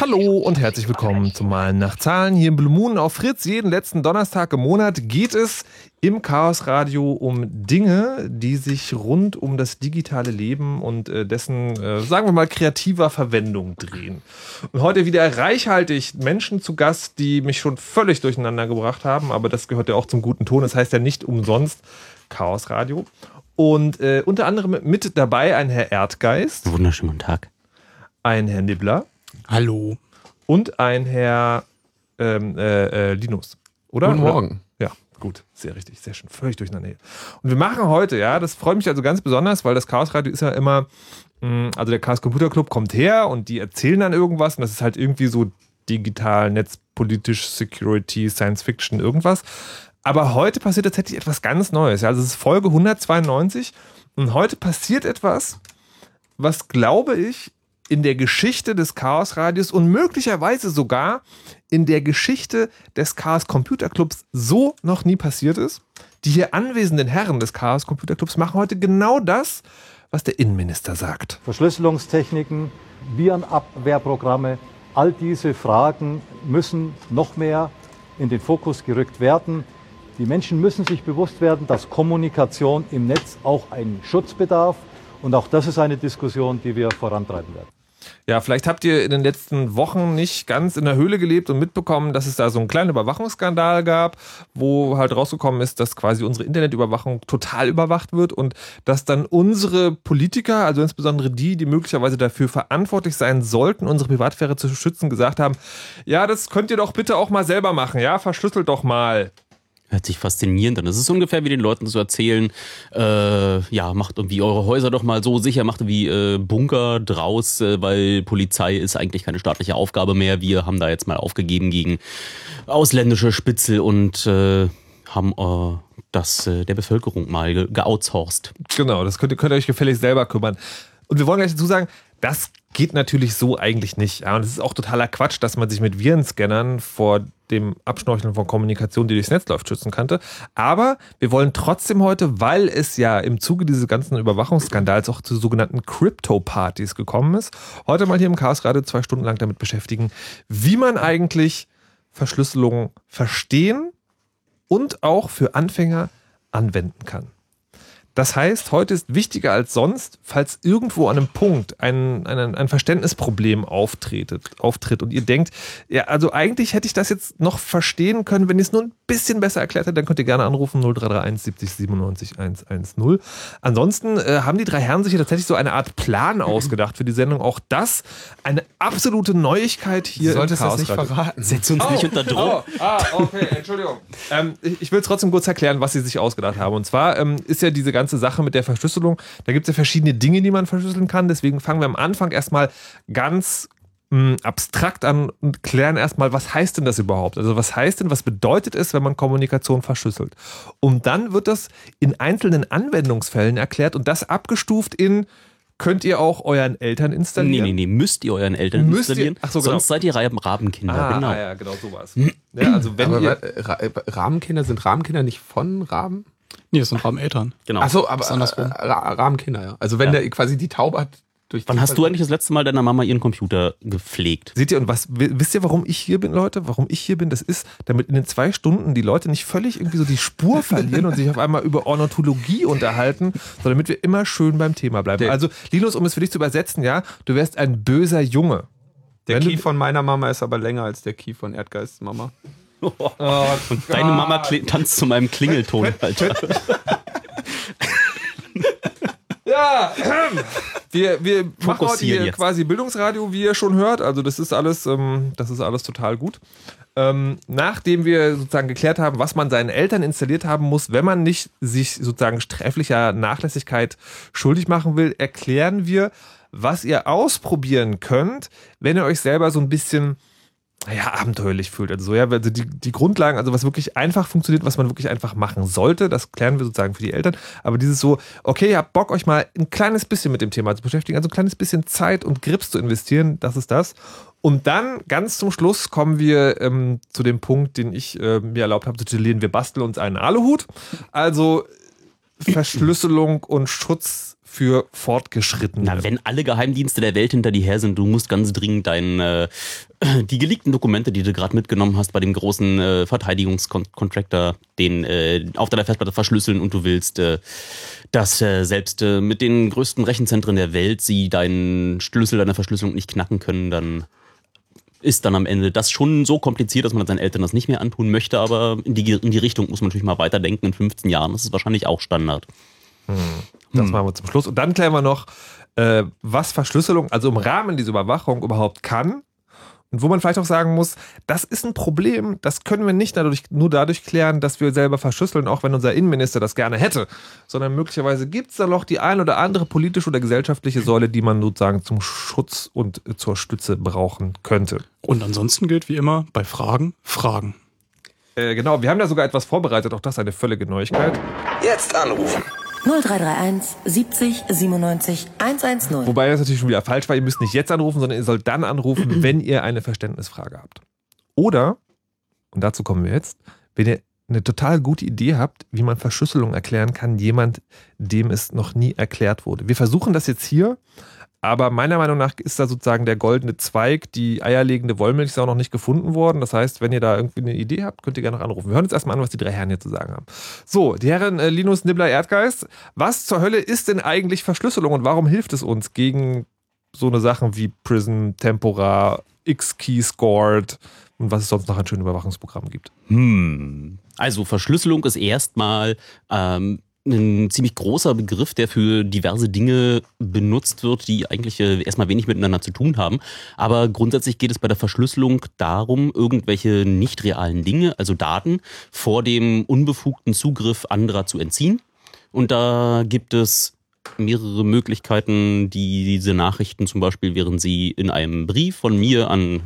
Hallo und herzlich willkommen zum Malen nach Zahlen hier im Blue Moon auf Fritz. Jeden letzten Donnerstag im Monat geht es im Chaos Radio um Dinge, die sich rund um das digitale Leben und äh, dessen, äh, sagen wir mal, kreativer Verwendung drehen. Und heute wieder reichhaltig Menschen zu Gast, die mich schon völlig durcheinander gebracht haben, aber das gehört ja auch zum guten Ton. Das heißt ja nicht umsonst Chaos Radio. Und äh, unter anderem mit dabei ein Herr Erdgeist. Wunderschönen guten Tag. Ein Herr Nibbler. Hallo. Und ein Herr ähm, äh, äh, Linus. Oder? Guten Morgen. Ja, gut. Sehr richtig. Sehr schön. Völlig durcheinander. Und wir machen heute, ja, das freut mich also ganz besonders, weil das Chaos Radio ist ja immer, mh, also der Chaos Computer Club kommt her und die erzählen dann irgendwas und das ist halt irgendwie so digital, netzpolitisch, Security, Science Fiction, irgendwas. Aber heute passiert tatsächlich etwas ganz Neues. Also es ist Folge 192 und heute passiert etwas, was glaube ich in der Geschichte des Chaosradios und möglicherweise sogar in der Geschichte des Chaos Computer Clubs so noch nie passiert ist. Die hier anwesenden Herren des Chaos Computer Clubs machen heute genau das, was der Innenminister sagt. Verschlüsselungstechniken, Virenabwehrprogramme, all diese Fragen müssen noch mehr in den Fokus gerückt werden. Die Menschen müssen sich bewusst werden, dass Kommunikation im Netz auch einen Schutz bedarf. Und auch das ist eine Diskussion, die wir vorantreiben werden. Ja, vielleicht habt ihr in den letzten Wochen nicht ganz in der Höhle gelebt und mitbekommen, dass es da so einen kleinen Überwachungsskandal gab, wo halt rausgekommen ist, dass quasi unsere Internetüberwachung total überwacht wird und dass dann unsere Politiker, also insbesondere die, die möglicherweise dafür verantwortlich sein sollten, unsere Privatsphäre zu schützen, gesagt haben, ja, das könnt ihr doch bitte auch mal selber machen, ja, verschlüsselt doch mal. Hört sich faszinierend an. Das ist ungefähr wie den Leuten zu erzählen, äh, ja, macht irgendwie eure Häuser doch mal so sicher, macht wie äh, Bunker draus, äh, weil Polizei ist eigentlich keine staatliche Aufgabe mehr. Wir haben da jetzt mal aufgegeben gegen ausländische Spitzel und äh, haben äh, das äh, der Bevölkerung mal ge geoutsourced. Genau, das könnt könnt ihr euch gefälligst selber kümmern. Und wir wollen gleich dazu sagen, das geht natürlich so eigentlich nicht. Ja, und es ist auch totaler Quatsch, dass man sich mit Virenscannern vor dem Abschnorcheln von Kommunikation, die durchs Netz läuft, schützen könnte. Aber wir wollen trotzdem heute, weil es ja im Zuge dieses ganzen Überwachungsskandals auch zu sogenannten Crypto-Partys gekommen ist, heute mal hier im Chaos gerade zwei Stunden lang damit beschäftigen, wie man eigentlich Verschlüsselung verstehen und auch für Anfänger anwenden kann. Das heißt, heute ist wichtiger als sonst, falls irgendwo an einem Punkt ein, ein, ein Verständnisproblem auftretet, auftritt und ihr denkt, ja, also eigentlich hätte ich das jetzt noch verstehen können, wenn ich es nur ein bisschen besser erklärt hätte, dann könnt ihr gerne anrufen 0331 70 97 110. Ansonsten äh, haben die drei Herren sich hier tatsächlich so eine Art Plan ausgedacht für die Sendung. Auch das eine absolute Neuigkeit hier Du im solltest das Chaos nicht Radio. verraten. Setz uns nicht unter Druck. Oh, ah, okay, Entschuldigung. ähm, ich ich will es trotzdem kurz erklären, was sie sich ausgedacht haben. Und zwar ähm, ist ja diese ganze Sache mit der Verschlüsselung, da gibt es ja verschiedene Dinge, die man verschlüsseln kann. Deswegen fangen wir am Anfang erstmal ganz mh, abstrakt an und klären erstmal, was heißt denn das überhaupt? Also was heißt denn, was bedeutet es, wenn man Kommunikation verschlüsselt? Und dann wird das in einzelnen Anwendungsfällen erklärt und das abgestuft in Könnt ihr auch euren Eltern Nee, installieren? nee, nee, müsst ihr euren Eltern Müsst ihr- installieren. Ach so, genau. Sonst seid ihr Raben- Rabenkinder. Ah, genau. ah, ja, genau sowas. Ja, also wenn Aber ihr, Ra äh, Rahmenkinder sind Rahmenkinder nicht von Raben? Nee, das sind Rahmeneltern. genau. Achso, aber äh, Ra Rahmenkinder, ja. Also wenn Ja. der quasi die Taube hat durch Wann die hast du eigentlich das letzte Mal deiner Mama ihren Computer gepflegt? Seht ihr, und was wi- wisst ihr, warum ich hier bin, Leute? Warum ich hier bin? Das ist, damit in den zwei Stunden die Leute nicht völlig irgendwie so die Spur verlieren und sich auf einmal über Ornithologie unterhalten, sondern damit wir immer schön beim Thema bleiben. Der- Also, Linus, um es für dich zu übersetzen, ja, du wärst ein böser Junge. Der Wenn Key von meiner Mama ist aber länger als der Key von Erdgeist Mama. Und deine Mama tanzt zu meinem Klingelton, Alter. Ja, wir, wir machen heute hier jetzt. quasi Bildungsradio, wie ihr schon hört. Also das ist alles, ähm, das ist alles total gut. Ähm, nachdem wir sozusagen geklärt haben, was man seinen Eltern installiert haben muss, wenn man nicht sich sozusagen sträflicher Nachlässigkeit schuldig machen will, erklären wir, was ihr ausprobieren könnt, wenn ihr euch selber so ein bisschen ja, abenteuerlich fühlt. Also, so, ja, also die, die Grundlagen, also was wirklich einfach funktioniert, was man wirklich einfach machen sollte, das klären wir sozusagen für die Eltern. Aber dieses so, okay, ihr habt Bock, euch mal ein kleines bisschen mit dem Thema zu beschäftigen, also ein kleines bisschen Zeit und Grips zu investieren, das ist das. Und dann ganz zum Schluss kommen wir ähm, zu dem Punkt, den ich äh, mir erlaubt habe zu titulieren, wir basteln uns einen Aluhut. Also Verschlüsselung und Schutz für Fortgeschrittene. Na, wenn alle Geheimdienste der Welt hinter dir her sind, du musst ganz dringend dein, äh, die geleakten Dokumente, die du gerade mitgenommen hast bei dem großen äh, Verteidigungscontractor, den äh, auf deiner Festplatte verschlüsseln und du willst, äh, dass äh, selbst äh, mit den größten Rechenzentren der Welt sie deinen Schlüssel deiner Verschlüsselung nicht knacken können, dann ist dann am Ende das schon so kompliziert, dass man seinen Eltern das nicht mehr antun möchte, aber in die, in die Richtung muss man natürlich mal weiterdenken. In 15 Jahren ist es wahrscheinlich auch Standard. Das machen wir zum Schluss. Und dann klären wir noch, äh, was Verschlüsselung, also im Rahmen dieser Überwachung überhaupt kann. Und wo man vielleicht auch sagen muss, das ist ein Problem, das können wir nicht dadurch, nur dadurch klären, dass wir selber verschlüsseln, auch wenn unser Innenminister das gerne hätte, sondern möglicherweise gibt es da noch die ein oder andere politische oder gesellschaftliche Säule, die man sozusagen zum Schutz und zur Stütze brauchen könnte. Und ansonsten gilt wie immer bei Fragen, Fragen. Äh, genau, wir haben da sogar etwas vorbereitet, auch das eine völlige Neuigkeit. Jetzt anrufen. 0331 70 97 110. Wobei das natürlich schon wieder falsch war. Ihr müsst nicht jetzt anrufen, sondern ihr sollt dann anrufen, wenn ihr eine Verständnisfrage habt. Oder, und dazu kommen wir jetzt, wenn ihr eine total gute Idee habt, wie man Verschlüsselung erklären kann, jemand, dem es noch nie erklärt wurde. Wir versuchen das jetzt hier, aber meiner Meinung nach ist da sozusagen der goldene Zweig, die eierlegende Wollmilchsau noch nicht gefunden worden. Das heißt, wenn ihr da irgendwie eine Idee habt, könnt ihr gerne noch anrufen. Wir hören uns erstmal an, was die drei Herren hier zu sagen haben. So, die Herren äh, Linus Nibbler Erdgeist, was zur Hölle ist denn eigentlich Verschlüsselung und warum hilft es uns gegen so eine Sachen wie Prism, Tempora, X-Key Scored und was es sonst noch an schönen Überwachungsprogrammen gibt? Hm. Also Verschlüsselung ist erstmal ähm, ein ziemlich großer Begriff, der für diverse Dinge benutzt wird, die eigentlich äh, erstmal wenig miteinander zu tun haben. Aber grundsätzlich geht es bei der Verschlüsselung darum, irgendwelche nicht realen Dinge, also Daten, vor dem unbefugten Zugriff anderer zu entziehen. Und da gibt es mehrere Möglichkeiten, die diese Nachrichten zum Beispiel, während sie in einem Brief von mir an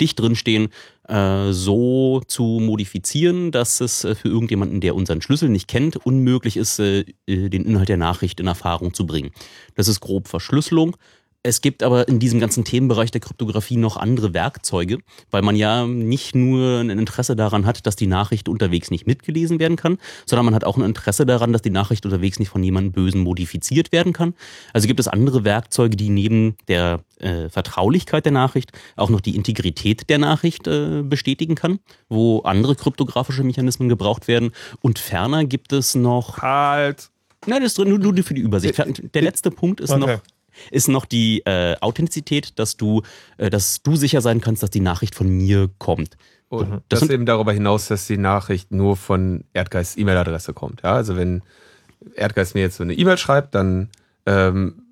dich drinstehen, äh, so zu modifizieren, dass es äh, für irgendjemanden, der unseren Schlüssel nicht kennt, unmöglich ist, äh, den Inhalt der Nachricht in Erfahrung zu bringen. Das ist grob Verschlüsselung. Es gibt aber in diesem ganzen Themenbereich der Kryptographie noch andere Werkzeuge, weil man ja nicht nur ein Interesse daran hat, dass die Nachricht unterwegs nicht mitgelesen werden kann, sondern man hat auch ein Interesse daran, dass die Nachricht unterwegs nicht von jemandem Bösen modifiziert werden kann. Also gibt es andere Werkzeuge, die neben der äh, Vertraulichkeit der Nachricht auch noch die Integrität der Nachricht äh, bestätigen kann, wo andere kryptografische Mechanismen gebraucht werden. Und ferner gibt es noch. Halt! Nein, das ist nur, nur für die Übersicht. Der letzte Punkt ist Okay. noch ist noch die äh, Authentizität, dass du, äh, dass du sicher sein kannst, dass die Nachricht von mir kommt. Und Das das, sind- eben darüber hinaus, dass die Nachricht nur von Erdgeist E-Mail-Adresse kommt. Ja, also wenn Erdgeist mir jetzt so eine E-Mail schreibt, dann ähm,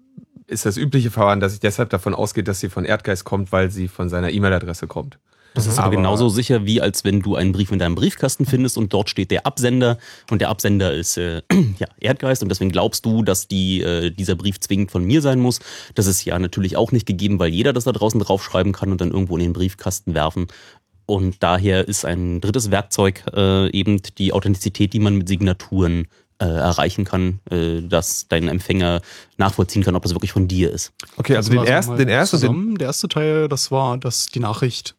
ist das übliche Verfahren, dass ich deshalb davon ausgehe, dass sie von Erdgeist kommt, weil sie von seiner E-Mail-Adresse kommt. Das ist aber Aber- genauso sicher, wie als wenn du einen Brief in deinem Briefkasten findest und dort steht der Absender und der Absender ist äh, ja, Erdgeist und deswegen glaubst du, dass die, äh, dieser Brief zwingend von mir sein muss. Das ist ja natürlich auch nicht gegeben, weil jeder das da draußen draufschreiben kann und dann irgendwo in den Briefkasten werfen. Und daher ist ein drittes Werkzeug äh, eben die Authentizität, die man mit Signaturen äh, erreichen kann, äh, dass dein Empfänger nachvollziehen kann, ob das wirklich von dir ist. Okay, also den Fassen wir ersten, mal den ersten, den, zusammen. Der erste Teil, das war, dass die Nachricht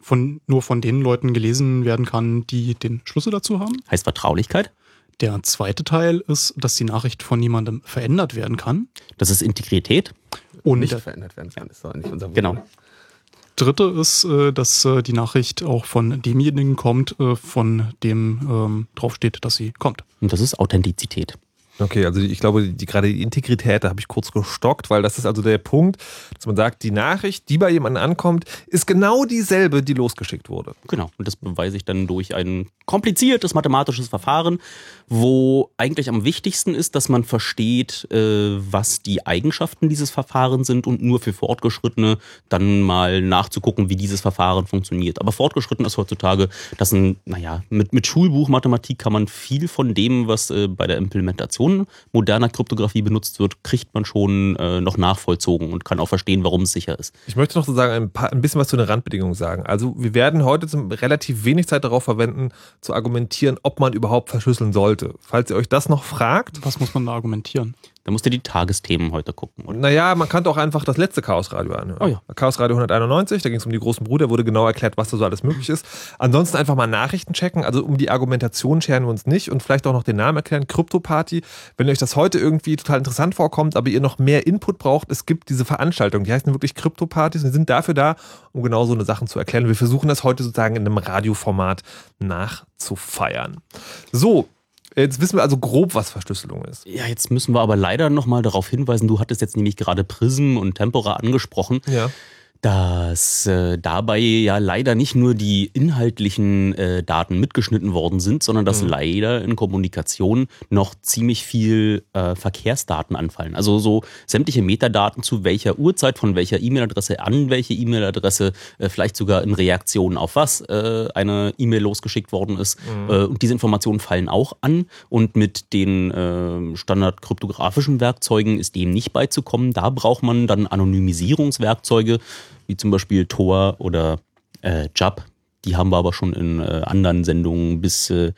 von, nur von den Leuten gelesen werden kann, die den Schlüssel dazu haben. Heißt Vertraulichkeit? Der zweite Teil ist, dass die Nachricht von jemandem verändert werden kann. Das ist Integrität. Und Nicht der verändert werden kann, ist doch nicht unser Genau. Wunsch. dritte ist, äh, dass äh, die Nachricht auch von demjenigen kommt, äh, von dem ähm, draufsteht, dass sie kommt. Und das ist Authentizität. Okay, also ich glaube, die, gerade die Integrität, da habe ich kurz gestockt, weil das ist also der Punkt, dass man sagt, die Nachricht, die bei jemandem ankommt, ist genau dieselbe, die losgeschickt wurde. Genau. Und das beweise ich dann durch ein kompliziertes mathematisches Verfahren, wo eigentlich am wichtigsten ist, dass man versteht, äh, was die Eigenschaften dieses Verfahrens sind und nur für Fortgeschrittene dann mal nachzugucken, wie dieses Verfahren funktioniert. Aber fortgeschritten ist heutzutage, dass ein, naja, mit, mit Schulbuchmathematik kann man viel von dem, was äh, bei der Implementation moderner Kryptographie benutzt wird, kriegt man schon äh, noch nachvollzogen und kann auch verstehen, warum es sicher ist. Ich möchte noch so sagen, ein, paar, ein bisschen was zu den Randbedingungen sagen. Also wir werden heute relativ wenig Zeit darauf verwenden, zu argumentieren, ob man überhaupt verschlüsseln sollte. Falls ihr euch das noch fragt, Was muss man da argumentieren? Da musst du die Tagesthemen heute gucken. Und naja, man kann doch einfach das letzte Chaosradio anhören. Oh ja. Chaosradio 191, da ging es um die großen Brüder, wurde genau erklärt, was da so alles möglich ist. Ansonsten einfach mal Nachrichten checken, also um die Argumentation scheren wir uns nicht und vielleicht auch noch den Namen erklären, Krypto-Party. Wenn euch das heute irgendwie total interessant vorkommt, aber ihr noch mehr Input braucht, es gibt diese Veranstaltung, die heißen wirklich Krypto-Partys und die sind dafür da, um genau so eine Sachen zu erklären. Wir versuchen das heute sozusagen in einem Radioformat nachzufeiern. So, jetzt wissen wir also grob, was Verschlüsselung ist. Ja, jetzt müssen wir aber leider nochmal darauf hinweisen, du hattest jetzt nämlich gerade Prism und Tempora angesprochen, Ja. Dass äh, dabei ja leider nicht nur die inhaltlichen äh, Daten mitgeschnitten worden sind, sondern dass Mhm. leider in Kommunikation noch ziemlich viel äh, Verkehrsdaten anfallen. Also so sämtliche Metadaten zu welcher Uhrzeit, von welcher E-Mail-Adresse an welche E-Mail-Adresse, äh, vielleicht sogar in Reaktion auf was äh, eine E-Mail losgeschickt worden ist. Mhm. Äh, und diese Informationen fallen auch an. Und mit den äh, standardkryptografischen Werkzeugen ist dem nicht beizukommen. Da braucht man dann Anonymisierungswerkzeuge, wie zum Beispiel Tor oder äh, JAP, Die haben wir aber schon in äh, anderen Sendungen bis äh,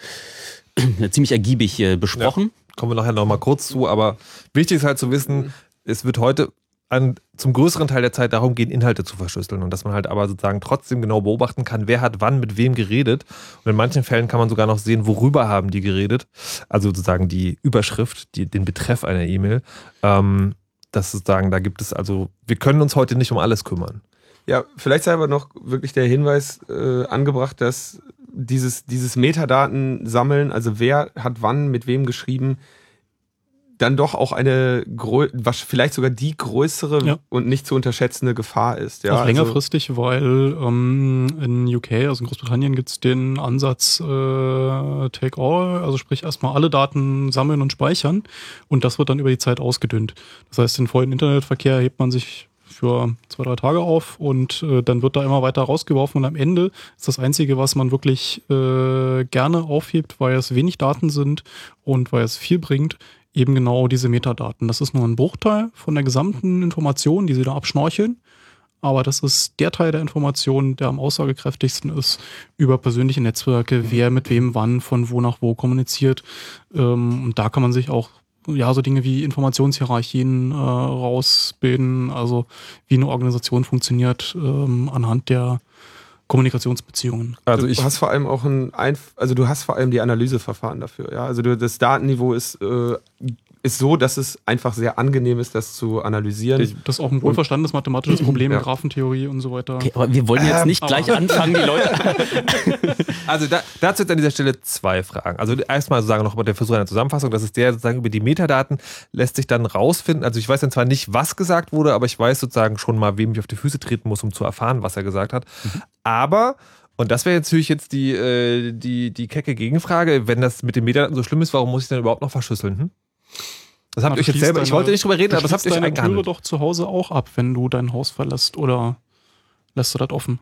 ziemlich ergiebig äh, besprochen. Kommen wir nachher nochmal kurz zu, aber wichtig ist halt zu wissen, es wird heute an, zum größeren Teil der Zeit darum gehen, Inhalte zu verschlüsseln und dass man halt aber sozusagen trotzdem genau beobachten kann, wer hat wann mit wem geredet. Und in manchen Fällen kann man sogar noch sehen, worüber haben die geredet. Also sozusagen die Überschrift, die, den Betreff einer E-Mail. Ähm, das sozusagen, da gibt es also, wir können uns heute nicht um alles kümmern. Ja, vielleicht sei aber noch wirklich der Hinweis äh, angebracht, dass dieses, dieses Metadaten sammeln, also wer hat wann mit wem geschrieben, dann doch auch eine was vielleicht sogar die größere Ja. und nicht zu unterschätzende Gefahr ist. Ja, auch also- längerfristig, weil ähm, in UK, also in Großbritannien, gibt es den Ansatz äh, Take All, also sprich erstmal alle Daten sammeln und speichern und das wird dann über die Zeit ausgedünnt. Das heißt, den vollen Internetverkehr hebt man sich für zwei, drei Tage auf und äh, dann wird da immer weiter rausgeworfen und am Ende ist das Einzige, was man wirklich äh, gerne aufhebt, weil es wenig Daten sind und weil es viel bringt, eben genau diese Metadaten. Das ist nur ein Bruchteil von der gesamten Information, die sie da abschnorcheln. Aber das ist der Teil der Information, der am aussagekräftigsten ist über persönliche Netzwerke, wer mit wem wann, von wo nach wo kommuniziert. Ähm, und da kann man sich auch ja so Dinge wie Informationshierarchien äh, rausbilden, also wie eine Organisation funktioniert ähm, anhand der Kommunikationsbeziehungen. Also du ich, hast vor allem auch ein, Einf also du hast vor allem die Analyseverfahren dafür. Ja, also du, das Datenniveau ist äh, ist so, dass es einfach sehr angenehm ist, das zu analysieren. Das ist auch ein wohlverstandenes mathematisches Problem, Ja. Graphentheorie und so weiter. Okay, aber wir wollen jetzt Ähm, nicht gleich anfangen, die Leute. Also da, dazu jetzt an dieser Stelle zwei Fragen. Also erstmal sozusagen noch mal der Versuch einer Zusammenfassung. Das ist der sozusagen über die Metadaten lässt sich dann rausfinden. Also ich weiß dann zwar nicht, was gesagt wurde, aber ich weiß sozusagen schon mal, wem ich auf die Füße treten muss, um zu erfahren, was er gesagt hat. Aber und das wäre jetzt natürlich jetzt die, äh, die, die kecke Gegenfrage, wenn das mit den Metadaten so schlimm ist, warum muss ich dann überhaupt noch verschlüsseln? Hm? Das habt ihr euch jetzt selber, schließt ich wollte deine- nicht drüber reden, aber das habt ihr euch deine Türe eingehandelt. doch zu Hause auch ab, wenn du dein Haus verlässt oder lässt du das offen?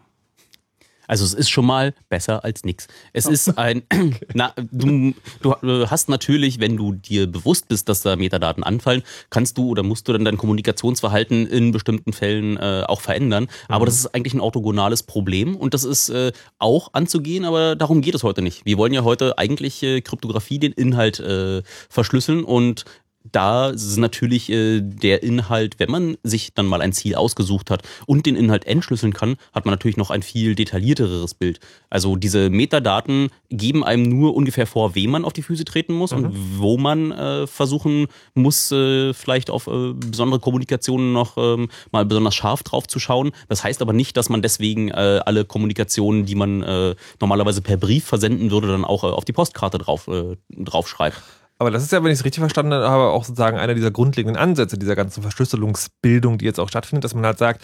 Also es ist schon mal besser als nix. Es ist ein, na, du, du hast natürlich, wenn du dir bewusst bist, dass da Metadaten anfallen, kannst du oder musst du dann dein Kommunikationsverhalten in bestimmten Fällen äh, auch verändern. Aber das ist eigentlich ein orthogonales Problem und das ist äh, auch anzugehen, aber darum geht es heute nicht. Wir wollen ja heute eigentlich äh, Kryptographie, den Inhalt äh, verschlüsseln und da ist natürlich äh, der Inhalt, wenn man sich dann mal ein Ziel ausgesucht hat und den Inhalt entschlüsseln kann, hat man natürlich noch ein viel detaillierteres Bild. Also diese Metadaten geben einem nur ungefähr vor, wem man auf die Füße treten muss und wo man äh, versuchen muss, äh, vielleicht auf äh, besondere Kommunikationen noch ähm, mal besonders scharf drauf zu schauen. Das heißt aber nicht, dass man deswegen äh, alle Kommunikationen, die man äh, normalerweise per Brief versenden würde, dann auch äh, auf die Postkarte drauf, äh, draufschreibt. Aber das ist ja, wenn ich es richtig verstanden habe, auch sozusagen einer dieser grundlegenden Ansätze dieser ganzen Verschlüsselungsbildung, die jetzt auch stattfindet, dass man halt sagt,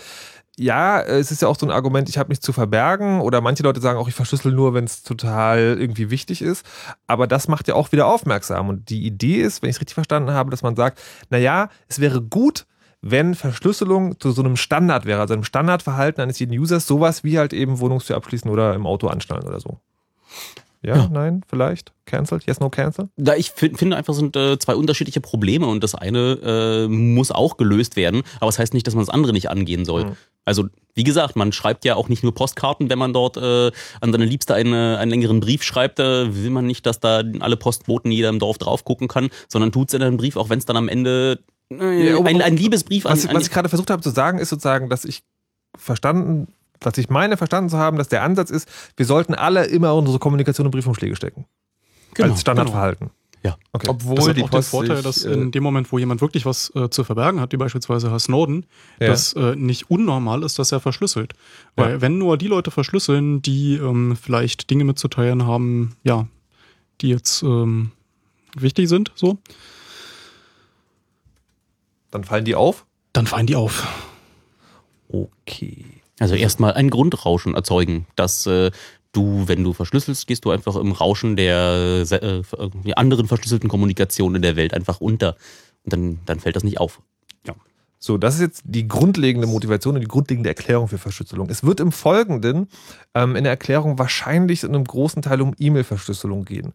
ja, es ist ja auch so ein Argument, ich habe nichts zu verbergen oder manche Leute sagen auch, ich verschlüssel nur, wenn es total irgendwie wichtig ist. Aber das macht ja auch wieder aufmerksam. Und die Idee ist, wenn ich es richtig verstanden habe, dass man sagt, naja, es wäre gut, wenn Verschlüsselung zu so einem Standard wäre, also einem Standardverhalten eines jeden Users, sowas wie halt eben Wohnungstür abschließen oder im Auto anschnallen oder so. Ja, Ja. nein, vielleicht? Cancelled? Yes, no cancel? Da ich fin- finde einfach, sind äh, zwei unterschiedliche Probleme und das eine äh, muss auch gelöst werden, aber es das heißt nicht, dass man das andere nicht angehen soll. Mhm. Also, wie gesagt, man schreibt ja auch nicht nur Postkarten, wenn man dort äh, an seine Liebste eine, einen längeren Brief schreibt, da will man nicht, dass da alle Postboten jeder im Dorf drauf gucken kann, sondern tut es in einen Brief, auch wenn es dann am Ende äh, ein, ein Liebesbrief Was, an, an was ich gerade versucht habe zu sagen, ist sozusagen, dass ich verstanden, was ich meine, verstanden zu haben, dass der Ansatz ist, wir sollten alle immer unsere Kommunikation in Briefumschläge stecken. Genau, als Standardverhalten. Ja. Okay. Obwohl Das hat die auch den Post Vorteil, sich, dass äh, in dem Moment, wo jemand wirklich was äh, zu verbergen hat, wie beispielsweise Herr Snowden, Ja. das äh, nicht unnormal ist, dass er verschlüsselt. Weil Ja. wenn nur die Leute verschlüsseln, die ähm, vielleicht Dinge mitzuteilen haben, ja, die jetzt ähm, wichtig sind, so, Dann fallen die auf. dann fallen die auf. Okay. Also erstmal ein Grundrauschen erzeugen, dass äh, du, wenn du verschlüsselst, gehst du einfach im Rauschen der äh, der anderen verschlüsselten Kommunikation in der Welt einfach unter. Und dann, dann fällt das nicht auf. Ja. So, das ist jetzt die grundlegende Motivation und die grundlegende Erklärung für Verschlüsselung. Es wird im Folgenden ähm, in der Erklärung wahrscheinlich in einem großen Teil um E-Mail-Verschlüsselung gehen.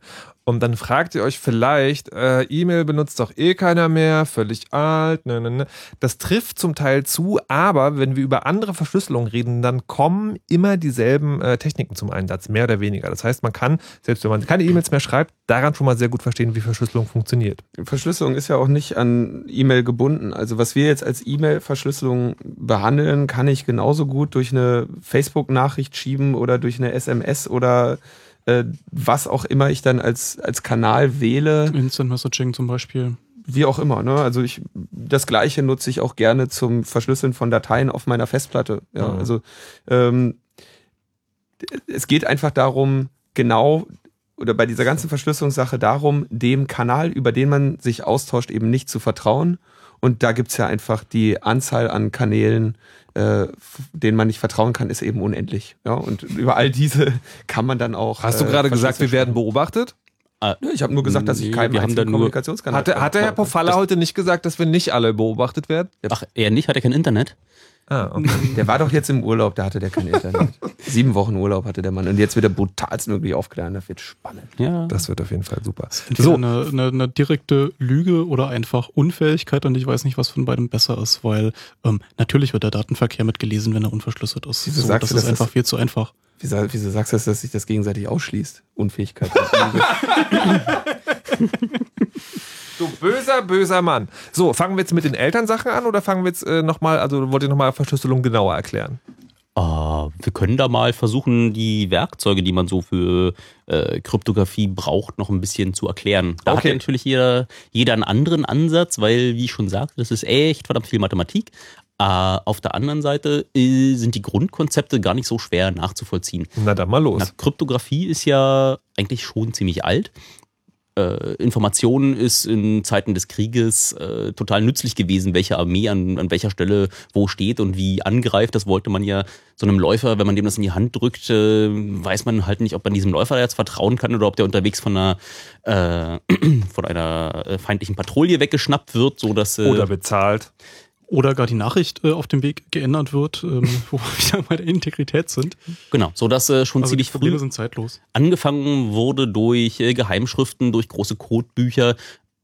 Und dann fragt ihr euch vielleicht, äh, E-Mail benutzt doch eh keiner mehr, völlig alt, ne, ne, ne. Das trifft zum Teil zu, aber wenn wir über andere Verschlüsselung reden, dann kommen immer dieselben äh, Techniken zum Einsatz, mehr oder weniger. Das heißt, man kann, selbst wenn man keine E-Mails mehr schreibt, daran schon mal sehr gut verstehen, wie Verschlüsselung funktioniert. Verschlüsselung ist ja auch nicht an E-Mail gebunden. Also was wir jetzt als E-Mail-Verschlüsselung behandeln, kann ich genauso gut durch eine Facebook-Nachricht schieben oder durch eine SMS oder äh, was auch immer ich dann als, als Kanal wähle. Instant Messaging zum Beispiel. Wie auch immer, ne? Also ich das gleiche nutze ich auch gerne zum Verschlüsseln von Dateien auf meiner Festplatte. Ja, Mhm. also ähm, es geht einfach darum, genau oder bei dieser ganzen Verschlüsselungssache darum, dem Kanal, über den man sich austauscht, eben nicht zu vertrauen. Und da gibt's ja einfach die Anzahl an Kanälen, äh, denen man nicht vertrauen kann, ist eben unendlich. Ja, und über all diese kann man dann auch. Hast du äh, gerade gesagt, wir werden beobachtet? Nö, Ich habe nur gesagt, dass ich keinen wir haben einzigen Kommunikationskanal Hatte, hatte Herr. Pofalla heute nicht gesagt, dass wir nicht alle beobachtet werden? Ach, er nicht? Hat er kein Internet? Ah, okay. Der war doch jetzt im Urlaub, da hatte der kein Internet. Sieben Wochen Urlaub hatte der Mann. Und jetzt wird er brutalstmöglich aufklären. Das wird spannend. Ja. Das wird auf jeden Fall super. Entweder So, eine, eine, eine direkte Lüge oder einfach Unfähigkeit und ich weiß nicht, was von beidem besser ist, weil ähm, natürlich wird der Datenverkehr mitgelesen, wenn er unverschlüsselt ist. Wieso so, sagst das du, ist einfach das- viel zu einfach. Wieso, wieso sagst du, das, dass sich das gegenseitig ausschließt? Unfähigkeit. du böser, böser Mann. So, fangen wir jetzt mit den Elternsachen an oder fangen wir jetzt äh, nochmal, also wollt ihr nochmal Verschlüsselung genauer erklären? Ah, wir können da mal versuchen, die Werkzeuge, die man so für äh, Kryptographie braucht, noch ein bisschen zu erklären. Da hat Okay. ja natürlich jeder, jeder einen anderen Ansatz, weil, wie ich schon sagte, das ist echt verdammt viel Mathematik. Äh, auf der anderen Seite äh, sind die Grundkonzepte gar nicht so schwer nachzuvollziehen. Na dann mal los. Na, Kryptographie ist ja eigentlich schon ziemlich alt. Äh, Information ist in Zeiten des Krieges äh, total nützlich gewesen, welche Armee an, an welcher Stelle wo steht und wie angreift. Das wollte man ja so einem Läufer, wenn man dem das in die Hand drückt, äh, weiß man halt nicht, ob man diesem Läufer jetzt vertrauen kann oder ob der unterwegs von einer, äh, von einer äh, feindlichen Patrouille weggeschnappt wird, so äh, Oder bezahlt. Oder gar die Nachricht äh, auf dem Weg geändert wird, ähm, wo wir wieder bei der Integrität sind. genau, so dass äh, schon Also ziemlich früh sind zeitlos. angefangen wurde durch äh, Geheimschriften, durch große Codebücher,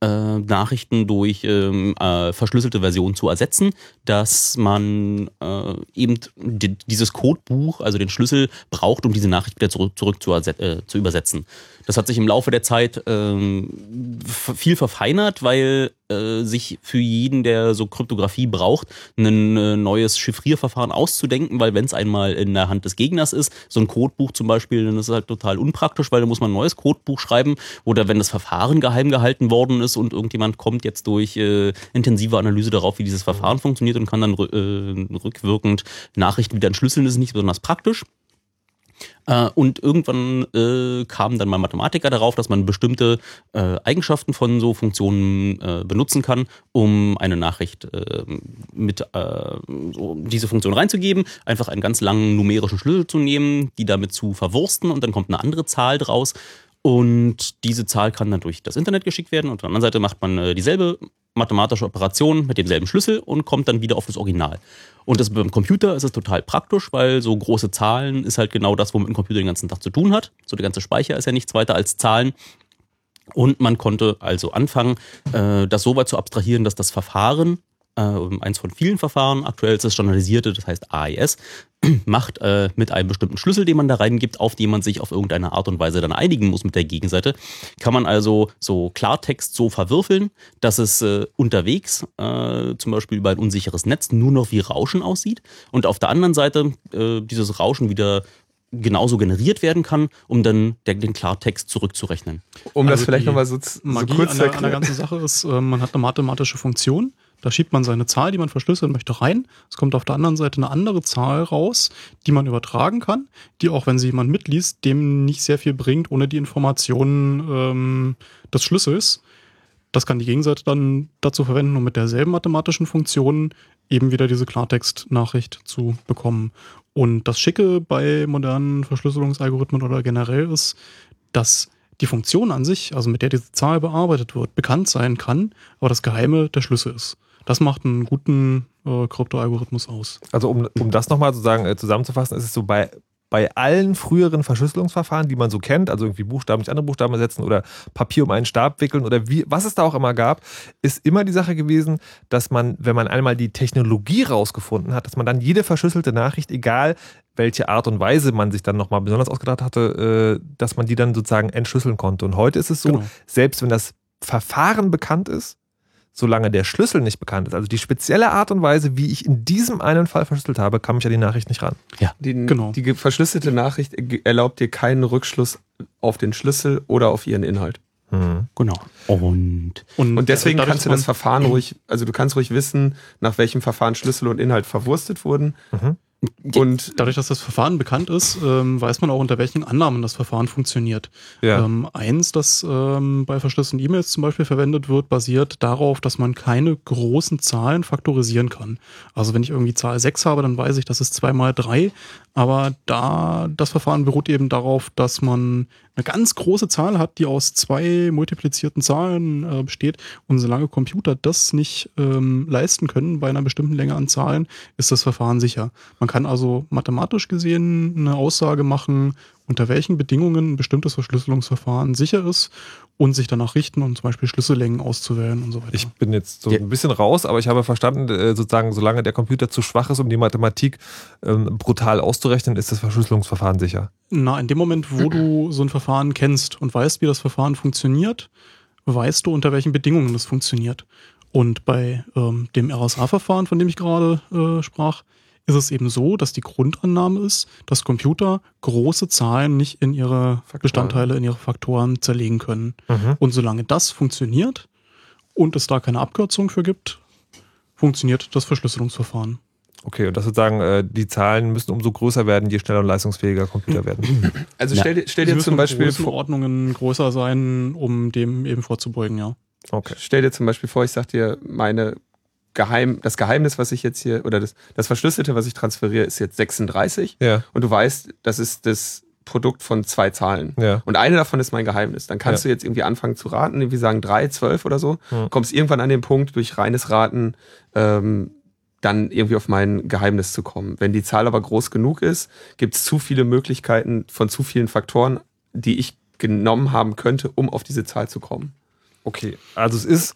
äh, Nachrichten durch ähm, äh, verschlüsselte Versionen zu ersetzen, dass man äh, eben di dieses Codebuch, also den Schlüssel, braucht, um diese Nachricht wieder zurück, zurück zu, äh, zu übersetzen. Das hat sich im Laufe der Zeit ähm, viel verfeinert, weil äh, sich für jeden, der so Kryptographie braucht, ein äh, neues Chiffrierverfahren auszudenken, weil wenn es einmal in der Hand des Gegners ist, so ein Codebuch zum Beispiel, dann ist es halt total unpraktisch, weil da muss man ein neues Codebuch schreiben oder wenn das Verfahren geheim gehalten worden ist und irgendjemand kommt jetzt durch äh, intensive Analyse darauf, wie dieses Verfahren funktioniert und kann dann äh, rückwirkend Nachrichten wieder entschlüsseln, das ist nicht besonders praktisch. Äh, und irgendwann äh, kamen dann mal Mathematiker darauf, dass man bestimmte äh, Eigenschaften von so Funktionen äh, benutzen kann, um eine Nachricht äh, mit äh, so diese Funktion reinzugeben, einfach einen ganz langen numerischen Schlüssel zu nehmen, die damit zu verwursten und dann kommt eine andere Zahl draus. Und diese Zahl kann dann durch das Internet geschickt werden. Und auf der anderen Seite macht man äh, dieselbe mathematische Operation mit demselben Schlüssel und kommt dann wieder auf das Original. Und das beim Computer ist es total praktisch, weil so große Zahlen ist halt genau das, womit ein Computer den ganzen Tag zu tun hat. So der ganze Speicher ist ja nichts weiter als Zahlen. Und man konnte also anfangen, äh, das so weit zu abstrahieren, dass das Verfahren, eins von vielen Verfahren, aktuell ist das standardisierte, das heißt AES, macht äh, mit einem bestimmten Schlüssel, den man da reingibt, auf den man sich auf irgendeine Art und Weise dann einigen muss mit der Gegenseite, kann man also so Klartext so verwürfeln, dass es äh, unterwegs, äh, zum Beispiel über ein unsicheres Netz, nur noch wie Rauschen aussieht und auf der anderen Seite äh, dieses Rauschen wieder genauso generiert werden kann, um dann den Klartext zurückzurechnen. Um das Also vielleicht die nochmal so, so kurz an zu der, an der erklären. ganzen Sache ist, äh, man hat eine mathematische Funktion. Da schiebt man seine Zahl, die man verschlüsseln möchte, rein. Es kommt auf der anderen Seite eine andere Zahl raus, die man übertragen kann, die auch, wenn sie jemand mitliest, dem nicht sehr viel bringt, ohne die Informationen ähm, des Schlüssels. Das kann die Gegenseite dann dazu verwenden, um mit derselben mathematischen Funktion eben wieder diese Klartextnachricht zu bekommen. Und das Schicke bei modernen Verschlüsselungsalgorithmen oder generell ist, dass die Funktion an sich, also mit der diese Zahl bearbeitet wird, bekannt sein kann, aber das Geheime der Schlüssel ist. Das macht einen guten äh, Kryptoalgorithmus aus. Also um, um das nochmal sozusagen äh, zusammenzufassen, ist es so bei, bei allen früheren Verschlüsselungsverfahren, die man so kennt, also irgendwie Buchstaben nicht andere Buchstaben ersetzen oder Papier um einen Stab wickeln oder wie, was es da auch immer gab, ist immer die Sache gewesen, dass man, wenn man einmal die Technologie rausgefunden hat, dass man dann jede verschlüsselte Nachricht, egal welche Art und Weise man sich dann nochmal besonders ausgedacht hatte, äh, dass man die dann sozusagen entschlüsseln konnte. Und heute ist es so, Genau. selbst wenn das Verfahren bekannt ist, solange der Schlüssel nicht bekannt ist, also die spezielle Art und Weise, wie ich in diesem einen Fall verschlüsselt habe, kam ich an die Nachricht nicht ran. Die, Genau. die verschlüsselte Nachricht erlaubt dir keinen Rückschluss auf den Schlüssel oder auf ihren Inhalt. Hm. Genau. Und Und deswegen dadurch, kannst du das Verfahren ruhig, also du kannst ruhig wissen, nach welchem Verfahren Schlüssel und Inhalt verwurstet wurden. Mhm. Und Dadurch, dass das Verfahren bekannt ist, ähm, weiß man auch, unter welchen Annahmen das Verfahren funktioniert. Ja. Ähm, eins, das ähm, bei verschlüsselten E-Mails zum Beispiel verwendet wird, basiert darauf, dass man keine großen Zahlen faktorisieren kann. Also wenn ich irgendwie Zahl 6 habe, dann weiß ich, das ist 2 mal 3. Aber da das Verfahren beruht eben darauf, dass man eine ganz große Zahl hat, die aus zwei multiplizierten Zahlen äh, besteht. Und solange Computer das nicht ähm, leisten können bei einer bestimmten Länge an Zahlen, ist das Verfahren sicher. Man kann also mathematisch gesehen eine Aussage machen, unter welchen Bedingungen ein bestimmtes Verschlüsselungsverfahren sicher ist und sich danach richten und zum Beispiel Schlüssellängen auszuwählen und so weiter. Ich bin jetzt so ein bisschen raus, aber ich habe verstanden, äh, sozusagen, solange der Computer zu schwach ist, um die Mathematik ähm, brutal auszurechnen, ist das Verschlüsselungsverfahren sicher. Na, in dem Moment, wo du so ein Verfahren kennst und weißt, wie das Verfahren funktioniert, weißt du, unter welchen Bedingungen das funktioniert. Und bei ähm, dem RSA-Verfahren, von dem ich gerade äh, sprach, ist es eben so, dass die Grundannahme ist, dass Computer große Zahlen nicht in ihre Faktoren. Bestandteile, in ihre Faktoren zerlegen können. Mhm. Und solange das funktioniert und es da keine Abkürzung für gibt, funktioniert das Verschlüsselungsverfahren. Okay, und das sozusagen, äh, die Zahlen müssen umso größer werden, je schneller und leistungsfähiger Computer werden. also Ja. stell dir, stell Sie dir müssen zum Beispiel vor, Größenordnungen größer sein, um dem eben vorzubeugen, ja. Okay. stell dir zum Beispiel vor, ich sag dir, meine Geheim, das Geheimnis, was ich jetzt hier, oder das, das Verschlüsselte, was ich transferiere, ist jetzt 36. Ja, Und du weißt, das ist das Produkt von zwei Zahlen. ja. Und eine davon ist mein Geheimnis. Dann kannst Ja. du jetzt irgendwie anfangen zu raten, irgendwie sagen drei, zwölf oder so. Hm. Kommst irgendwann an den Punkt, durch reines Raten ähm, dann irgendwie auf mein Geheimnis zu kommen. Wenn die Zahl aber groß genug ist, gibt es zu viele Möglichkeiten von zu vielen Faktoren, die ich genommen haben könnte, um auf diese Zahl zu kommen. Okay, also es ist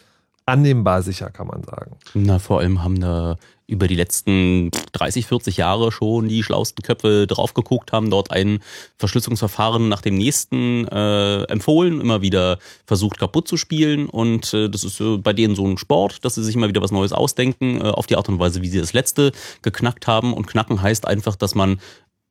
annehmbar sicher, kann man sagen. Na, vor allem haben da über die letzten 30, 40 Jahre schon die schlauesten Köpfe drauf geguckt, haben dort ein Verschlüsselungsverfahren nach dem nächsten äh, empfohlen, immer wieder versucht kaputt zu spielen und äh, das ist äh, bei denen so ein Sport, dass sie sich immer wieder was Neues ausdenken, äh, auf die Art und Weise, wie sie das letzte geknackt haben und knacken heißt einfach, dass man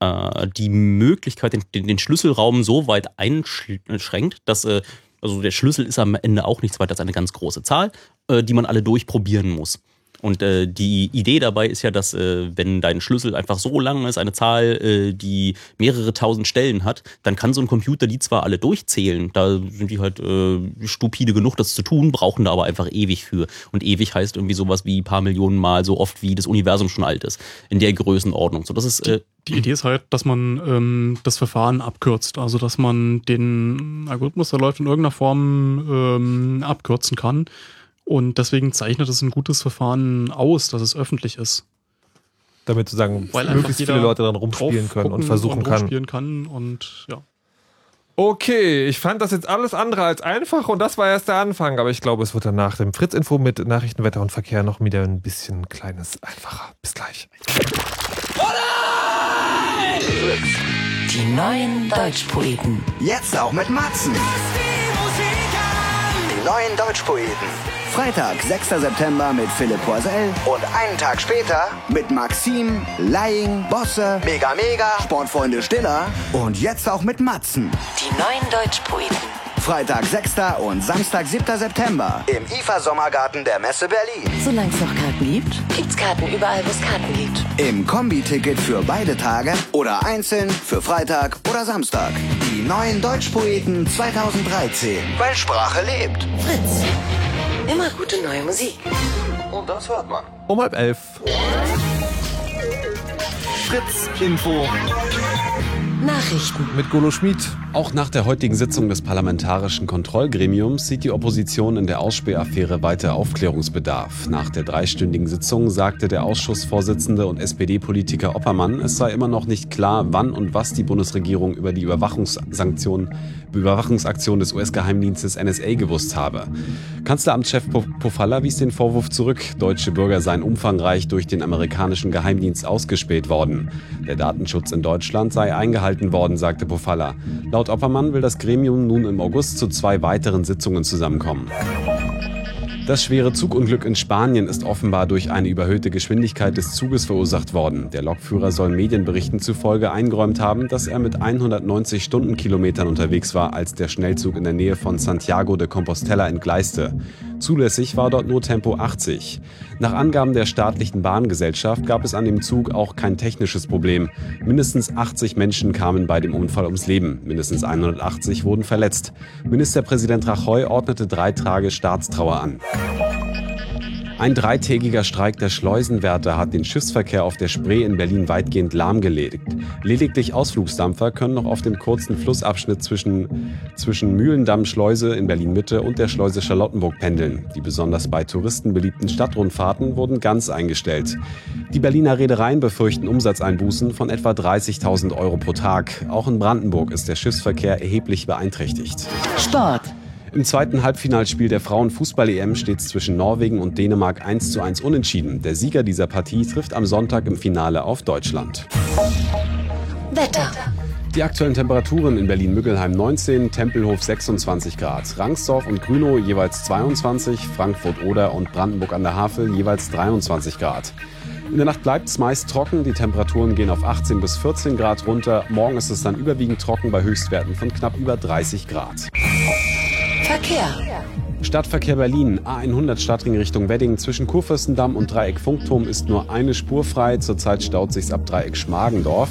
äh, die Möglichkeit, den, den, Schlüsselraum so weit einschränkt, dass äh, also der Schlüssel ist am Ende auch nichts weiter als eine ganz große Zahl, äh, die man alle durchprobieren muss. Und äh, die Idee dabei ist ja, dass äh, wenn dein Schlüssel einfach so lang ist, eine Zahl, äh, die mehrere tausend Stellen hat, dann kann so ein Computer die zwar alle durchzählen, da sind die halt äh, stupide genug, das zu tun, brauchen da aber einfach ewig für. Und ewig heißt irgendwie sowas wie ein paar Millionen Mal so oft, wie das Universum schon alt ist. In der Größenordnung. So, das ist äh, Die Idee ist halt, dass man ähm, das Verfahren abkürzt, also dass man den Algorithmus, der läuft in irgendeiner Form ähm, abkürzen kann. Und deswegen zeichnet es ein gutes Verfahren aus, dass es öffentlich ist. Damit sozusagen Weil möglichst viele Leute dann rumspielen können und versuchen und kann. kann und ja. Okay, ich fand das jetzt alles andere als einfach und das war erst der Anfang, aber ich glaube, es wird dann nach dem Fritz-Info mit Nachrichten, Wetter und Verkehr noch wieder ein bisschen kleines einfacher. Bis gleich. Die neuen Deutschpoeten. Jetzt auch mit Matzen. Die neuen Deutschpoeten. Freitag, 6. September mit Philipp Poisel. Und einen Tag später mit Maxim, Lying, Bosse, Mega Mega, Sportfreunde Stiller. Und jetzt auch mit Matzen. Die neuen Deutschpoeten. Freitag, 6. und Samstag, 7. September. Im IFA Sommergarten der Messe Berlin. Solange es noch Karten gibt, gibt's Karten überall, wo es Karten gibt. Im Kombi-Ticket für beide Tage oder einzeln für Freitag oder Samstag. Die neuen Deutschpoeten 2013. Weil Sprache lebt. Fritz. Immer gute neue Musik. Und das hört man. Um halb elf. Fritz Info. Nachrichten. Mit Golo Schmid. Auch nach der heutigen Sitzung des Parlamentarischen Kontrollgremiums sieht die Opposition in der Ausspähaffäre weiter Aufklärungsbedarf. Nach der dreistündigen Sitzung sagte der Ausschussvorsitzende und SPD-Politiker Oppermann, es sei immer noch nicht klar, wann und was die Bundesregierung über die Überwachungssanktionen, Überwachungsaktion des US-Geheimdienstes NSA gewusst habe. Kanzleramtschef Pofalla wies den Vorwurf zurück, deutsche Bürger seien umfangreich durch den amerikanischen Geheimdienst ausgespäht worden. Der Datenschutz in Deutschland sei eingehalten worden, sagte Pofalla. Laut Oppermann will das Gremium nun im August zu zwei weiteren Sitzungen zusammenkommen. Das schwere Zugunglück in Spanien ist offenbar durch eine überhöhte Geschwindigkeit des Zuges verursacht worden. Der Lokführer soll Medienberichten zufolge eingeräumt haben, dass er mit 190 Stundenkilometern unterwegs war, als der Schnellzug in der Nähe von Santiago de Compostela entgleiste. Zulässig war dort nur Tempo 80. Nach Angaben der staatlichen Bahngesellschaft gab es an dem Zug auch kein technisches Problem. Mindestens 80 Menschen kamen bei dem Unfall ums Leben. Mindestens 180 wurden verletzt. Ministerpräsident Rajoy ordnete drei Tage Staatstrauer an. Ein dreitägiger Streik der Schleusenwärter hat den Schiffsverkehr auf der Spree in Berlin weitgehend lahmgelegt. Lediglich Ausflugsdampfer können noch auf dem kurzen Flussabschnitt zwischen, zwischen Mühlendamm-Schleuse in Berlin-Mitte und der Schleuse Charlottenburg pendeln. Die besonders bei Touristen beliebten Stadtrundfahrten wurden ganz eingestellt. Die Berliner Reedereien befürchten Umsatzeinbußen von etwa 30.000 Euro pro Tag. Auch in Brandenburg ist der Schiffsverkehr erheblich beeinträchtigt. Sport. Im zweiten Halbfinalspiel der Frauenfußball-EM steht es zwischen Norwegen und Dänemark 1 zu 1 unentschieden. Der Sieger dieser Partie trifft am Sonntag im Finale auf Deutschland. Wetter. Die aktuellen Temperaturen in Berlin-Müggelheim 19, Tempelhof 26 Grad, Rangsdorf und Grünow jeweils 22, Frankfurt-Oder und Brandenburg an der Havel jeweils 23 Grad. In der Nacht bleibt es meist trocken, die Temperaturen gehen auf 18 bis 14 Grad runter. Morgen ist es dann überwiegend trocken bei Höchstwerten von knapp über 30 Grad. Verkehr. Stadtverkehr Berlin, A100 Stadtring Richtung Wedding zwischen Kurfürstendamm und Dreieck Funkturm ist nur eine Spur frei. Zurzeit staut sich's ab Dreieck Schmargendorf.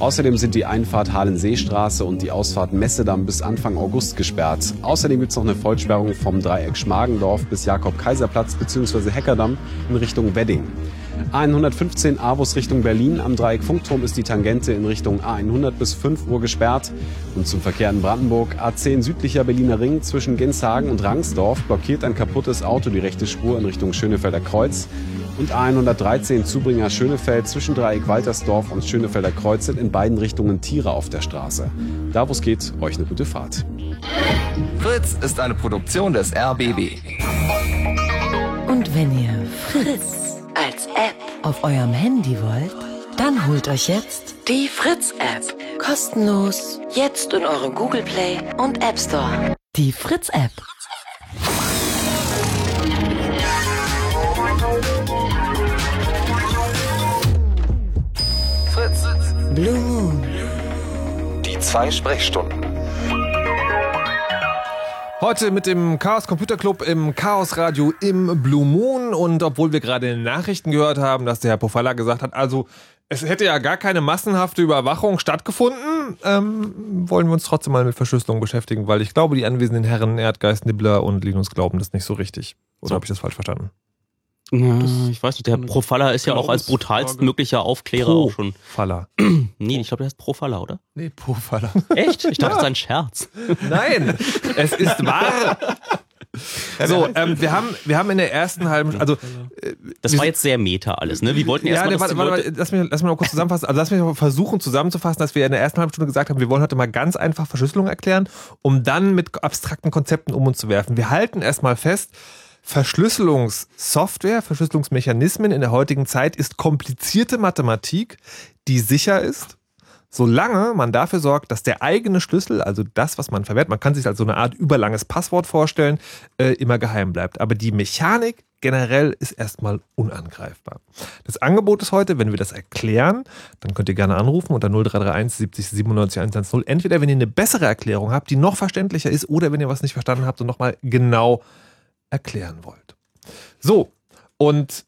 Außerdem sind die Einfahrt Halenseestraße und die Ausfahrt Messedamm bis Anfang August gesperrt. Außerdem gibt's noch eine Vollsperrung vom Dreieck Schmargendorf bis Jakob-Kaiser-Platz bzw. Heckerdamm in Richtung Wedding. A115 Avus Richtung Berlin. Am Dreieck Funkturm ist die Tangente in Richtung A100 bis 5 Uhr gesperrt. Und zum Verkehr in Brandenburg A10 südlicher Berliner Ring zwischen Genshagen und Rangsdorf blockiert ein kaputtes Auto die rechte Spur in Richtung Schönefelder Kreuz. Und A113 Zubringer Schönefeld zwischen Dreieck Waltersdorf und Schönefelder Kreuz sind in beiden Richtungen Tiere auf der Straße. Da wo es geht, euch eine gute Fahrt. Fritz ist eine Produktion des RBB. Und wenn ihr Fritz als App auf eurem Handy wollt, dann holt euch jetzt die Fritz-App. Kostenlos. Jetzt in eurem Google Play und App Store. Die Fritz-App. Fritz. Blue Moon. Die zwei Sprechstunden. Heute mit dem Chaos Computer Club im Chaos Radio im Blue Moon. Und obwohl wir gerade in den Nachrichten gehört haben, dass der Herr Pofalla gesagt hat, also es hätte ja gar keine massenhafte Überwachung stattgefunden, ähm, wollen wir uns trotzdem mal mit Verschlüsselung beschäftigen, weil ich glaube, die anwesenden Herren Erdgeist, Nibbler und Linus glauben das nicht so richtig. Oder So. habe ich das falsch verstanden? Ja, ich weiß nicht, der Profalla ist ja auch als Glaubensfrage. brutalstmöglicher Aufklärer auch schon. Faller. Nee, ich glaube, der heißt Profalla, oder? Nee, Pofalla. Echt? Ich dachte, das ist ein Scherz. Nein, es ist wahr. So, ähm, wir haben, wir haben in der ersten halben, also Das war jetzt sehr meta alles, ne? Wir wollten Ja, erstmal, nee, warte, warte, lass, mich, lass mich mal kurz zusammenfassen. Also lass mich mal versuchen zusammenzufassen, dass wir in der ersten halben Stunde gesagt haben, wir wollen heute mal ganz einfach Verschlüsselung erklären, um dann mit abstrakten Konzepten um uns zu werfen. Wir halten erstmal fest, Verschlüsselungssoftware, Verschlüsselungsmechanismen in der heutigen Zeit ist komplizierte Mathematik, die sicher ist, solange man dafür sorgt, dass der eigene Schlüssel, also das, was man verwendet, man kann sich als so eine Art überlanges Passwort vorstellen, äh, immer geheim bleibt. Aber die Mechanik generell ist erstmal unangreifbar. Das Angebot ist heute, wenn wir das erklären, dann könnt ihr gerne anrufen unter 0331 70 97 110. Entweder wenn ihr eine bessere Erklärung habt, die noch verständlicher ist, oder wenn ihr was nicht verstanden habt und nochmal genau erklären wollt. So, und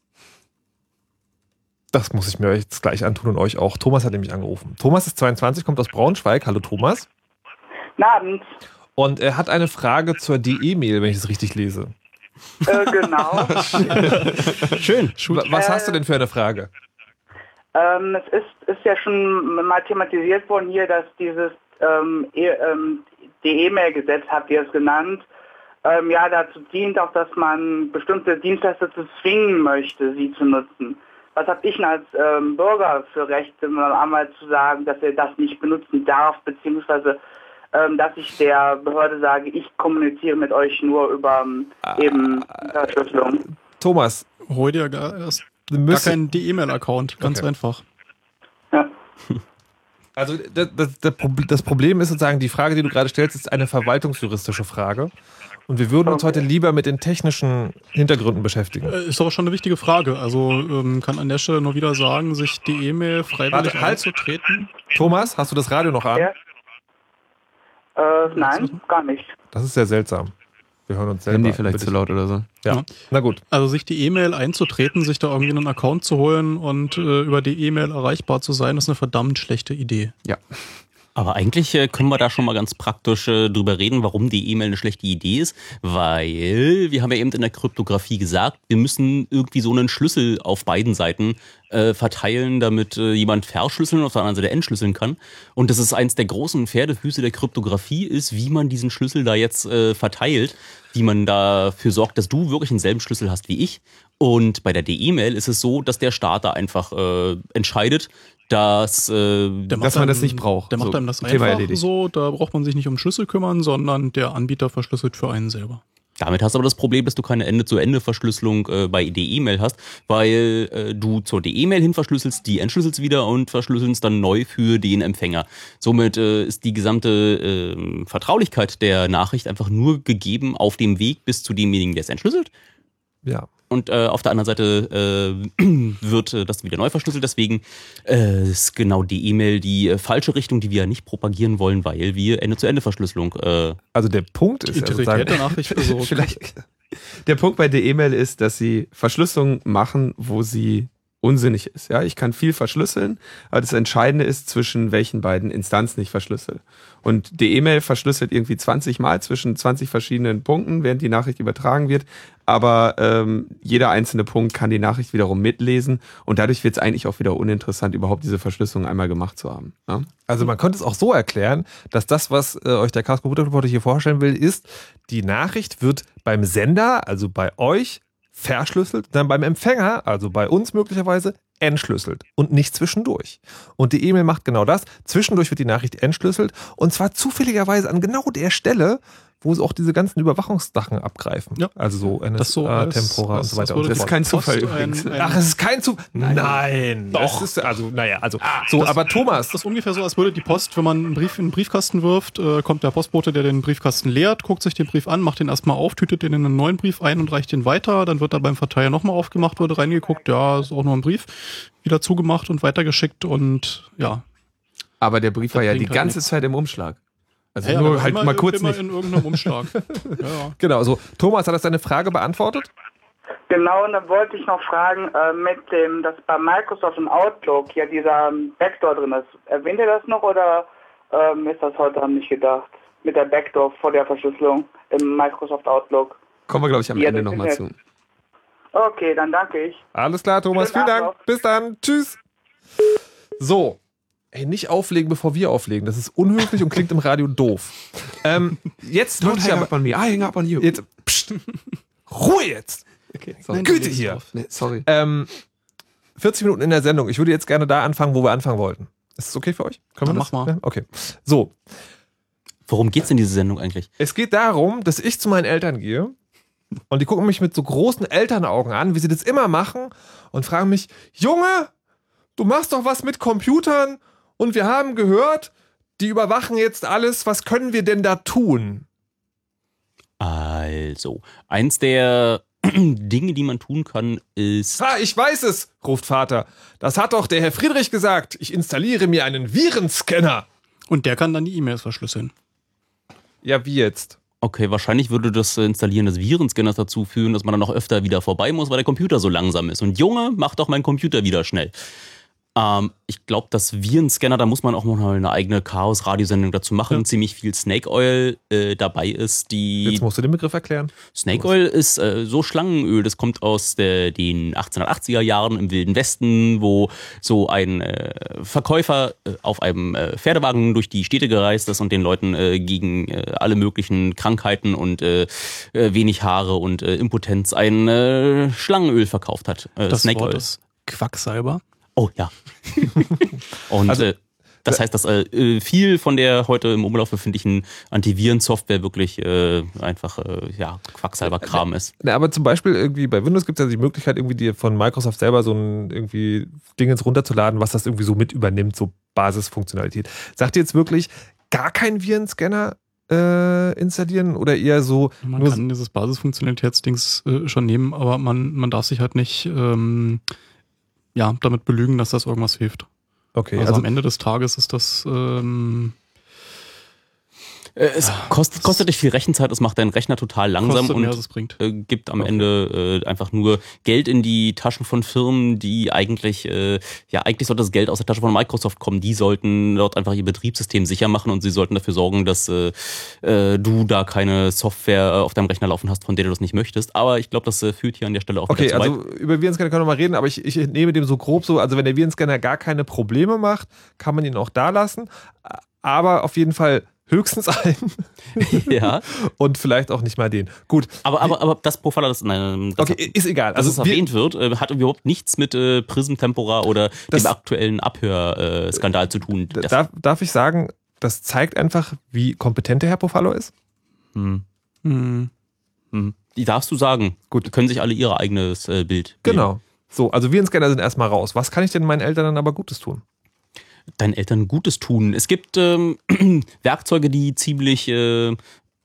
das muss ich mir jetzt gleich antun und euch auch. Thomas hat nämlich angerufen. Thomas ist 22, kommt aus Braunschweig. Hallo Thomas. Guten Abend. Und er hat eine Frage zur DE-Mail, wenn ich es richtig lese. Äh, genau. Schön. Wa- Was hast du denn für eine Frage? Ähm, es ist, ist ja schon mal thematisiert worden hier, dass dieses ähm, e ähm, die E-Mail-Gesetz, habt ihr es genannt, ähm, ja dazu dient auch, dass man bestimmte Dienstleister zu zwingen möchte, sie zu nutzen. Was habe ich denn als ähm, Bürger für Rechte, einmal zu sagen, dass er das nicht benutzen darf, beziehungsweise ähm, dass ich der Behörde sage, ich kommuniziere mit euch nur über ähm, eben Verschlüsselung. Thomas. Hol dir gar, das, gar keinen E-Mail-Account, ganz Okay. einfach. Also das, das, das Problem ist sozusagen, die Frage, die du gerade stellst, ist eine verwaltungsjuristische Frage. Und wir würden uns heute lieber mit den technischen Hintergründen beschäftigen. Äh, Ist aber schon eine wichtige Frage. Also ähm, kann an der Stelle nur wieder sagen, sich die E-Mail freiwillig Warte, halt. einzutreten. Thomas, hast du das Radio noch an? Ja. Äh, nein, gar nicht. Das ist sehr seltsam. Wir hören uns selber. Handy vielleicht Bitte. zu laut oder so. Ja. Na gut. Also sich die E-Mail einzutreten, sich da irgendwie einen Account zu holen und äh, über die E-Mail erreichbar zu sein, ist eine verdammt schlechte Idee. Ja. Aber eigentlich äh, können wir da schon mal ganz praktisch äh, drüber reden, warum die E-Mail eine schlechte Idee ist, weil wir haben ja eben in der Kryptographie gesagt, wir müssen irgendwie so einen Schlüssel auf beiden Seiten äh, verteilen, damit äh, jemand verschlüsseln und auf der anderen Seite entschlüsseln kann. Und das ist eins der großen Pferdefüße der Kryptographie, ist, wie man diesen Schlüssel da jetzt verteilt, wie man dafür sorgt, dass du wirklich denselben Schlüssel hast wie ich. Und bei der D-E-Mail ist es so, dass der Starter einfach äh, entscheidet, dass, äh, Der macht Dass man einem- das nicht braucht. Der macht So, einem das Thema einfach erledigt. so, da braucht man sich nicht um Schlüssel kümmern, sondern der Anbieter verschlüsselt für einen selber. Damit hast du aber das Problem, dass du keine Ende-zu-Ende-Verschlüsselung äh, bei D-E-Mail hast, weil äh, du zur D-E-Mail hin verschlüsselst, die entschlüsselst wieder und verschlüsselst dann neu für den Empfänger. Somit äh, ist die gesamte äh, Vertraulichkeit der Nachricht einfach nur gegeben auf dem Weg bis zu demjenigen, der es entschlüsselt. Ja. Und äh, auf der anderen Seite äh, wird äh, das wieder neu verschlüsselt. Deswegen äh, ist genau die E-Mail die äh, falsche Richtung, die wir nicht propagieren wollen, weil wir Ende-zu-Ende-Verschlüsselung äh, Also der Punkt ist ja sozusagen, der Nachricht. Vielleicht. Der Punkt bei der E-Mail ist, dass sie Verschlüsselung machen, wo sie unsinnig ist. Ja, ich kann viel verschlüsseln, aber das Entscheidende ist, zwischen welchen beiden Instanzen ich verschlüssel. Und die E-Mail verschlüsselt irgendwie 20 Mal zwischen 20 verschiedenen Punkten, während die Nachricht übertragen wird. Aber ähm, jeder einzelne Punkt kann die Nachricht wiederum mitlesen und dadurch wird es eigentlich auch wieder uninteressant, überhaupt diese Verschlüsselung einmal gemacht zu haben. Ja? Also man könnte es auch so erklären, dass das, was äh, euch der Chaos Computer Reporter hier vorstellen will, ist, die Nachricht wird beim Sender, also bei euch, verschlüsselt, dann beim Empfänger, also bei uns möglicherweise, entschlüsselt und nicht zwischendurch. Und die E-Mail macht genau das. Zwischendurch wird die Nachricht entschlüsselt und zwar zufälligerweise an genau der Stelle, wo sie auch diese ganzen Überwachungssachen abgreifen. Ja. Also so Das so als- Tempora und so weiter als und Das ist kein Zufall ein- übrigens. ein- Ach, es ist kein Zufall. Nein. Doch. Das ist, also, naja, also. So, Das- aber Thomas. Das ist ungefähr so, als würde die Post, wenn man einen Brief in den Briefkasten wirft, äh, kommt der Postbote, der den Briefkasten leert, guckt sich den Brief an, macht den erstmal auf, tütet den in einen neuen Brief ein und reicht den weiter. Dann wird er beim Verteiler nochmal aufgemacht, wird reingeguckt, ja, ist auch nur ein Brief, wieder zugemacht und weitergeschickt und ja. Aber der Brief Das war ja die halt ganze nichts. Zeit im Umschlag. Also Ja, nur halt immer, mal kurz immer nicht. in irgendeinem Umschlag. ja. Genau, so. Thomas, hat das deine Frage beantwortet? Genau, und dann wollte ich noch fragen, äh, mit dem, dass bei Microsoft und Outlook ja dieser ähm, Backdoor drin ist. Erwähnt ihr das noch oder ähm, ist das heute Abend nicht gedacht? Mit der Backdoor vor der Verschlüsselung im Microsoft Outlook. Kommen wir, glaube ich, am Ja, Ende nochmal zu. Okay, dann danke ich. Alles klar, Thomas. Schönen Vielen Dank. Bis dann. Tschüss. So. Ey, nicht auflegen, bevor wir auflegen. Das ist unhöflich und klingt im Radio doof. Ähm, jetzt Don't hang aber. up on me. I hang up on you. Jetzt, pst, Ruhe jetzt. Okay, Güte hier. Nee, sorry. Ähm, 40 Minuten in der Sendung. Ich würde jetzt gerne da anfangen, wo wir anfangen wollten. Ist das okay für euch? Können wir das? mach mal. Ja, okay. So. Worum geht's in dieser Sendung eigentlich? Es geht darum, dass ich zu meinen Eltern gehe und die gucken mich mit so großen Elternaugen an, wie sie das immer machen und fragen mich, Junge, du machst doch was mit Computern und wir haben gehört, die überwachen jetzt alles, was können wir denn da tun? Also, eins der Dinge, die man tun kann, ist. Ha, ich weiß es, ruft Vater. Das hat doch der Herr Friedrich gesagt. Ich installiere mir einen Virenscanner. Und der kann dann die E-Mails verschlüsseln. Ja, wie jetzt? Okay, wahrscheinlich würde das äh, Installieren des Virenscanners dazu führen, dass man dann noch öfter wieder vorbei muss, weil der Computer so langsam ist. Und Junge, mach doch meinen Computer wieder schnell. Ähm, ich glaube, dass Virenscanner, da muss man auch noch eine eigene Chaos-Radiosendung dazu machen. Ja. Ziemlich viel Snake Oil äh, dabei ist. Die Jetzt musst du den Begriff erklären. Snake Oil ist äh, so Schlangenöl, das kommt aus der, den 1880er Jahren im Wilden Westen, wo so ein äh, Verkäufer äh, auf einem äh, Pferdewagen durch die Städte gereist ist und den Leuten äh, gegen alle möglichen Krankheiten und wenig Haare und Impotenz ein Schlangenöl verkauft hat. das Snake Wort Oil. ist Quacksalber. Oh ja. Und also, äh, das heißt, dass äh, viel von der heute im Umlauf befindlichen Antivirensoftware wirklich äh, einfach äh, ja, Quacksalber-Kram ist. Na, aber zum Beispiel irgendwie bei Windows gibt es ja die Möglichkeit, irgendwie die von Microsoft selber so ein irgendwie Dingens runterzuladen, was das irgendwie so mit übernimmt, so Basisfunktionalität. Sagt ihr jetzt wirklich gar kein Virenscanner äh, installieren oder eher so. Man kann dieses Basisfunktionalitätsdings äh, schon nehmen, aber man, man darf sich halt nicht ähm, ja, damit belügen, dass das irgendwas hilft. Okay. Also, also am Ende des Tages ist das ähm, äh, es kostet, kostet dich viel Rechenzeit, es macht deinen Rechner total langsam und äh, gibt am okay. Ende äh, einfach nur Geld in die Taschen von Firmen, die eigentlich, äh, ja, eigentlich sollte das Geld aus der Tasche von Microsoft kommen. Die sollten dort einfach ihr Betriebssystem sicher machen und sie sollten dafür sorgen, dass äh, äh du da keine Software auf deinem Rechner laufen hast, von der du das nicht möchtest. Aber ich glaube, das äh, führt hier an der Stelle auch Okay, also über Virenscanner können wir mal reden, aber ich, ich nehme dem so grob so, also wenn der Virenscanner gar keine Probleme macht, kann man ihn auch da lassen. Aber auf jeden Fall höchstens einen. ja. Und vielleicht auch nicht mal den. Gut. Aber, aber, aber das Profiler, das, nein, das okay, ist egal. Also, dass es erwähnt wird, äh, hat überhaupt nichts mit äh, Prism Tempora oder das, dem aktuellen Abhörskandal äh, zu tun. Darf, darf ich sagen, das zeigt einfach, wie kompetent der Herr Pofallo ist? Hm. Hm. Hm. Die darfst du sagen. Gut. Können sich alle ihr eigenes äh, Bild. Genau. So, also wir in Scanner sind erstmal raus. Was kann ich denn meinen Eltern dann aber Gutes tun? Deinen Eltern Gutes tun. Es gibt ähm, Werkzeuge, die ziemlich äh,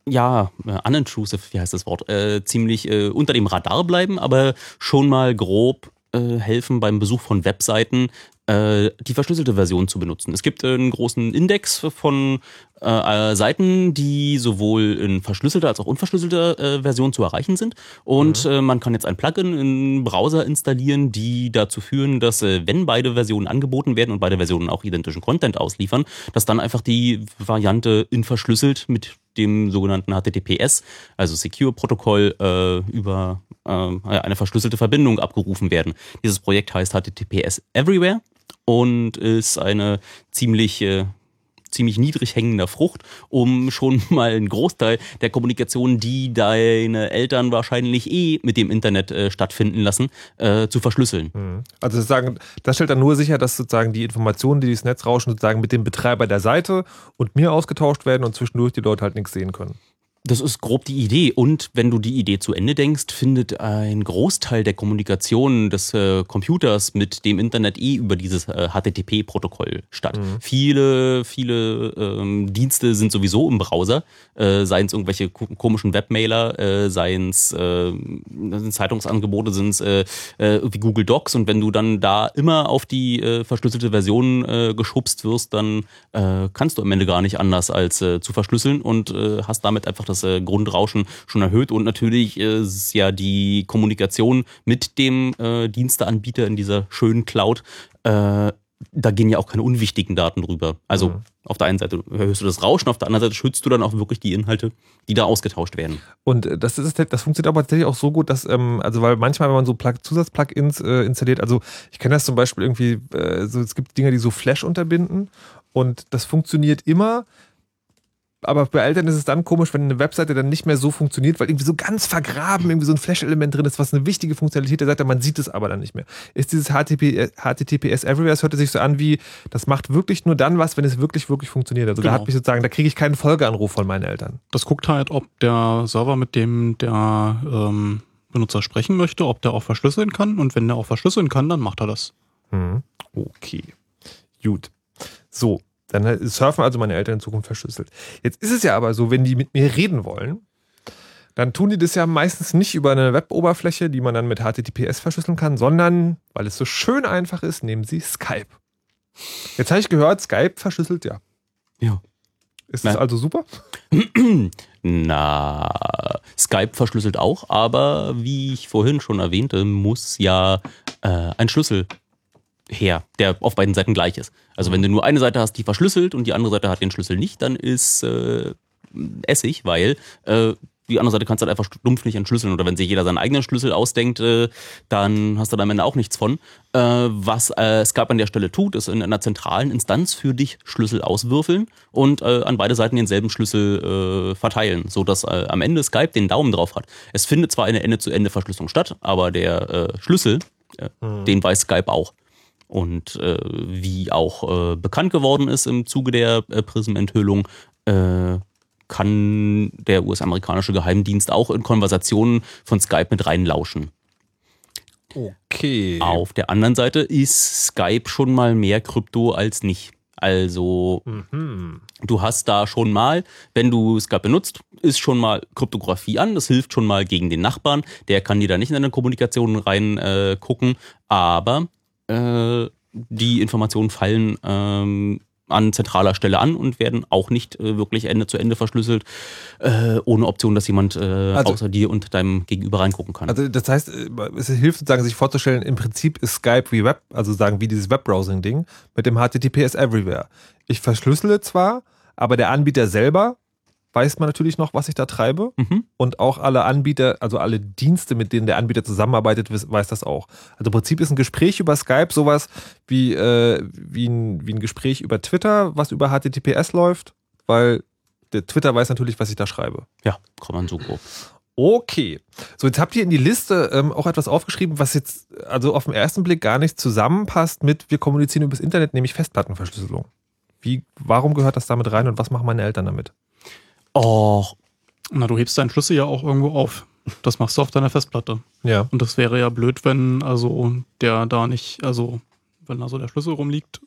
ja, äh, unintrusive, wie heißt das Wort, äh, ziemlich äh, unter dem Radar bleiben, aber schon mal grob äh, helfen beim Besuch von Webseiten, äh, die verschlüsselte Version zu benutzen. Es gibt einen großen Index von äh, Seiten, die sowohl in verschlüsselter als auch unverschlüsselter äh, Version zu erreichen sind. Und mhm. äh, man kann jetzt ein Plugin im Browser installieren, die dazu führen, dass äh, wenn beide Versionen angeboten werden und beide Versionen auch identischen Content ausliefern, dass dann einfach die Variante in verschlüsselt mit dem sogenannten HTTPS, also Secure-Protokoll, äh, über äh, eine verschlüsselte Verbindung abgerufen werden. Dieses Projekt heißt HTTPS Everywhere und ist eine ziemlich äh, ziemlich niedrig hängender Frucht, um schon mal einen Großteil der Kommunikation, die deine Eltern wahrscheinlich eh mit dem Internet äh, stattfinden lassen, äh, zu verschlüsseln. Mhm. Also sozusagen, das stellt dann nur sicher, dass sozusagen die Informationen, die durchs Netz rauschen, sozusagen mit dem Betreiber der Seite und mir ausgetauscht werden und zwischendurch die Leute halt nichts sehen können. Das ist grob die Idee. Und wenn du die Idee zu Ende denkst, findet ein Großteil der Kommunikation des äh, Computers mit dem Internet eh über dieses äh, HTTP-Protokoll statt. Mhm. Viele, viele ähm, Dienste sind sowieso im Browser, äh, seien es irgendwelche komischen Webmailer, äh, seien es äh, Zeitungsangebote, sind es äh, äh, wie Google Docs. Und wenn du dann da immer auf die äh, verschlüsselte Version äh, geschubst wirst, dann äh, kannst du am Ende gar nicht anders als äh, zu verschlüsseln und äh, hast damit einfach das das äh, Grundrauschen schon erhöht und natürlich äh, ist ja die Kommunikation mit dem äh, Diensteanbieter in dieser schönen Cloud äh, da gehen ja auch keine unwichtigen Daten drüber. Also mhm. auf der einen Seite hörst du das Rauschen, auf der anderen Seite schützt du dann auch wirklich die Inhalte, die da ausgetauscht werden. Und äh, das, ist, das funktioniert aber tatsächlich auch so gut, dass, ähm, also weil manchmal, wenn man so Zusatzplugins äh, installiert, also ich kenne das zum Beispiel irgendwie, äh, so, es gibt Dinge, die so Flash unterbinden und das funktioniert immer, aber bei Eltern ist es dann komisch, wenn eine Webseite dann nicht mehr so funktioniert, weil irgendwie so ganz vergraben irgendwie so ein Flash-Element drin ist, was eine wichtige Funktionalität der Seite, man sieht es aber dann nicht mehr. Ist dieses HTTP, HTTPS Everywhere, es hört sich so an wie, das macht wirklich nur dann was, wenn es wirklich, wirklich funktioniert. Also genau. da hat mich sozusagen, da kriege ich keinen Folgeanruf von meinen Eltern. Das guckt halt, ob der Server, mit dem der ähm, Benutzer sprechen möchte, ob der auch verschlüsseln kann. Und wenn der auch verschlüsseln kann, dann macht er das. Mhm. Okay. Gut. So, dann surfen also meine Eltern in Zukunft verschlüsselt. Jetzt ist es ja aber so, wenn die mit mir reden wollen, dann tun die das ja meistens nicht über eine Web-Oberfläche, die man dann mit HTTPS verschlüsseln kann, sondern, weil es so schön einfach ist, nehmen sie Skype. Jetzt habe ich gehört, Skype verschlüsselt ja. Ja. Ist das also super? Na, Skype verschlüsselt auch, aber wie ich vorhin schon erwähnte, muss ja äh, ein Schlüssel her, der auf beiden Seiten gleich ist. Also wenn du nur eine Seite hast, die verschlüsselt und die andere Seite hat den Schlüssel nicht, dann ist äh, Essig, weil äh, die andere Seite kannst du halt einfach stumpf nicht entschlüsseln. Oder wenn sich jeder seinen eigenen Schlüssel ausdenkt, äh, dann hast du da am Ende auch nichts von. Äh, was äh, Skype an der Stelle tut, ist in einer zentralen Instanz für dich Schlüssel auswürfeln und äh, an beide Seiten denselben Schlüssel äh, verteilen, sodass äh, am Ende Skype den Daumen drauf hat. Es findet zwar eine Ende-zu-Ende-Verschlüsselung statt, aber der äh, Schlüssel, Hm. den weiß Skype auch. Und äh, wie auch äh, bekannt geworden ist im Zuge der äh, Prism-Enthüllung, äh, kann der US-amerikanische Geheimdienst auch in Konversationen von Skype mit reinlauschen. Okay. Auf der anderen Seite ist Skype schon mal mehr Krypto als nicht. Also Mhm. du hast da schon mal, wenn du Skype benutzt, ist schon mal Kryptographie an. Das hilft schon mal gegen den Nachbarn. Der kann dir da nicht in deine Kommunikation rein äh, gucken. Aber äh, die Informationen fallen ähm, an zentraler Stelle an und werden auch nicht äh, wirklich Ende zu Ende verschlüsselt, äh, ohne Option, dass jemand äh, Also- außer dir und deinem Gegenüber reingucken kann. Also das heißt, äh, es hilft sozusagen, sich vorzustellen, im Prinzip ist Skype wie Web, also sagen wie dieses Webbrowsing-Ding mit dem HTTPS Everywhere. Ich verschlüssele zwar, aber der Anbieter selber weiß man natürlich noch, was ich da treibe. Mhm. Und auch alle Anbieter, also alle Dienste, mit denen der Anbieter zusammenarbeitet, weiß das auch. Also im Prinzip ist ein Gespräch über Skype sowas wie, äh, wie, ein, wie ein Gespräch über Twitter, was über HTTPS läuft, weil der Twitter weiß natürlich, was ich da schreibe. ja, kann man so grob. Okay. So, jetzt habt ihr in die Liste ähm, auch etwas aufgeschrieben, was jetzt also auf den ersten Blick gar nicht zusammenpasst mit wir kommunizieren übers Internet, nämlich Festplattenverschlüsselung. Wie, warum gehört das damit rein und was machen meine Eltern damit? Oh, Na, du hebst deinen Schlüssel ja auch irgendwo auf. Das machst du auf deiner Festplatte. Ja. Und das wäre ja blöd, wenn also der da nicht, also wenn da so der Schlüssel rumliegt,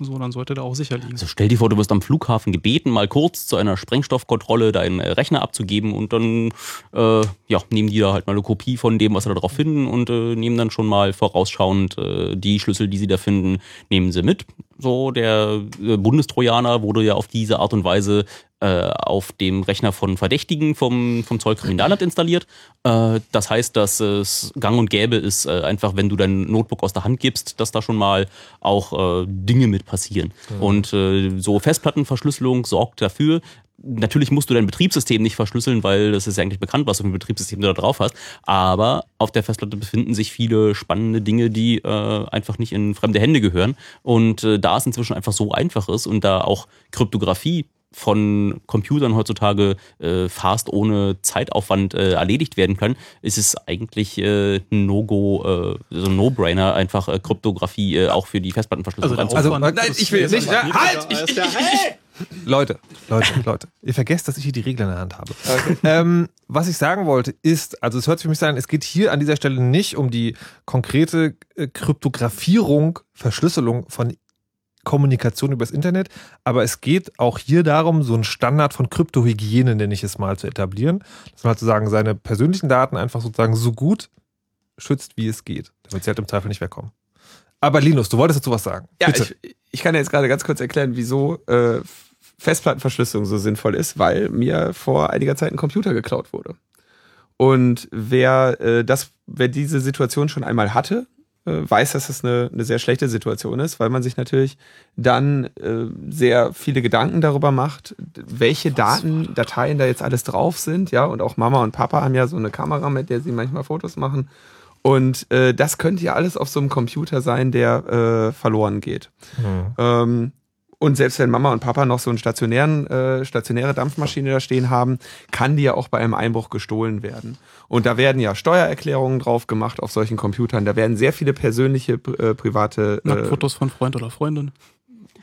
so, dann sollte der auch sicher liegen. Also stell dir vor, du wirst am Flughafen gebeten, mal kurz zu einer Sprengstoffkontrolle deinen Rechner abzugeben und dann äh, ja, nehmen die da halt mal eine Kopie von dem, was sie da drauf finden und äh, nehmen dann schon mal vorausschauend äh, die Schlüssel, die sie da finden, nehmen sie mit. So, der äh, Bundestrojaner wurde ja auf diese Art und Weise äh, auf dem Rechner von Verdächtigen vom, vom Zollkriminalamt installiert. Äh, das heißt, dass es gang und gäbe ist, äh, einfach wenn du dein Notebook aus der Hand gibst, dass da schon mal auch äh, Dinge mit passieren. Und äh, so Festplattenverschlüsselung sorgt dafür, Natürlich musst du dein Betriebssystem nicht verschlüsseln, weil das ist ja eigentlich bekannt, was für ein Betriebssystem du da drauf hast. Aber auf der Festplatte befinden sich viele spannende Dinge, die äh, einfach nicht in fremde Hände gehören. Und äh, da es inzwischen einfach so einfach ist und da auch Kryptographie von Computern heutzutage äh, fast ohne Zeitaufwand äh, erledigt werden kann, ist es eigentlich äh, ein No-Go, äh, so ein No-Brainer, einfach äh, Kryptographie äh, auch für die Festplattenverschlüsselung Also Also, nein, ich will nicht. Ja, halt! Ich, ich, ich, Leute, Leute, Leute. Ihr vergesst, dass ich hier die Regeln in der Hand habe. Ähm, was ich sagen wollte, ist, also es hört sich für mich an, es geht hier an dieser Stelle nicht um die konkrete Kryptografierung, Verschlüsselung von Kommunikation übers Internet, aber es geht auch hier darum, so einen Standard von Kryptohygiene, nenne ich es mal, zu etablieren. Dass man halt sozusagen seine persönlichen Daten einfach sozusagen so gut schützt, wie es geht, damit sie halt im Zweifel nicht wegkommen. Aber Linus, du wolltest dazu was sagen. Ja, Bitte. ich, ich kann ja jetzt gerade ganz kurz erklären, wieso äh, Festplattenverschlüsselung so sinnvoll ist, weil mir vor einiger Zeit ein Computer geklaut wurde. Und wer äh, das, wer diese Situation schon einmal hatte, weiß, dass das eine, eine sehr schlechte Situation ist, weil man sich natürlich dann äh, sehr viele Gedanken darüber macht, welche Daten, Dateien da jetzt alles drauf sind, ja, und auch Mama und Papa haben ja so eine Kamera, mit der sie manchmal Fotos machen. Und äh, das könnte ja alles auf so einem Computer sein, der äh, verloren geht. Hm. Ähm, und selbst wenn Mama und Papa noch so eine stationären, äh, stationäre Dampfmaschine da stehen haben, kann die ja auch bei einem Einbruch gestohlen werden. Und da werden ja Steuererklärungen drauf gemacht auf solchen Computern. Da werden sehr viele persönliche, äh, private äh, Nacktfotos von Freund oder Freundin.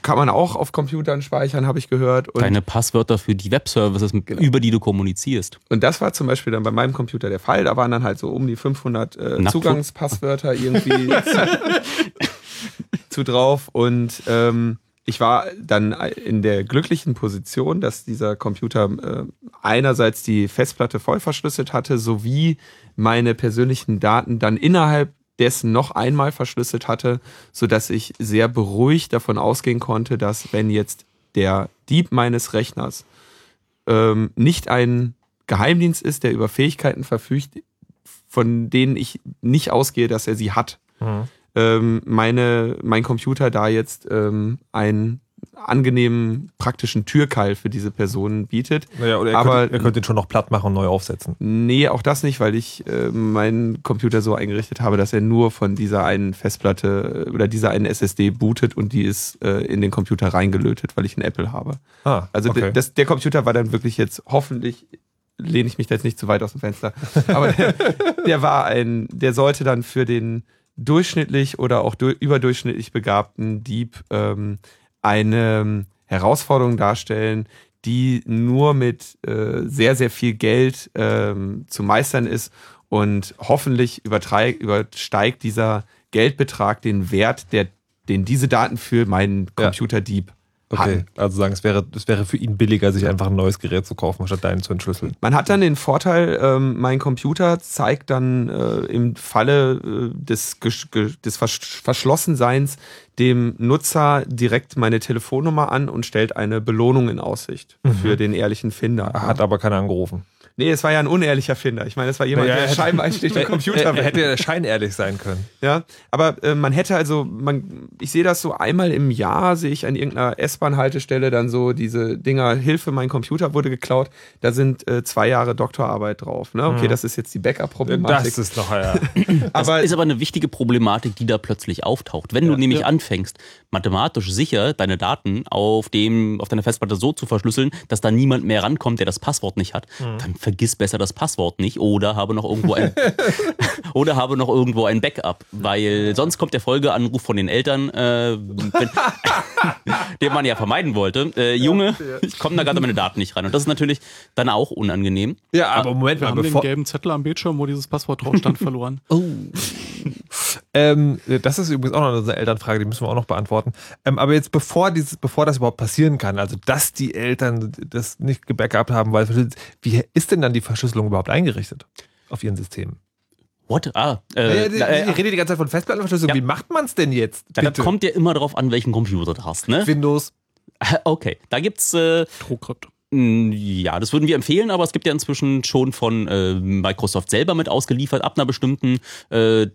kann man auch auf Computern speichern, habe ich gehört. Und, Deine Passwörter für die Webservices, Genau. über die du kommunizierst. und das war zum Beispiel dann bei meinem Computer der Fall. Da waren dann halt so um die 500 äh, Zugangspasswörter irgendwie zu, zu drauf. Und ähm, ich war dann in der glücklichen Position, dass dieser Computer äh, einerseits die Festplatte voll verschlüsselt hatte, sowie meine persönlichen Daten dann innerhalb dessen noch einmal verschlüsselt hatte, sodass ich sehr beruhigt davon ausgehen konnte, dass wenn jetzt der Dieb meines Rechners ähm, nicht ein Geheimdienst ist, der über Fähigkeiten verfügt, von denen ich nicht ausgehe, dass er sie hat, Mhm. Ähm, meine, mein Computer da jetzt ähm, einen angenehmen, praktischen Türkeil für diese Person bietet. Naja, oder er, Aber- könnte, er könnte ihn schon noch platt machen und neu aufsetzen. Nee, auch das nicht, weil ich äh, meinen Computer so eingerichtet habe, dass er nur von dieser einen Festplatte äh, oder dieser einen SSD bootet und die ist äh, in den Computer reingelötet, weil ich einen Apple habe. Ah, Also okay. das, der Computer war dann wirklich jetzt hoffentlich lehne ich mich da jetzt nicht zu weit aus dem Fenster, aber der, der war ein, der sollte dann für den durchschnittlich oder auch du, überdurchschnittlich begabten Dieb ähm, eine Herausforderung darstellen, die nur mit äh, sehr, sehr viel Geld ähm, zu meistern ist. Und hoffentlich übersteigt dieser Geldbetrag den Wert, der, den diese Daten für meinen Computerdieb Okay, also sagen, es wäre, es wäre für ihn billiger, sich einfach ein neues Gerät zu kaufen, statt deinen zu entschlüsseln. Man hat dann den Vorteil, ähm, mein Computer zeigt dann äh, im Falle äh, des, des Versch Verschlossenseins dem Nutzer direkt meine Telefonnummer an und stellt eine Belohnung in Aussicht Mhm. für den ehrlichen Finder. Er hat aber keiner angerufen. Nee, es war ja ein unehrlicher Finder. Ich meine, es war jemand, Naja, der er hätte- schlichten er- Computer er- er weg- hätte ja scheinehrlich sein können. Ja, aber äh, man hätte also, man, ich sehe das so einmal im Jahr, sehe ich an irgendeiner S-Bahn-Haltestelle dann so diese Dinger, Hilfe, mein Computer wurde geklaut. Da sind äh, zwei Jahre Doktorarbeit drauf. Ne? Okay, Mhm. das ist jetzt die Backup-Problematik. Das ist noch, ja. Das ist aber eine wichtige Problematik, die da plötzlich auftaucht. Wenn du nämlich anfängst, mathematisch sicher deine Daten auf, dem, auf deiner Festplatte so zu verschlüsseln, dass da niemand mehr rankommt, der das Passwort nicht hat, Mhm. dann vergiss besser das Passwort nicht oder habe noch irgendwo ein, oder habe noch irgendwo ein Backup, weil sonst kommt der Folgeanruf von den Eltern, äh, wenn, den man ja vermeiden wollte. Äh, Junge, ich komme da gerade meine Daten nicht ran. Und das ist natürlich dann auch unangenehm. Ja, aber Moment Wir mal, haben den gelben Zettel am Bildschirm, wo dieses Passwort drauf stand, verloren. Oh. Ähm, das ist übrigens auch noch eine Elternfrage, die müssen wir auch noch beantworten. Ähm, aber jetzt bevor dieses, bevor das überhaupt passieren kann, also dass die Eltern das nicht gebackupt haben, weil wie ist denn dann die Verschlüsselung überhaupt eingerichtet auf ihren Systemen? What? Ah, Äh, ich äh, rede die ganze Zeit von Festplattenverschlüsselung. Wie macht man es denn jetzt? Ja, das kommt ja immer darauf an, welchen Computer du hast, ne? Windows. Okay, da gibt's äh, TrueCrypt. Ja, das würden wir empfehlen, aber es gibt ja inzwischen schon von äh, Microsoft selber mit ausgeliefert, ab einer bestimmten äh,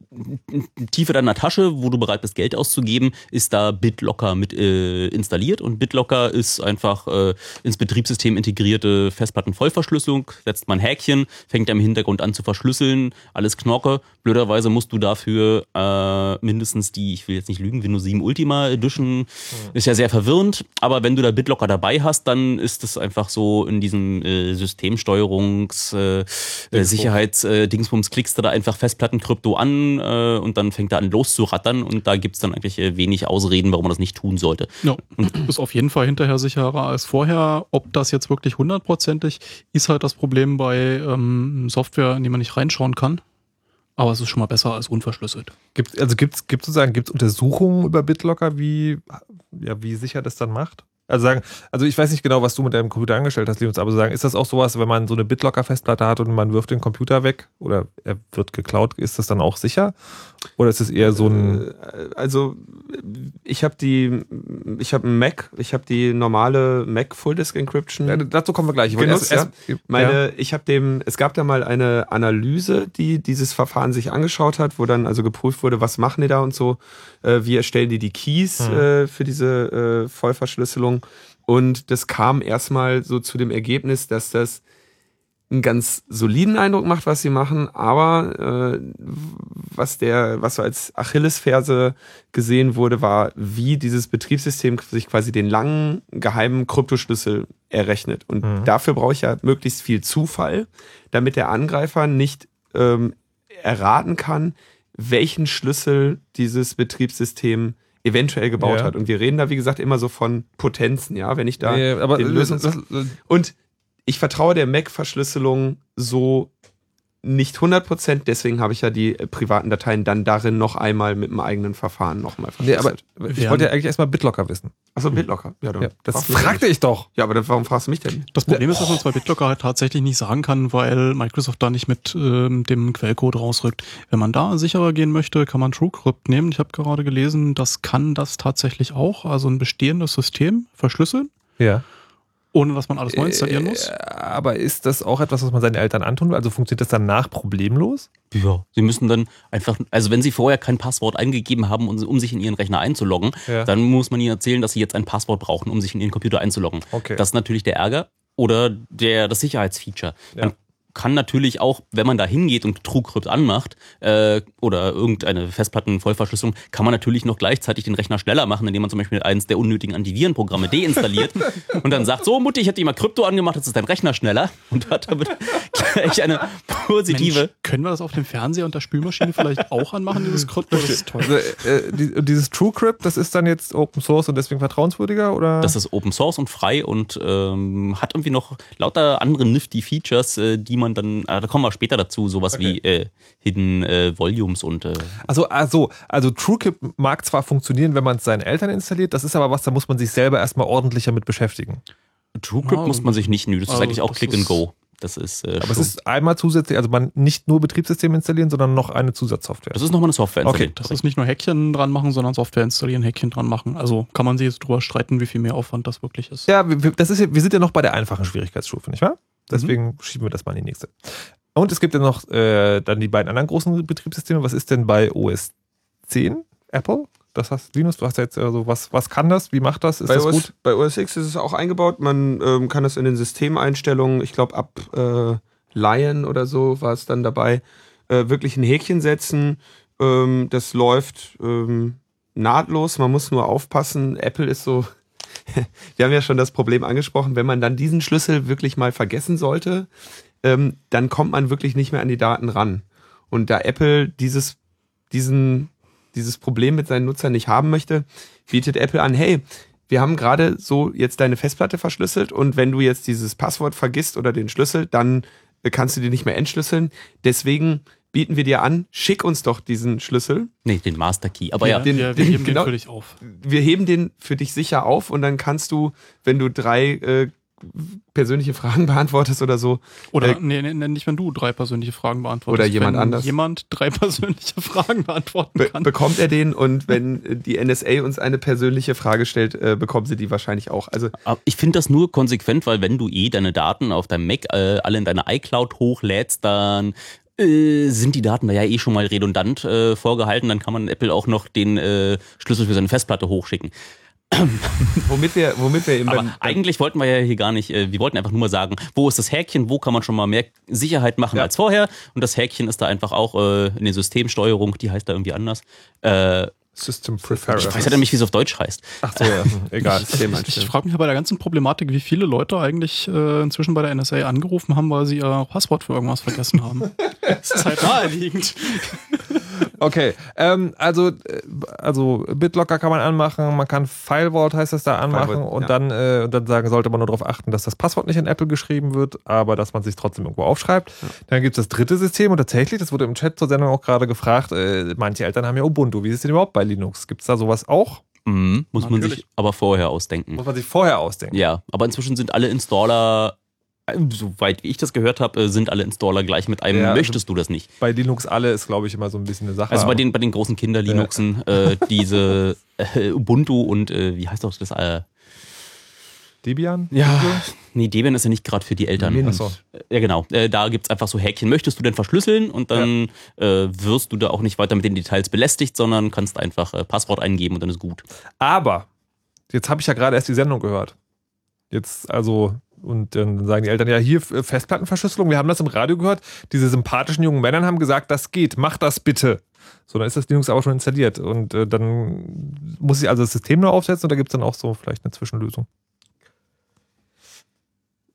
Tiefe deiner Tasche, wo du bereit bist, Geld auszugeben, ist da BitLocker mit äh, installiert. Und BitLocker ist einfach äh, ins Betriebssystem integrierte Festplattenvollverschlüsselung, setzt man Häkchen, fängt er im Hintergrund an zu verschlüsseln, alles Knorke. Blöderweise musst du dafür äh, mindestens die, ich will jetzt nicht lügen, Windows 7 Ultima Edition, ist ja sehr verwirrend, aber wenn du da BitLocker dabei hast, dann ist es einfach so in diesem äh, Systemsteuerungs äh, äh, Sicherheits äh, klickst du da einfach Festplattenkrypto an äh, und dann fängt er an loszurattern und da gibt's dann eigentlich äh, wenig Ausreden, warum man das nicht tun sollte. Ja, ist auf jeden Fall hinterher sicherer als vorher. Ob das jetzt wirklich hundertprozentig ist halt das Problem bei ähm, Software, in die man nicht reinschauen kann. Aber es ist schon mal besser als unverschlüsselt. Gibt, also gibt es sozusagen gibt's Untersuchungen über BitLocker, wie, ja, wie sicher das dann macht? Also sagen, also ich weiß nicht genau, was du mit deinem Computer angestellt hast, Linus, aber sagen, ist das auch sowas, wenn man so eine BitLocker-Festplatte hat und man wirft den Computer weg oder er wird geklaut, ist das dann auch sicher? Oder ist es eher so ein. Äh, Also ich habe die, ich habe einen Mac, ich habe die normale Mac Full Disk Encryption. Ja, dazu kommen wir gleich. Ich genutzt, erst- erst- Meine, ich habe dem, es gab da mal eine Analyse, die dieses Verfahren sich angeschaut hat, wo dann also geprüft wurde, was machen die da und so, äh, wie erstellen die die Keys Hm. äh, für diese Vollverschlüsselung. Und das kam erstmal so zu dem Ergebnis, dass das einen ganz soliden Eindruck macht, was sie machen, aber äh, was der, was so als Achillesferse gesehen wurde, war, wie dieses Betriebssystem sich quasi den langen geheimen Kryptoschlüssel errechnet. Und Mhm. dafür brauche ich ja möglichst viel Zufall, damit der Angreifer nicht ähm, erraten kann, welchen Schlüssel dieses Betriebssystem eventuell gebaut Ja. hat. Und wir reden da, wie gesagt, immer so von Potenzen, ja, wenn ich da Nee, aber den Lösungs und ich vertraue der Mac-Verschlüsselung so nicht 100%, deswegen habe ich ja die äh, privaten Dateien dann darin noch einmal mit einem eigenen Verfahren nochmal Nee, aber verschlüsselt. ich wollte ja eigentlich erstmal BitLocker wissen. Achso, BitLocker. Ja, dann Ja, das fragte ich doch. Ja, aber dann, warum fragst du mich denn? Das Problem ist, dass man es bei BitLocker halt tatsächlich nicht sagen kann, weil Microsoft da nicht mit ähm, dem Quellcode rausrückt. Wenn man da sicherer gehen möchte, kann man TrueCrypt nehmen. Ich habe gerade gelesen, das kann das tatsächlich auch, also ein bestehendes System verschlüsseln. Ja. Ohne dass man alles neu installieren muss. Äh, aber ist das auch etwas, was man seinen Eltern antun will? Also funktioniert das danach problemlos? Ja, sie müssen dann einfach, also wenn sie vorher kein Passwort eingegeben haben, um, sich in ihren Rechner einzuloggen, Ja. dann muss man ihnen erzählen, dass sie jetzt ein Passwort brauchen, um sich in ihren Computer einzuloggen. Okay. Das ist natürlich der Ärger oder der, das Sicherheitsfeature. Man kann natürlich auch, wenn man da hingeht und TrueCrypt anmacht äh, oder irgendeine Festplattenvollverschlüsselung, kann man natürlich noch gleichzeitig den Rechner schneller machen, indem man zum Beispiel eines der unnötigen Antivirenprogramme deinstalliert und dann sagt, so Mutti, ich hätte dir mal Krypto angemacht, jetzt ist dein Rechner schneller und hat damit gleich eine positive... Mensch, können wir das auf dem Fernseher und der Spülmaschine vielleicht auch anmachen, dieses Krypto? Das ist toll. Also, äh, die, dieses TrueCrypt, das ist dann jetzt Open Source und deswegen vertrauenswürdiger? Oder? Das ist Open Source und frei und ähm, hat irgendwie noch lauter andere nifty Features, äh, die man dann, äh, da kommen wir später dazu, sowas wie äh, Hidden äh, Volumes und äh, Also, also, also TrueCrypt mag zwar funktionieren, wenn man es seinen Eltern installiert, das ist aber was, da muss man sich selber erstmal ordentlicher mit beschäftigen. TrueCrypt Ah, muss man sich nicht, nö, das ist also eigentlich auch das Click ist- and Go. Das ist, äh, Aber es ist einmal zusätzlich, also man nicht nur Betriebssystem installieren, sondern noch eine Zusatzsoftware. das ist nochmal eine Software. Okay. Das ist nicht nur Häkchen dran machen, sondern Software installieren, Häkchen dran machen. Also kann man sich jetzt drüber streiten, wie viel mehr Aufwand das wirklich ist. Ja, wir, das ist ja, wir sind ja noch bei der einfachen Schwierigkeitsstufe, nicht wahr? Deswegen schieben wir das mal in die nächste. Und es gibt ja noch äh, dann die beiden anderen großen Betriebssysteme. Was ist denn bei OS 10 Apple? Das hast Linus, du hast jetzt also was, was kann das? Wie macht das? Ist bei, das OS, gut? bei OS X ist es auch eingebaut. Man ähm, kann das in den Systemeinstellungen, ich glaube ab äh, Lion oder so war es dann dabei, äh, wirklich ein Häkchen setzen. Ähm, das läuft ähm, nahtlos. Man muss nur aufpassen. Apple ist so. Wir haben ja schon das Problem angesprochen, wenn man dann diesen Schlüssel wirklich mal vergessen sollte, ähm, dann kommt man wirklich nicht mehr an die Daten ran. Und da Apple dieses, diesen, dieses Problem mit seinen Nutzern nicht haben möchte, bietet Apple an, hey, wir haben gerade so jetzt deine Festplatte verschlüsselt und wenn du jetzt dieses Passwort vergisst oder den Schlüssel, dann äh, kannst du die nicht mehr entschlüsseln. Deswegen bieten wir dir an, schick uns doch diesen Schlüssel. Nee, den Master Key. Aber ja, Den- wir, wir heben genau. den für dich auf. Wir heben den für dich sicher auf und dann kannst du, wenn du drei äh, persönliche Fragen beantwortest oder so, Oder Äh, nee, nee, nee, nicht wenn du drei persönliche Fragen beantwortest. Oder jemand wenn anders. jemand drei persönliche Fragen beantworten be kann. bekommt er den und wenn äh, die NSA uns eine persönliche Frage stellt, äh, bekommen sie die wahrscheinlich auch. Also Aber ich finde das nur konsequent, weil wenn du eh deine Daten auf deinem Mac äh, alle in deine iCloud hochlädst, dann äh, sind die Daten da ja eh schon mal redundant äh, vorgehalten. Dann kann man Apple auch noch den äh, Schlüssel für seine Festplatte hochschicken. womit wir, womit wir eben Aber eigentlich wollten wir ja hier gar nicht, äh, wir wollten einfach nur mal sagen, wo ist das Häkchen, wo kann man schon mal mehr Sicherheit machen Ja. als vorher. Und das Häkchen ist da einfach auch äh, in der Systemsteuerung, die heißt da irgendwie anders. System Preference. ich weiß ja nämlich, wie es auf Deutsch heißt. Ach so, ja. egal. Ich, ich frage mich bei der ganzen Problematik, wie viele Leute eigentlich äh, inzwischen bei der NSA angerufen haben, weil sie ihr Passwort für irgendwas vergessen haben. das ist halt naheliegend. Okay, ähm, also, äh, also BitLocker kann man anmachen, man kann FileVault heißt das da anmachen FileVault, und ja. dann äh, dann sagen, sollte man nur darauf achten, dass das Passwort nicht in Apple geschrieben wird, aber dass man sich trotzdem irgendwo aufschreibt. Dann gibt es das dritte System und tatsächlich, das wurde im Chat zur Sendung auch gerade gefragt, äh, manche Eltern haben ja Ubuntu. Wie ist es denn überhaupt bei Linux? Gibt es da sowas auch? Mhm, muss man Natürlich. sich aber vorher ausdenken. Muss man sich vorher ausdenken. Ja, aber inzwischen sind alle Installer, soweit wie ich das gehört habe, äh, sind alle Installer gleich mit einem, Ja, also- möchtest du das nicht? Bei Linux alle ist, glaube ich, immer so ein bisschen eine Sache. Also bei den, bei den großen Kinder-Linuxen, äh, diese äh, Ubuntu und äh, wie heißt doch das? Äh, Debian? ja, nee, Debian ist ja nicht gerade für die Eltern. Mint. Achso. Ja, genau. Äh, da gibt's einfach so Häkchen. Möchtest du denn verschlüsseln? Und dann äh, wirst du da auch nicht weiter mit den Details belästigt, sondern kannst einfach äh, Passwort eingeben und dann ist gut. Aber, jetzt habe ich ja gerade erst die Sendung gehört. Jetzt, also, und dann sagen die Eltern, ja, hier äh, Festplattenverschlüsselung, wir haben das im Radio gehört. Diese sympathischen jungen Männer haben gesagt, das geht, mach das bitte. So, dann ist das Linux aber schon installiert. Und äh, dann muss ich also das System nur aufsetzen und da gibt es dann auch so vielleicht eine Zwischenlösung.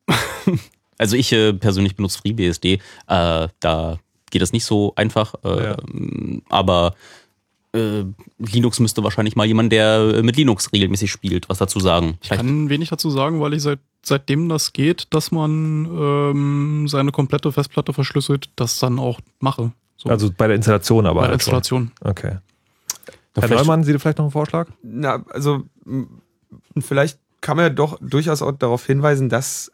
Also ich äh, persönlich benutze FreeBSD. Äh, da geht das nicht so einfach. Äh, Ja. Aber äh, Linux müsste wahrscheinlich mal jemand, der äh, mit Linux regelmäßig spielt, was dazu sagen. Ich kann wenig dazu sagen, weil ich seit, seitdem das geht, dass man ähm, seine komplette Festplatte verschlüsselt, das dann auch mache. So, Also bei der Installation aber. bei der halt schon. Installation. Okay. Ja, Herr vielleicht- Neumann, Sie vielleicht noch einen Vorschlag? na, also vielleicht kann man ja doch durchaus auch darauf hinweisen, dass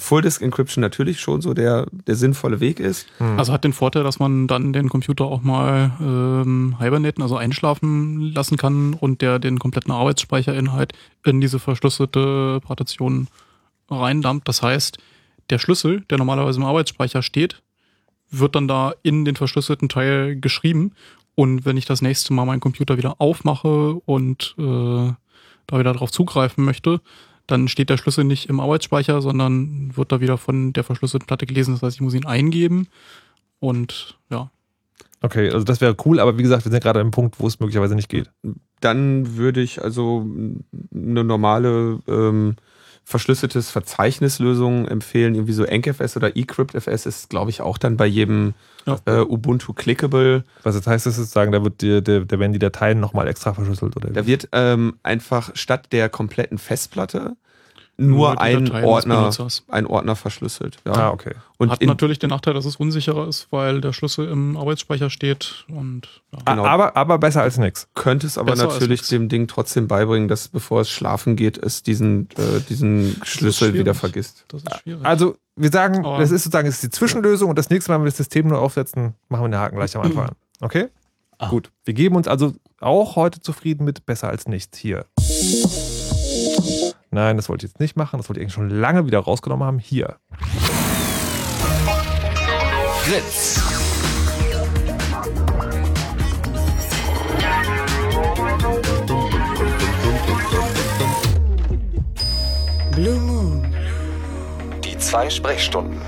Full Disk Encryption natürlich schon so der, der sinnvolle Weg ist. Also hat den Vorteil, dass man dann den Computer auch mal ähm, hibernaten, also einschlafen lassen kann und der den kompletten Arbeitsspeicherinhalt in diese verschlüsselte Partition reindumpt. Das heißt, der Schlüssel, der normalerweise im Arbeitsspeicher steht, wird dann da in den verschlüsselten Teil geschrieben. Und wenn ich das nächste Mal meinen Computer wieder aufmache und äh, da wieder drauf zugreifen möchte, dann steht der Schlüssel nicht im Arbeitsspeicher, sondern wird da wieder von der verschlüsselten Platte gelesen. Das heißt, ich muss ihn eingeben und ja. Okay, also das wäre cool, aber wie gesagt, wir sind gerade an einem Punkt, wo es möglicherweise nicht geht. Dann würde ich also eine normale ähm, verschlüsseltes Verzeichnislösung empfehlen. Irgendwie so EncFS oder eCryptFS ist, glaube ich, auch dann bei jedem ja. äh, Ubuntu clickable. Was jetzt heißt, das sozusagen, da wird die, da werden die Dateien nochmal extra verschlüsselt, oder? Da wird ähm, einfach statt der kompletten Festplatte nur ein Ordner, ein Ordner verschlüsselt. Ja. Ah, okay. Und Hat natürlich den Nachteil, dass es unsicherer ist, weil der Schlüssel im Arbeitsspeicher steht. Und, ja. genau. aber, aber besser als nichts. Könnte es aber besser natürlich dem Ding trotzdem beibringen, dass bevor es schlafen geht, es diesen, äh, diesen Schlüssel wieder vergisst. Das ist schwierig. Also wir sagen, aber das ist sozusagen das ist die Zwischenlösung und das nächste Mal, wenn wir das System nur aufsetzen, machen wir den Haken gleich am Anfang an. Okay? Ah. Gut. Wir geben uns also auch heute zufrieden mit besser als nichts hier. Nein, das wollte ich jetzt nicht machen. Das wollte ich eigentlich schon lange wieder rausgenommen haben. Hier. Fritz. Blue Moon. Die zwei Sprechstunden.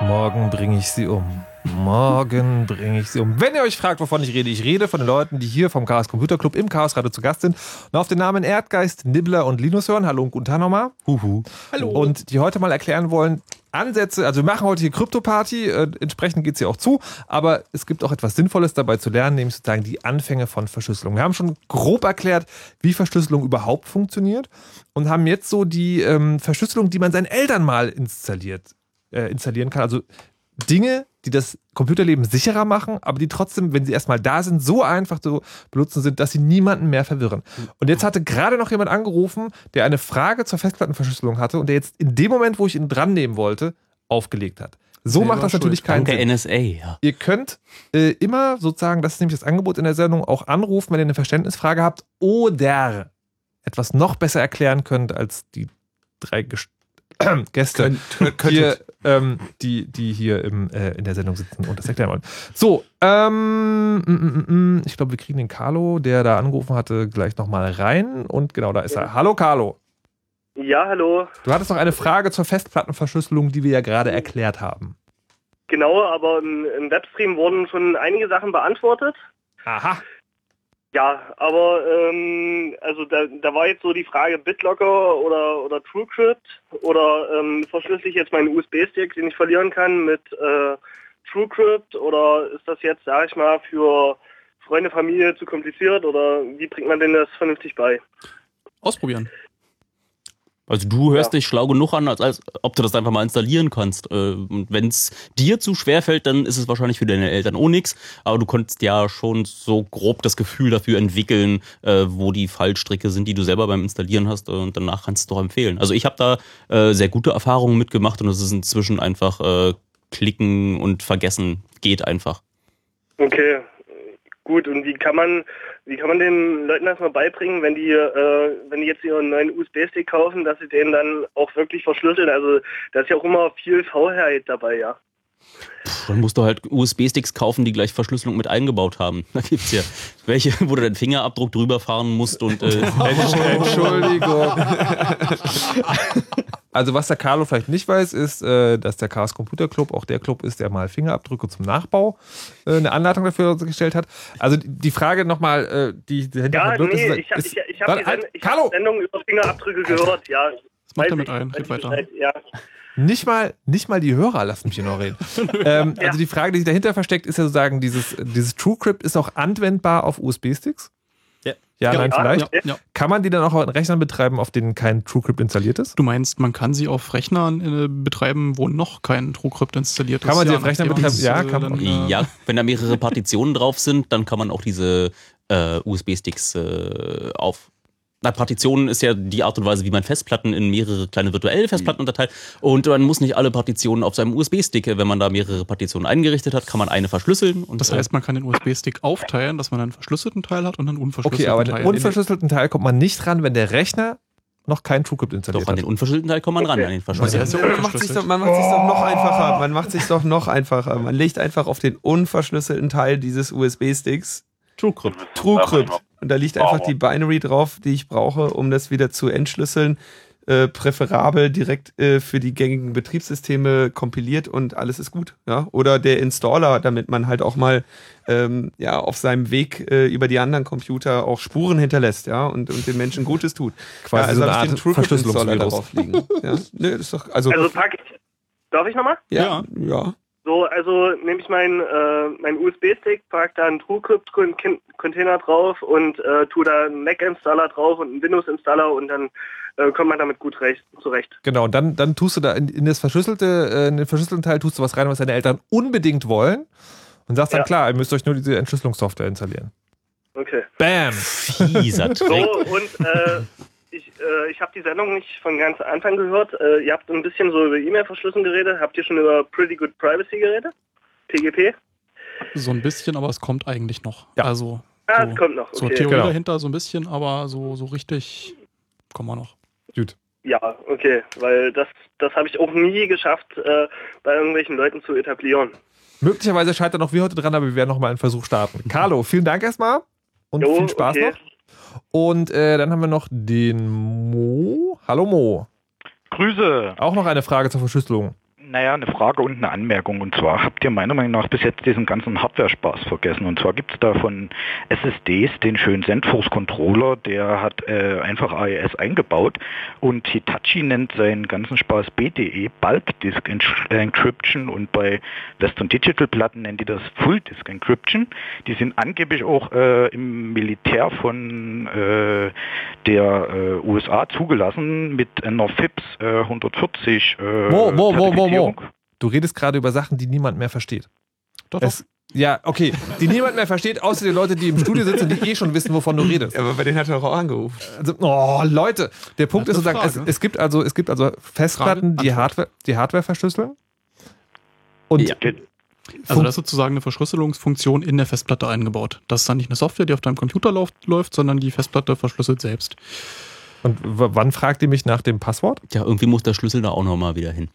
Morgen bringe ich sie um. Morgen bringe ich sie um. Wenn ihr euch fragt, wovon ich rede, ich rede von den Leuten, die hier vom Chaos Computer Club im Chaos Radio zu Gast sind und auf den Namen Erdgeist, Nibbler und Linus hören. Hallo und guten Tag nochmal. Huhu. Hallo. Und die heute mal erklären wollen, Ansätze, also wir machen heute hier Krypto-Party, äh, entsprechend geht es hier auch zu, aber es gibt auch etwas Sinnvolles dabei zu lernen, nämlich sozusagen die Anfänge von Verschlüsselung. Wir haben schon grob erklärt, wie Verschlüsselung überhaupt funktioniert und haben jetzt so die ähm, Verschlüsselung, die man seinen Eltern mal installiert, äh, installieren kann. Also Dinge, die das Computerleben sicherer machen, aber die trotzdem, wenn sie erstmal da sind, so einfach zu benutzen sind, dass sie niemanden mehr verwirren. Und jetzt hatte gerade noch jemand angerufen, der eine Frage zur Festplattenverschlüsselung hatte und der jetzt in dem Moment, wo ich ihn dran nehmen wollte, aufgelegt hat. So Selber macht das natürlich keinen Danke Sinn. NSA, ja. Ihr könnt äh, immer sozusagen, das ist nämlich das Angebot in der Sendung, auch anrufen, wenn ihr eine Verständnisfrage habt oder etwas noch besser erklären könnt als die drei Gäste Könnt, hier, ähm, die, die hier im, äh, in der Sendung sitzen und das erklären wollen. So, ähm, mm, mm, mm, ich glaube, wir kriegen den Carlo, der da angerufen hatte, gleich nochmal rein. Und genau, da ist er. Hallo, Carlo. Ja, hallo. Du hattest noch eine Frage zur Festplattenverschlüsselung, die wir ja gerade erklärt haben. Genau, aber im, im Webstream wurden schon einige Sachen beantwortet. Aha. Ja, aber ähm, also da, da war jetzt so die Frage BitLocker oder, oder TrueCrypt oder ähm, verschlüssel ich jetzt meinen USB-Stick, den ich verlieren kann mit äh, TrueCrypt oder ist das jetzt, sag ich mal, für Freunde, Familie zu kompliziert oder wie bringt man denn das vernünftig bei? Ausprobieren. Also du hörst ja. dich schlau genug an, als, als ob du das einfach mal installieren kannst. Äh, und wenn es dir zu schwer fällt, dann ist es wahrscheinlich für deine Eltern auch nichts. Aber du konntest ja schon so grob das Gefühl dafür entwickeln, äh, wo die Fallstricke sind, die du selber beim Installieren hast. Äh, und danach kannst du es doch empfehlen. Also ich habe da sehr gute Erfahrungen mitgemacht und es ist inzwischen einfach klicken und vergessen geht einfach. Okay, gut. Und wie kann man wie kann man den Leuten das mal beibringen, wenn die, äh, wenn die jetzt ihren neuen USB-Stick kaufen, dass sie den dann auch wirklich verschlüsseln? Also da ist ja auch immer viel Faulheit dabei, ja. Dann musst du halt USB-Sticks kaufen, die gleich Verschlüsselung mit eingebaut haben. Da gibt es ja welche, wo du deinen Fingerabdruck drüber fahren musst und. Äh Entschuldigung. Also was der Carlo vielleicht nicht weiß, ist, äh, dass der Chaos Computer Club auch der Club ist, der mal Fingerabdrücke zum Nachbau äh, eine Anleitung dafür gestellt hat. Also die Frage nochmal, äh, die dahinter ja, nee, ist, ich habe ich, ich hab die Send ich hab Sendung über Fingerabdrücke gehört, ja. Was macht damit ein? Red weiter. Ja. Nicht mal, nicht mal die Hörer lassen mich hier noch reden. ähm, ja. Also die Frage, die sich dahinter versteckt, ist ja sozusagen, dieses, dieses TrueCrypt ist auch anwendbar auf USB-Sticks? Ja, ja nein, vielleicht. Ja, ja. Kann man die dann auch auf Rechnern betreiben, auf denen kein TrueCrypt installiert ist? Du meinst, man kann sie auf Rechnern äh, betreiben, wo noch kein TrueCrypt installiert ist? Kann man sie auf Rechnern betreiben? Ja, kann man. Dann, ja, wenn da mehrere Partitionen drauf sind, dann kann man auch diese äh, USB-Sticks äh, auf na, Partitionen ist ja die Art und Weise, wie man Festplatten in mehrere kleine virtuelle Festplatten unterteilt. Und man muss nicht alle Partitionen auf seinem USB-Stick, wenn man da mehrere Partitionen eingerichtet hat, kann man eine verschlüsseln. Und das heißt, man kann den USB-Stick aufteilen, dass man einen verschlüsselten Teil hat und einen unverschlüsselten Teil. Okay, aber den unverschlüsselten Teil kommt man nicht ran, wenn der Rechner noch kein TrueCrypt installiert Doch, an den unverschlüsselten Teil kommt man ran, an den verschlüsselten. Man macht sich doch, man macht sich doch noch einfacher. Man macht sich doch noch einfacher. Man legt einfach auf den unverschlüsselten Teil dieses USB-Sticks TrueCrypt. TrueCrypt. Und da liegt einfach die Binary drauf, die ich brauche, um das wieder zu entschlüsseln. Äh, präferabel direkt äh, für die gängigen Betriebssysteme kompiliert und alles ist gut. Ja? Oder der Installer, damit man halt auch mal ähm, ja, auf seinem Weg äh, über die anderen Computer auch Spuren hinterlässt ja? und, und den Menschen Gutes tut. Quasi ja, also so eine Art Verschlüsselungsvirus. darauf liegen. Ja? Nö, das ist doch, also, Also pack ich. Darf ich nochmal? ja, ja. So, also nehme ich meinen äh, mein USB-Stick, pack da einen TrueCrypt-Container drauf und äh, tue da einen Mac-Installer drauf und einen Windows-Installer und dann äh, kommt man damit gut recht, zurecht. Genau, und dann, dann tust du da in, in das verschlüsselte, äh, in den verschlüsselten Teil tust du was rein, was deine Eltern unbedingt wollen. Und sagst dann, Ja. klar, ihr müsst euch nur diese Entschlüsselungssoftware installieren. Okay. Bam! Fieser So, Trick. und äh, ich, äh, ich habe die Sendung nicht von ganz Anfang gehört. Äh, ihr habt ein bisschen so über E-Mail-Verschlüsselung geredet. Habt ihr schon über Pretty Good Privacy geredet? PGP? So ein bisschen, aber es kommt eigentlich noch. Ja. Also Ah, so, es kommt noch. so Okay. Theorie Genau. dahinter so ein bisschen, aber so, so richtig kommen wir noch. Gut. Ja, okay. Weil das, das habe ich auch nie geschafft, äh, bei irgendwelchen Leuten zu etablieren. Möglicherweise scheitert noch wir heute dran, aber wir werden noch mal einen Versuch starten. Carlo, vielen Dank erstmal und Jo, viel Spaß okay. noch. Und äh, dann haben wir noch den Mo. Hallo Mo. Grüße. Auch noch eine Frage zur Verschlüsselung. Naja, eine Frage und eine Anmerkung. Und zwar habt ihr meiner Meinung nach bis jetzt diesen ganzen Hardware-Spaß vergessen. Und zwar gibt es da von SSDs den schönen ZenForce-Controller, der hat äh, einfach AES eingebaut. Und Hitachi nennt seinen ganzen Spaß BDE, Bulk Disk Encryption. Und bei Western Digital Platten nennen die das Full Disk Encryption. Die sind angeblich auch äh, im Militär von äh, der äh, USA zugelassen mit einer FIPS äh, 140 äh, Mo, Mo, Mo, Mo, Mo. Zertifizierung. Du redest gerade über Sachen, die niemand mehr versteht. Doch, Es, ja, okay. Die niemand mehr versteht, außer die Leute, die im Studio sitzen, die eh schon wissen, wovon du redest. Aber bei denen hat er auch angerufen. Also, oh, Leute, der Punkt ist sozusagen, es, es gibt also, es gibt also Festplatten, Frage, die. Hardware, die Hardware verschlüsseln. Und Ja. Also das ist sozusagen eine Verschlüsselungsfunktion in der Festplatte eingebaut. Das ist dann nicht eine Software, die auf deinem Computer läuft, läuft sondern die Festplatte verschlüsselt selbst. Und wann fragt ihr mich nach dem Passwort? Ja, irgendwie muss der Schlüssel da auch nochmal wieder hin.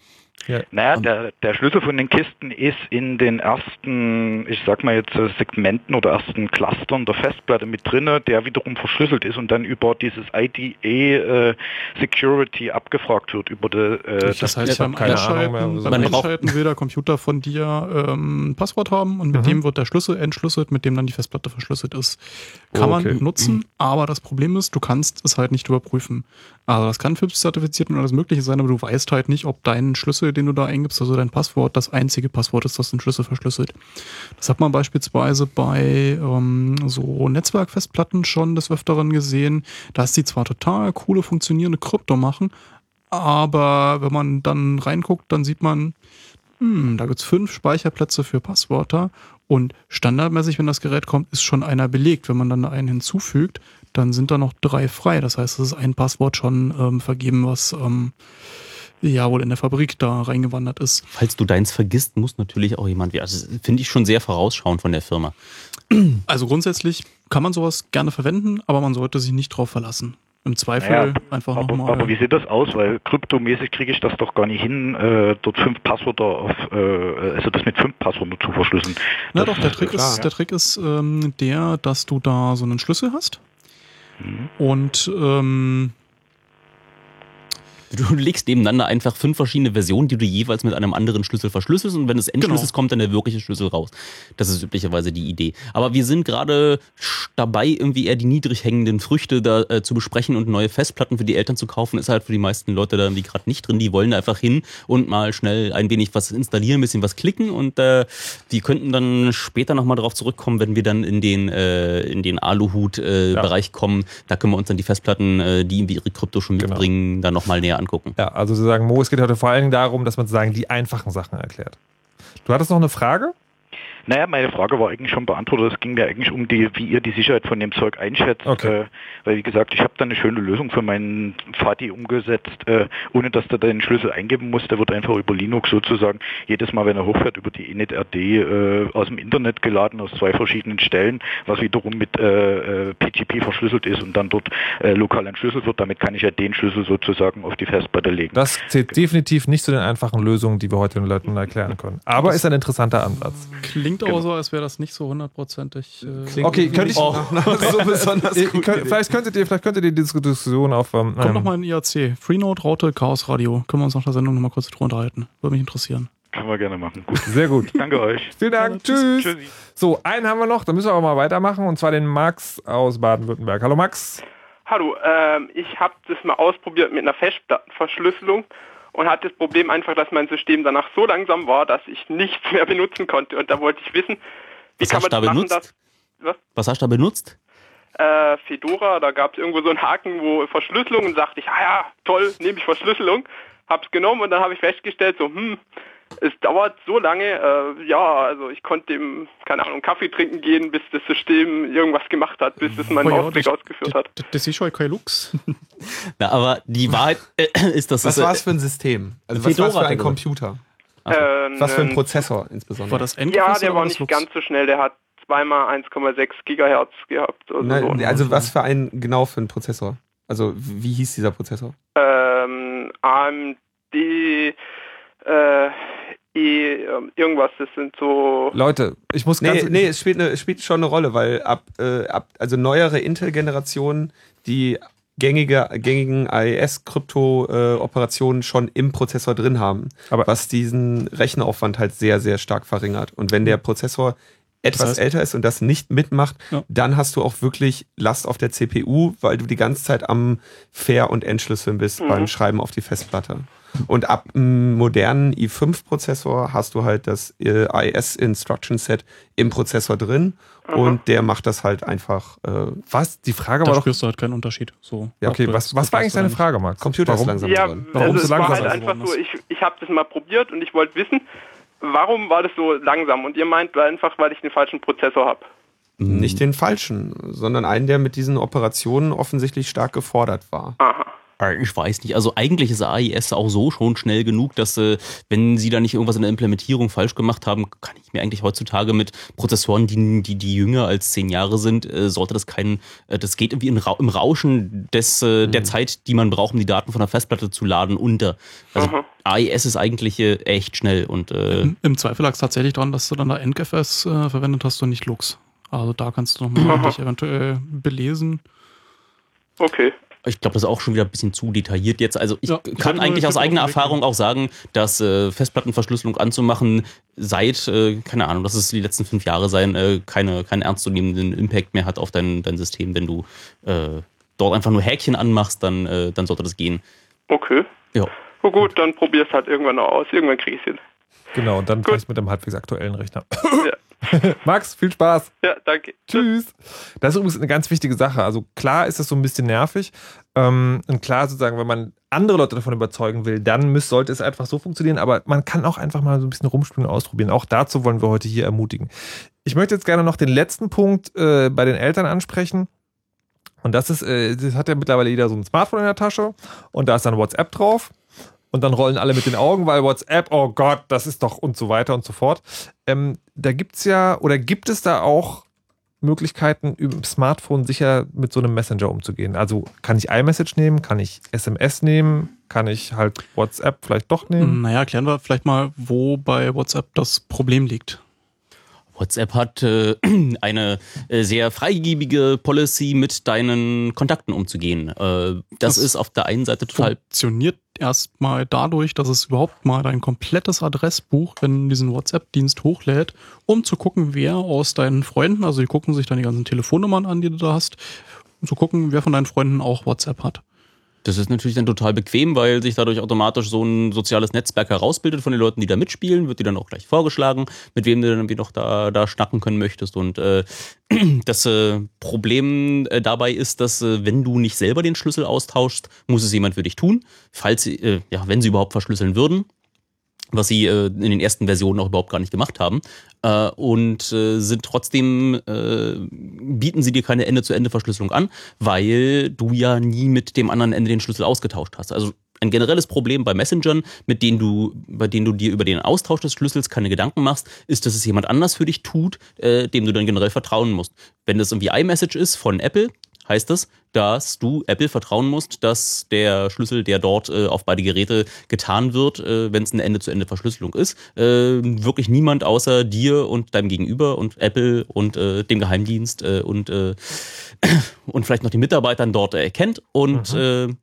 Naja, der, der Schlüssel von den Kisten ist in den ersten, ich sag mal jetzt äh, Segmenten oder ersten Clustern der Festplatte mit drinne, der wiederum verschlüsselt ist und dann über dieses IDE äh, Security abgefragt wird über die, äh, Das heißt, ich hab beim keine Ahnung Einschalten, mehr. beim Man braucht- Einschalten will der Computer von dir ähm, ein Passwort haben und mit Mhm. dem wird der Schlüssel entschlüsselt, mit dem dann die Festplatte verschlüsselt ist. Kann Okay. man nutzen, aber das Problem ist, du kannst es halt nicht überprüfen. Also das kann FIPS-zertifiziert und alles mögliche sein, aber du weißt halt nicht, ob dein Schlüssel, den du da eingibst, also dein Passwort, das einzige Passwort ist, das den Schlüssel verschlüsselt. Das hat man beispielsweise bei ähm, so Netzwerkfestplatten schon des Öfteren gesehen, dass die zwar total coole, funktionierende Krypto machen, aber wenn man dann reinguckt, dann sieht man, hm, da gibt's fünf Speicherplätze für Passwörter und standardmäßig, wenn das Gerät kommt, ist schon einer belegt. Wenn man dann einen hinzufügt, dann sind da noch drei frei. Das heißt, es ist ein Passwort schon ähm, vergeben, was ähm, ja wohl in der Fabrik da reingewandert ist. Falls du deins vergisst, muss natürlich auch jemand, also finde ich schon sehr vorausschauend von der Firma. Also grundsätzlich kann man sowas gerne verwenden, aber man sollte sich nicht drauf verlassen. Im Zweifel Naja, einfach aber, nochmal. aber wie sieht das aus? Weil kryptomäßig kriege ich das doch gar nicht hin, äh, dort fünf Passwörter auf, äh, also das mit fünf Passwörtern zu verschlüsseln. Na Das doch, der Trick klar, ist, ja. der Trick ist ähm, der, dass du da so einen Schlüssel hast Und ähm, Du legst nebeneinander einfach fünf verschiedene Versionen, die du jeweils mit einem anderen Schlüssel verschlüsselst und wenn es Endschlüssel Genau. kommt, dann der wirkliche Schlüssel raus. Das ist üblicherweise die Idee. Aber wir sind gerade dabei, irgendwie eher die niedrig hängenden Früchte da äh, zu besprechen und neue Festplatten für die Eltern zu kaufen, ist halt für die meisten Leute da irgendwie gerade nicht drin. Die wollen einfach hin und mal schnell ein wenig was installieren, ein bisschen was klicken und äh, die könnten dann später nochmal drauf zurückkommen, wenn wir dann in den, äh, in den Aluhut-Bereich kommen. Da können wir uns dann die Festplatten, äh, die irgendwie ihre Krypto schon Genau. mitbringen, dann nochmal näher angucken. Ja, also Sie sagen, Mo, es geht heute vor allen Dingen darum, dass man sozusagen die einfachen Sachen erklärt. Du hattest noch eine Frage? Naja, meine Frage war eigentlich schon beantwortet. Es ging mir eigentlich um die, wie ihr die Sicherheit von dem Zeug einschätzt. Okay. Äh, weil wie gesagt, ich habe da eine schöne Lösung für meinen Vati umgesetzt, äh, ohne dass der den Schlüssel eingeben muss. Der wird einfach über Linux sozusagen jedes Mal, wenn er hochfährt, über die init.rd äh, aus dem Internet geladen, aus zwei verschiedenen Stellen, was wiederum mit äh, äh, PGP verschlüsselt ist und dann dort äh, lokal entschlüsselt wird. Damit kann ich ja den Schlüssel sozusagen auf die Festplatte legen. Das zählt definitiv nicht zu den einfachen Lösungen, die wir heute den Leuten erklären können. Aber ist ein interessanter Ansatz. Klingt aber so, als wäre das nicht so hundertprozentig. Äh, Okay, könnte ich. Oh, so besonders gut. könnt, vielleicht, könntet ihr, vielleicht könntet ihr die Diskussion auf. Ähm, Kommt ähm, noch mal in IAC. Freenode, Raute, Chaos Radio. Können wir uns nach der Sendung noch mal kurz drüber unterhalten. Würde mich interessieren. Können wir gerne machen. Gut. Sehr gut. Danke euch. Vielen Dank. Tschüss. Tschüssi. So, einen haben wir noch, da müssen wir aber mal weitermachen, und zwar den Max aus Baden-Württemberg. Hallo Max. Hallo, ähm, ich habe das mal ausprobiert mit einer Festplattenverschlüsselung und hatte das Problem einfach, dass mein System danach so langsam war, dass ich nichts mehr benutzen konnte. Und da wollte ich wissen, wie Was kann hast man du da das machen, benutzt? dass was? Was hast du da benutzt? Äh, Fedora, da gab es irgendwo so einen Haken, wo Verschlüsselung und sagte ich, ah ja, toll, nehme ich Verschlüsselung. Hab's genommen und dann habe ich festgestellt, so, hm, es dauert so lange, äh, ja, also ich konnte dem, keine Ahnung, Kaffee trinken gehen, bis das System irgendwas gemacht hat, bis es meinen Oh ja, Ausblick das- ausgeführt hat. Das, das ist schon kein Lux. Na, aber die Wahrheit äh, ist, dass Was das. war es für ein System? Also was war es für ein er. Computer? Ähm, Was für ein ähm, Prozessor insbesondere? War das Ja, Endgefäß der war nicht Lux? ganz so schnell, der hat zweimal 1,6 Gigahertz gehabt. Also, Nein, so. also was für ein genau für ein Prozessor? Also wie hieß dieser Prozessor? ähm, AMD, äh, E, ähm, irgendwas, das sind so. Leute, ich muss Nee, ganz. nee, es spielt, eine, es spielt schon eine Rolle, weil ab, äh, ab also neuere Intel-Generationen, die gängige, gängigen AES-Krypto-Operationen schon im Prozessor drin haben, Aber- was diesen Rechenaufwand halt sehr, sehr stark verringert. Und wenn der Prozessor etwas Das heißt- älter ist und das nicht mitmacht, Ja. dann hast du auch wirklich Last auf der CPU, weil du die ganze Zeit am Fair- und Entschlüsseln bist Mhm. beim Schreiben auf die Festplatte. Und ab einem modernen i5-Prozessor hast du halt das äh, AES-Instruction-Set im Prozessor drin und der macht das halt einfach. Äh, Was? Die Frage Da war doch. spürst du halt keinen Unterschied. So, Ja, okay, was, was war eigentlich deine Frage, Max? Computer ist Warum? langsam Ja, geworden. Warum also so es war langsam halt ist einfach so, ich, ich habe das mal probiert und ich wollte wissen, warum war das so langsam? Und ihr meint einfach, weil ich den falschen Prozessor habe. Nicht den falschen, sondern einen, der mit diesen Operationen offensichtlich stark gefordert war. Aha. Ich weiß nicht. Also eigentlich ist AIS auch so schon schnell genug, dass äh, wenn sie da nicht irgendwas in der Implementierung falsch gemacht haben, kann ich mir eigentlich heutzutage mit Prozessoren, die, die, die jünger als zehn Jahre sind, äh, sollte das kein, äh, das geht irgendwie in Ra im Rauschen des, äh, der Zeit, die man braucht, um die Daten von der Festplatte zu laden, unter. Also AIS ist eigentlich echt schnell und äh, Im, Im Zweifel lag es tatsächlich daran, dass du dann da NGFS äh, verwendet hast und nicht Lux. Also da kannst du nochmal dich eventuell belesen. Okay. Ich glaube, das ist auch schon wieder ein bisschen zu detailliert jetzt. Also ich Ja, ich kann eigentlich aus ich eigener Erfahrung auch sagen, dass äh, Festplattenverschlüsselung anzumachen seit, äh, keine Ahnung, dass es die letzten fünf Jahre sein, äh, keine, keinen ernstzunehmenden Impact mehr hat auf dein, dein System. Wenn du äh, dort einfach nur Häkchen anmachst, dann, äh, dann sollte das gehen. Okay. Ja. Na gut, dann probier's halt irgendwann noch aus. Irgendwann krieg ich's hin. Genau, und dann vielleicht mit einem halbwegs aktuellen Rechner. Ja. Max, viel Spaß. Ja, danke. Tschüss. Das ist übrigens eine ganz wichtige Sache. Also klar ist das so ein bisschen nervig. Ähm, und klar sozusagen, wenn man andere Leute davon überzeugen will, dann müß, sollte es einfach so funktionieren. Aber man kann auch einfach mal so ein bisschen rumspielen und ausprobieren. Auch dazu wollen wir heute hier ermutigen. Ich möchte jetzt gerne noch den letzten Punkt äh, bei den Eltern ansprechen. Und das ist, äh, das hat ja mittlerweile jeder so ein Smartphone in der Tasche und da ist dann WhatsApp drauf. Und dann rollen alle mit den Augen, weil WhatsApp, oh Gott, das ist doch und so weiter und so fort. Ähm, da gibt es ja, oder gibt es da auch Möglichkeiten, über Smartphone sicher mit so einem Messenger umzugehen? Also kann ich iMessage nehmen, kann ich SMS nehmen, kann ich halt WhatsApp vielleicht doch nehmen? Naja, klären wir vielleicht mal, wo bei WhatsApp das Problem liegt. WhatsApp hat äh, eine äh, sehr freigebige Policy, mit deinen Kontakten umzugehen. Äh, das, Das ist auf der einen Seite total Funktioniert erstmal dadurch, dass es überhaupt mal dein komplettes Adressbuch in diesen WhatsApp-Dienst hochlädt, um zu gucken, wer aus deinen Freunden, also die gucken sich dann die ganzen Telefonnummern an, die du da hast, um zu gucken, wer von deinen Freunden auch WhatsApp hat. Das ist natürlich dann total bequem, weil sich dadurch automatisch so ein soziales Netzwerk herausbildet von den Leuten, die da mitspielen, wird dir dann auch gleich vorgeschlagen, mit wem du dann irgendwie noch da, da schnacken können möchtest. Und äh, das äh, Problem äh, dabei ist, dass äh, wenn du nicht selber den Schlüssel austauschst, muss es jemand für dich tun, falls sie, äh, ja, wenn sie überhaupt verschlüsseln würden. Was sie äh, in den ersten Versionen auch überhaupt gar nicht gemacht haben. Äh, und äh, sind trotzdem, äh, bieten sie dir keine Ende-zu-Ende-Verschlüsselung an, weil du ja nie mit dem anderen Ende den Schlüssel ausgetauscht hast. Also ein generelles Problem bei Messengern, mit denen du, bei denen du dir über den Austausch des Schlüssels keine Gedanken machst, ist, dass es jemand anders für dich tut, äh, dem du dann generell vertrauen musst. Wenn das irgendwie iMessage ist von Apple, heißt das, dass du Apple vertrauen musst, dass der Schlüssel, der dort äh, auf beide Geräte getan wird, äh, wenn es eine Ende-zu-Ende-Verschlüsselung ist, äh, wirklich niemand außer dir und deinem Gegenüber und Apple und äh, dem Geheimdienst äh, und, äh, und vielleicht noch die Mitarbeitern dort erkennt. Und Mhm.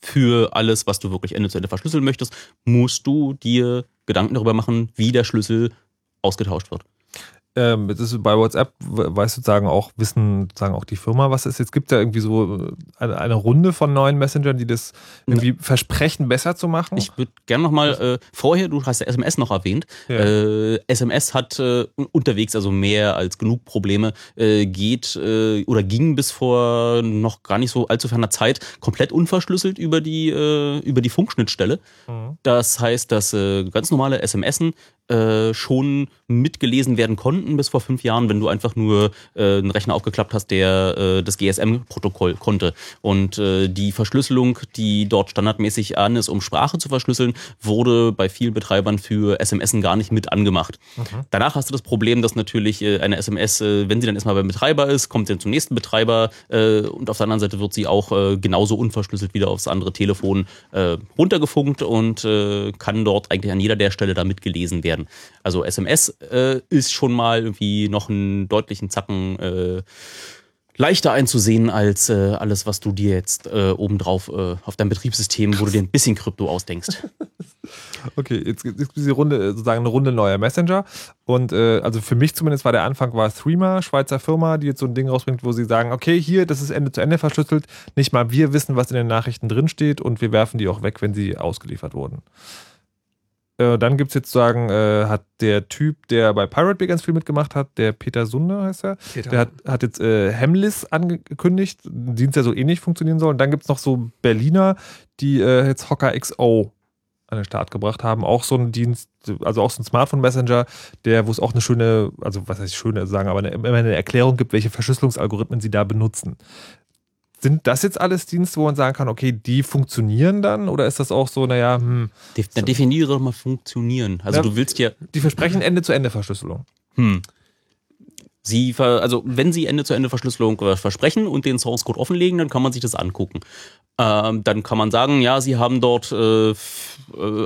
für alles, was du wirklich Ende-zu-Ende verschlüsseln möchtest, musst du dir Gedanken darüber machen, wie der Schlüssel ausgetauscht wird. Ähm, das ist bei WhatsApp, weiß sozusagen auch, wissen sozusagen auch die Firma, was es jetzt gibt. Da irgendwie so äh, eine, eine Runde von neuen Messengern, die das irgendwie versprechen, besser zu machen. Ich würde gerne nochmal, äh, vorher, du hast ja SMS noch erwähnt. Ja. Äh, SMS hat äh, unterwegs also mehr als genug Probleme, äh, geht äh, oder ging bis vor noch gar nicht so allzu ferner Zeit komplett unverschlüsselt über die, äh, über die Funkschnittstelle. Das heißt, dass ganz normale SMSen äh, schon mitgelesen werden konnten bis vor fünf Jahren, wenn du einfach nur äh, einen Rechner aufgeklappt hast, der äh, das GSM-Protokoll konnte. Und äh, die Verschlüsselung, die dort standardmäßig an ist, um Sprache zu verschlüsseln, wurde bei vielen Betreibern für SMSen gar nicht mit angemacht. Danach hast du das Problem, dass natürlich äh, eine SMS, äh, wenn sie dann erstmal beim Betreiber ist, kommt sie dann zum nächsten Betreiber und auf der anderen Seite wird sie auch genauso unverschlüsselt wieder aufs andere Telefon runtergefunkt und kann dort eigentlich an jeder der Stelle da mitgelesen werden. Also SMS äh, ist schon mal irgendwie noch einen deutlichen Zacken äh, leichter einzusehen als äh, alles, was du dir jetzt äh, obendrauf äh, auf deinem Betriebssystem, wo du dir ein bisschen Krypto ausdenkst. Okay, jetzt gibt es diese Runde, äh, sozusagen eine Runde neuer Messenger. Und äh, also für mich zumindest war der Anfang war Threema, Schweizer Firma, die jetzt so ein Ding rausbringt, wo sie sagen, okay, hier, das ist Ende zu Ende verschlüsselt. Nicht mal wir wissen, was in den Nachrichten drinsteht und wir werfen die auch weg, wenn sie ausgeliefert wurden. Äh, dann gibt es jetzt sagen, äh, hat der Typ, der bei Pirate Bay ganz viel mitgemacht hat, der Peter Sunde heißt er, Peter. der hat, hat jetzt äh, Hemlis angekündigt, ein Dienst, der so ähnlich funktionieren soll. Und dann gibt es noch so Berliner, die äh, jetzt Hocker XO an den Start gebracht haben. Auch so ein Dienst, also auch so ein Smartphone-Messenger, der, wo es auch eine schöne, also was heißt schöne sagen, aber eine, immer eine Erklärung gibt, welche Verschlüsselungsalgorithmen sie da benutzen. Sind das jetzt alles Dienste, wo man sagen kann, okay, die funktionieren dann? Oder ist das auch so, naja, hm, dann definiere doch mal funktionieren. Also Ja, du willst ja. die versprechen Ende-zu-Ende-Verschlüsselung. Hm. Sie, also wenn Sie Ende-zu-Ende-Verschlüsselung versprechen und den Source Code offenlegen, dann kann man sich das angucken. Ähm, dann kann man sagen, ja, Sie haben dort äh, äh,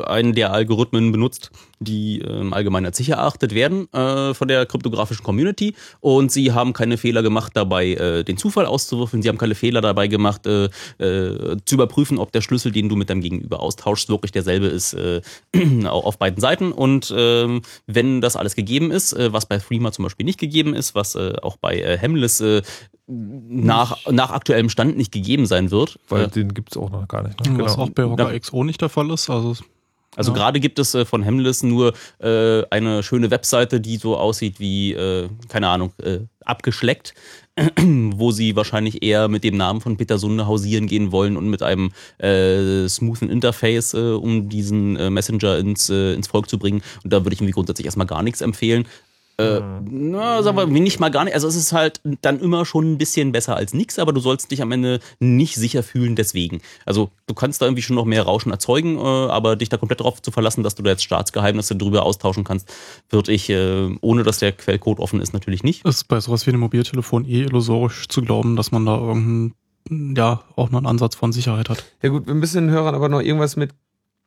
einen der Algorithmen benutzt, die ähm, allgemein als sicher erachtet werden äh, von der kryptografischen Community und Sie haben keine Fehler gemacht dabei, äh, den Zufall auszuwürfeln. Sie haben keine Fehler dabei gemacht, äh, äh, zu überprüfen, ob der Schlüssel, den du mit deinem Gegenüber austauschst, wirklich derselbe ist äh, auch auf beiden Seiten. Und ähm, wenn das alles gegeben ist, äh, was bei Threema zum Beispiel nicht gegeben ist, was äh, auch bei äh, Hemless äh, nach, nach aktuellem Stand nicht gegeben sein wird. Weil äh, den gibt es auch noch gar nicht. Ne? Was auch bei Hocker Ja. XO nicht der Fall ist. Also, Also Ja. gerade gibt es äh, von Hemless nur äh, eine schöne Webseite, die so aussieht wie, äh, keine Ahnung, äh, abgeschleckt, wo sie wahrscheinlich eher mit dem Namen von Peter Sunde hausieren gehen wollen und mit einem äh, smoothen Interface, äh, um diesen Messenger ins, ins Volk zu bringen. Und da würde ich irgendwie grundsätzlich erstmal gar nichts empfehlen. Äh, na, sagen wir nicht mal gar nicht. Also es ist halt dann immer schon ein bisschen besser als nichts, aber du sollst dich am Ende nicht sicher fühlen deswegen. Also du kannst da irgendwie schon noch mehr Rauschen erzeugen, äh, aber dich da komplett darauf zu verlassen, dass du da jetzt Staatsgeheimnisse drüber austauschen kannst, würde ich, äh, ohne dass der Quellcode offen ist, natürlich nicht. ist bei sowas wie einem Mobiltelefon eh illusorisch zu glauben, dass man da irgendeinen, ja, auch noch einen Ansatz von Sicherheit hat. Ja gut, wir müssen den Hörern aber noch irgendwas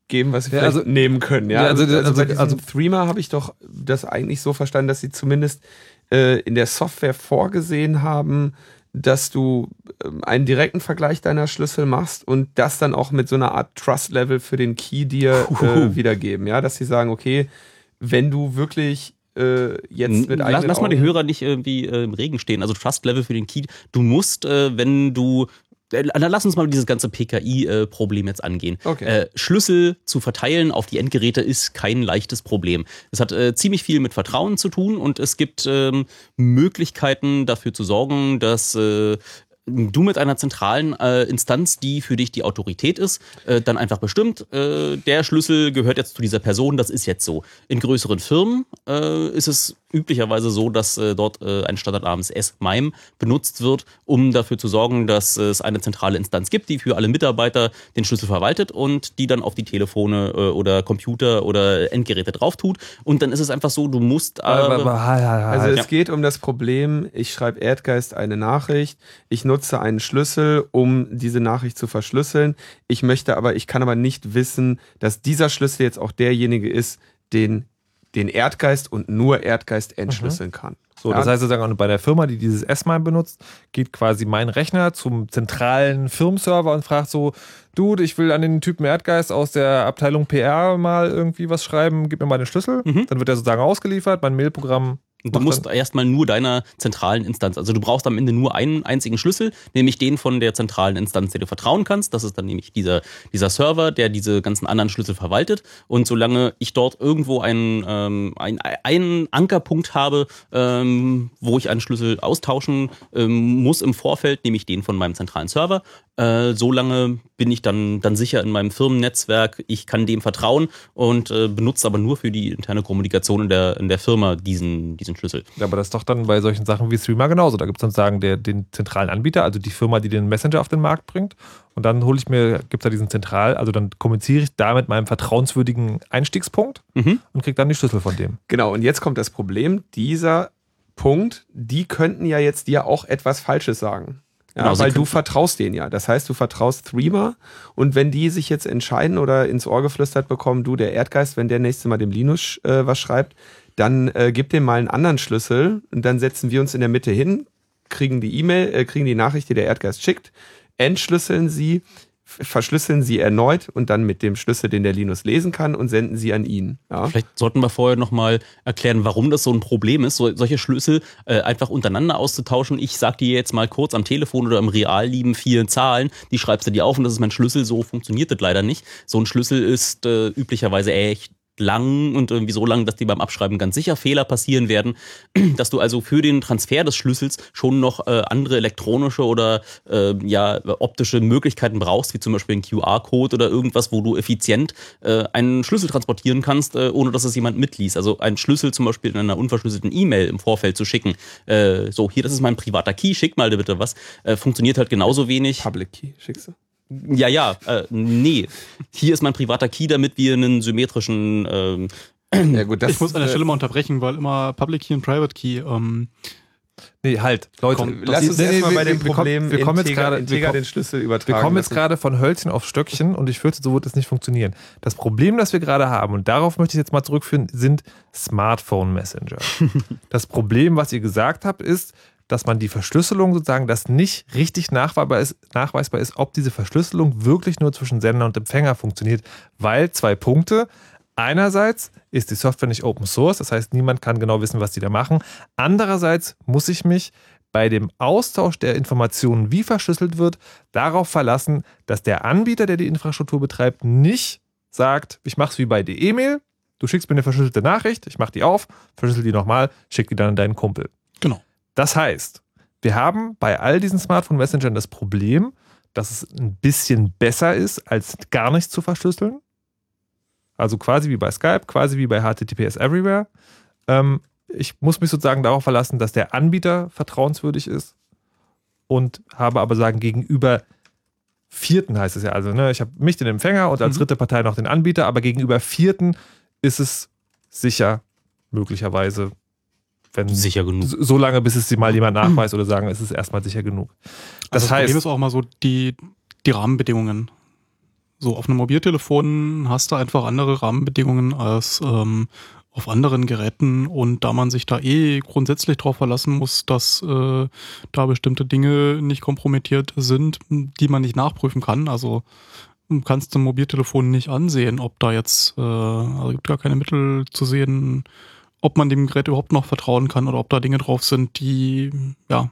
mitgeben, was sie Ja, vielleicht also- nehmen können. Ja, Ja, also, also- also, bei also- diesem also- Threema habe ich doch das eigentlich so verstanden, dass sie zumindest äh, in der Software vorgesehen haben, dass du ähm, einen direkten Vergleich deiner Schlüssel machst und das dann auch mit so einer Art Trust-Level für den Key dir äh, wiedergeben. Ja, dass sie sagen, okay, wenn du wirklich äh, jetzt mit lass, lass mal die Hörer nicht irgendwie äh, im Regen stehen. Also Trust Level für den Key. Du musst, äh, wenn du dann lass uns mal dieses ganze PKI-Problem jetzt angehen. Okay. Äh, Schlüssel zu verteilen auf die Endgeräte ist kein leichtes Problem. Es hat äh, ziemlich viel mit Vertrauen zu tun und es gibt ähm, Möglichkeiten dafür zu sorgen, dass äh, du mit einer zentralen äh, Instanz, die für dich die Autorität ist, äh, dann einfach bestimmt, äh, der Schlüssel gehört jetzt zu dieser Person, das ist jetzt so. In größeren Firmen äh, ist es üblicherweise so, dass äh, dort äh, ein Standard namens S-MIME benutzt wird, um dafür zu sorgen, dass es eine zentrale Instanz gibt, die für alle Mitarbeiter den Schlüssel verwaltet und die dann auf die Telefone äh, oder Computer oder Endgeräte drauf tut. Und dann ist es einfach so, du musst. Äh, also es geht um das Problem, ich schreibe Erdgeist eine Nachricht, ich nutze einen Schlüssel, um diese Nachricht zu verschlüsseln. Ich möchte aber, ich kann aber nicht wissen, dass dieser Schlüssel jetzt auch derjenige ist, den den Erdgeist und nur Erdgeist entschlüsseln mhm. kann. So, ja. das heißt sozusagen, bei der Firma, die dieses S-MIME benutzt, geht quasi mein Rechner zum zentralen Firmenserver und fragt so, Dude, ich will an den Typen Erdgeist aus der Abteilung PR mal irgendwie was schreiben, gib mir mal den Schlüssel. Mhm. Dann wird er sozusagen ausgeliefert, mein Mailprogramm Du musst erstmal nur deiner zentralen Instanz, also du brauchst am Ende nur einen einzigen Schlüssel, nämlich den von der zentralen Instanz, der du vertrauen kannst. Das ist dann nämlich dieser, dieser Server, der diese ganzen anderen Schlüssel verwaltet. Und solange ich dort irgendwo einen, ähm, einen, einen Ankerpunkt habe, ähm, wo ich einen Schlüssel austauschen ähm, muss im Vorfeld, nämlich den von meinem zentralen Server, äh, solange bin ich dann, dann sicher in meinem Firmennetzwerk. Ich kann dem vertrauen und äh, benutze aber nur für die interne Kommunikation in der, in der Firma diesen, diesen Schlüssel. Ja, aber das ist doch dann bei solchen Sachen wie Streamer genauso. Da gibt es dann sagen, der, den zentralen Anbieter, also die Firma, die den Messenger auf den Markt bringt. Und dann hole ich mir, gibt es da diesen Zentral, also dann kommuniziere ich da mit meinem vertrauenswürdigen Einstiegspunkt mhm. und kriege dann die Schlüssel von dem. Genau, und jetzt kommt das Problem, dieser Punkt, die könnten ja jetzt dir auch etwas Falsches sagen. Ja, genau, weil du vertraust denen ja. Das heißt, du vertraust Threema und wenn die sich jetzt entscheiden oder ins Ohr geflüstert bekommen, du, der Erdgeist, wenn der nächste Mal dem Linus äh, was schreibt, dann äh, gib dem mal einen anderen Schlüssel und dann setzen wir uns in der Mitte hin, kriegen die E-Mail, äh, kriegen die Nachricht, die der Erdgeist schickt, entschlüsseln sie, verschlüsseln sie erneut und dann mit dem Schlüssel, den der Linus lesen kann und senden sie an ihn. Ja. Vielleicht sollten wir vorher nochmal erklären, warum das so ein Problem ist, so, solche Schlüssel äh, einfach untereinander auszutauschen. Ich sag dir jetzt mal kurz am Telefon oder im Realleben vier Zahlen, die schreibst du dir auf und das ist mein Schlüssel, so funktioniert das leider nicht. So ein Schlüssel ist äh, üblicherweise echt lang und irgendwie so lang, dass dir beim Abschreiben ganz sicher Fehler passieren werden, dass du also für den Transfer des Schlüssels schon noch äh, andere elektronische oder äh, ja optische Möglichkeiten brauchst, wie zum Beispiel ein QR-Code oder irgendwas, wo du effizient äh, einen Schlüssel transportieren kannst, äh, ohne dass es jemand mitliest. Also einen Schlüssel zum Beispiel in einer unverschlüsselten E-Mail im Vorfeld zu schicken. Äh, so, hier, das ist mein privater Key, schick mal bitte was. Äh, funktioniert halt genauso wenig. Public Key, schickst du? Ja, ja, äh, nee. Hier ist mein privater Key, damit wir einen symmetrischen. Ähm, ja, gut, das ich muss an der Stelle mal unterbrechen, weil immer Public Key und Private Key. Ähm, Nee, halt, Leute, Komm, lass uns nee, erstmal nee, bei dem Problem wir kommen, wir kommen jetzt gerade den Schlüssel übertragen. Wir kommen jetzt gerade von Hölzchen auf Stöckchen und ich fürchte, so wird es nicht funktionieren. Das Problem, das wir gerade haben, und darauf möchte ich jetzt mal zurückführen, sind Smartphone Messenger. das Problem, was ihr gesagt habt, ist, dass man die Verschlüsselung sozusagen, dass nicht richtig nachweisbar ist, nachweisbar ist, ob diese Verschlüsselung wirklich nur zwischen Sender und Empfänger funktioniert, weil zwei Punkte. Einerseits ist die Software nicht Open Source, das heißt, niemand kann genau wissen, was die da machen. Andererseits muss ich mich bei dem Austausch der Informationen, wie verschlüsselt wird, darauf verlassen, dass der Anbieter, der die Infrastruktur betreibt, nicht sagt, ich mache es wie bei der E-Mail, du schickst mir eine verschlüsselte Nachricht, ich mache die auf, verschlüssel die nochmal, schick die dann an deinen Kumpel. Genau. Das heißt, wir haben bei all diesen Smartphone-Messengern das Problem, dass es ein bisschen besser ist, als gar nichts zu verschlüsseln. Also quasi wie bei Skype, quasi wie bei HTTPS Everywhere. Ähm, ich muss mich sozusagen darauf verlassen, dass der Anbieter vertrauenswürdig ist und habe aber sagen, gegenüber Vierten heißt es ja, also ne, ich habe mich den Empfänger und als mhm. dritte Partei noch den Anbieter, aber gegenüber Vierten ist es sicher möglicherweise wenn sicher genug. So lange, bis es mal jemand nachweist oder sagen, es ist erstmal sicher genug. Das, also das heißt, Problem ist auch mal so die, die Rahmenbedingungen. So, auf einem Mobiltelefon hast du einfach andere Rahmenbedingungen als ähm, auf anderen Geräten und da man sich da eh grundsätzlich darauf verlassen muss, dass äh, da bestimmte Dinge nicht kompromittiert sind, die man nicht nachprüfen kann. Also kannst du Mobiltelefon nicht ansehen, ob da jetzt, äh, also gibt gar keine Mittel zu sehen, ob man dem Gerät überhaupt noch vertrauen kann oder ob da Dinge drauf sind, die, ja,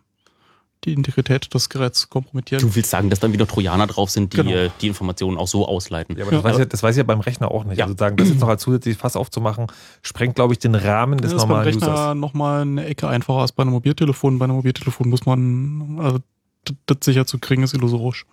die Integrität des Geräts kompromittieren. Du willst sagen, dass dann wieder Trojaner drauf sind, die genau. Äh, die Informationen auch so ausleiten. Ja, aber das, ja. Weiß ich, das weiß ich ja beim Rechner auch nicht. Ja. Also sagen, das jetzt noch als zusätzliches Fass aufzumachen, sprengt, glaube ich, den Rahmen des ja, normalen Users. Das ist beim Rechner nochmal eine Ecke einfacher als bei einem Mobiltelefon. Bei einem Mobiltelefon muss man, also das sicher zu kriegen, ist illusorisch.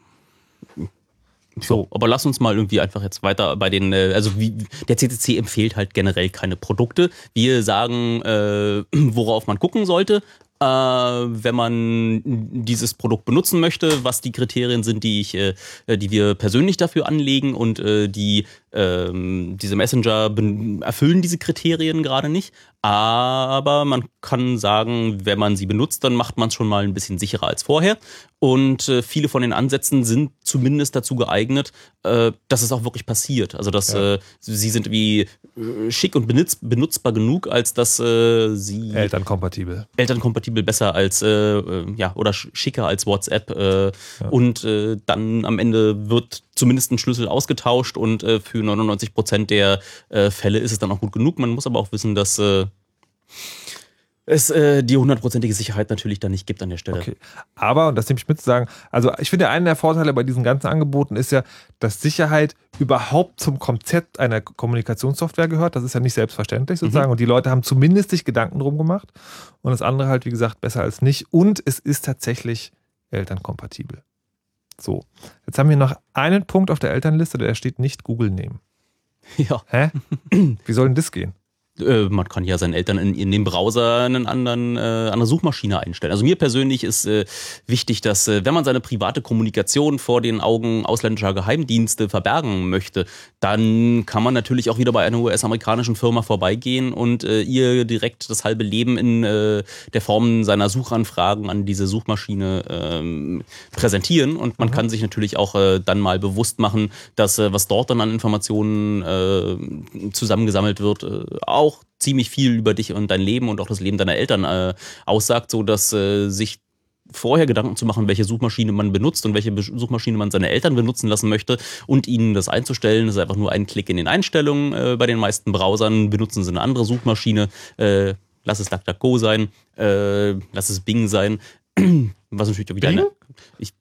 So, aber lass uns mal irgendwie einfach jetzt weiter bei den, äh, also wie, der CCC empfiehlt halt generell keine Produkte. Wir sagen, äh, worauf man gucken sollte, äh, wenn man dieses Produkt benutzen möchte, was die Kriterien sind, die ich, äh, die wir persönlich dafür anlegen und äh, die ähm, diese Messenger erfüllen diese Kriterien gerade nicht. Aber man kann sagen, wenn man sie benutzt, dann macht man es schon mal ein bisschen sicherer als vorher. Und äh, viele von den Ansätzen sind zumindest dazu geeignet, äh, dass es auch wirklich passiert. Also dass ja. äh, sie sind wie äh, schick und benutz, benutzbar genug, als dass äh, sie elternkompatibel. Elternkompatibel besser als äh, ja oder schicker als WhatsApp. Ja. Und dann am Ende wird zumindest ein Schlüssel ausgetauscht und für 99 Prozent der Fälle ist es dann auch gut genug. Man muss aber auch wissen, dass es äh, die hundertprozentige Sicherheit natürlich dann nicht gibt an der Stelle. Okay. Aber, und das nehme ich mit zu sagen, also ich finde, einer der Vorteile bei diesen ganzen Angeboten ist ja, dass Sicherheit überhaupt zum Konzept einer Kommunikationssoftware gehört. Das ist ja nicht selbstverständlich sozusagen. Mhm. Und die Leute haben zumindest sich Gedanken drum gemacht. Und das andere halt, wie gesagt, besser als nicht. Und es ist tatsächlich elternkompatibel. So, jetzt haben wir noch einen Punkt auf der Elternliste, der steht nicht Google nehmen. Ja. Hä? Wie soll denn das gehen? Äh, man kann ja seinen Eltern in, in dem Browser einen anderen, äh, andere Suchmaschine einstellen. Also mir persönlich ist äh, wichtig, dass äh, wenn man seine private Kommunikation vor den Augen ausländischer Geheimdienste verbergen möchte, dann kann man natürlich auch wieder bei einer US-amerikanischen Firma vorbeigehen und äh, ihr direkt das halbe Leben in der Form seiner Suchanfragen an diese Suchmaschine ähm, präsentieren. Und man mhm. kann sich natürlich auch dann mal bewusst machen, dass was dort dann an Informationen zusammengesammelt wird, auch auch ziemlich viel über dich und dein Leben und auch das Leben deiner Eltern äh, aussagt, so dass äh, sich vorher Gedanken zu machen, welche Suchmaschine man benutzt und welche Suchmaschine man seine Eltern benutzen lassen möchte und ihnen das einzustellen. Das ist einfach nur ein Klick in den Einstellungen. Äh, bei den meisten Browsern benutzen sie eine andere Suchmaschine. Äh, lass es DuckDuckGo sein, äh, lass es Bing sein. Was natürlich wieder Bing? eine. Ich,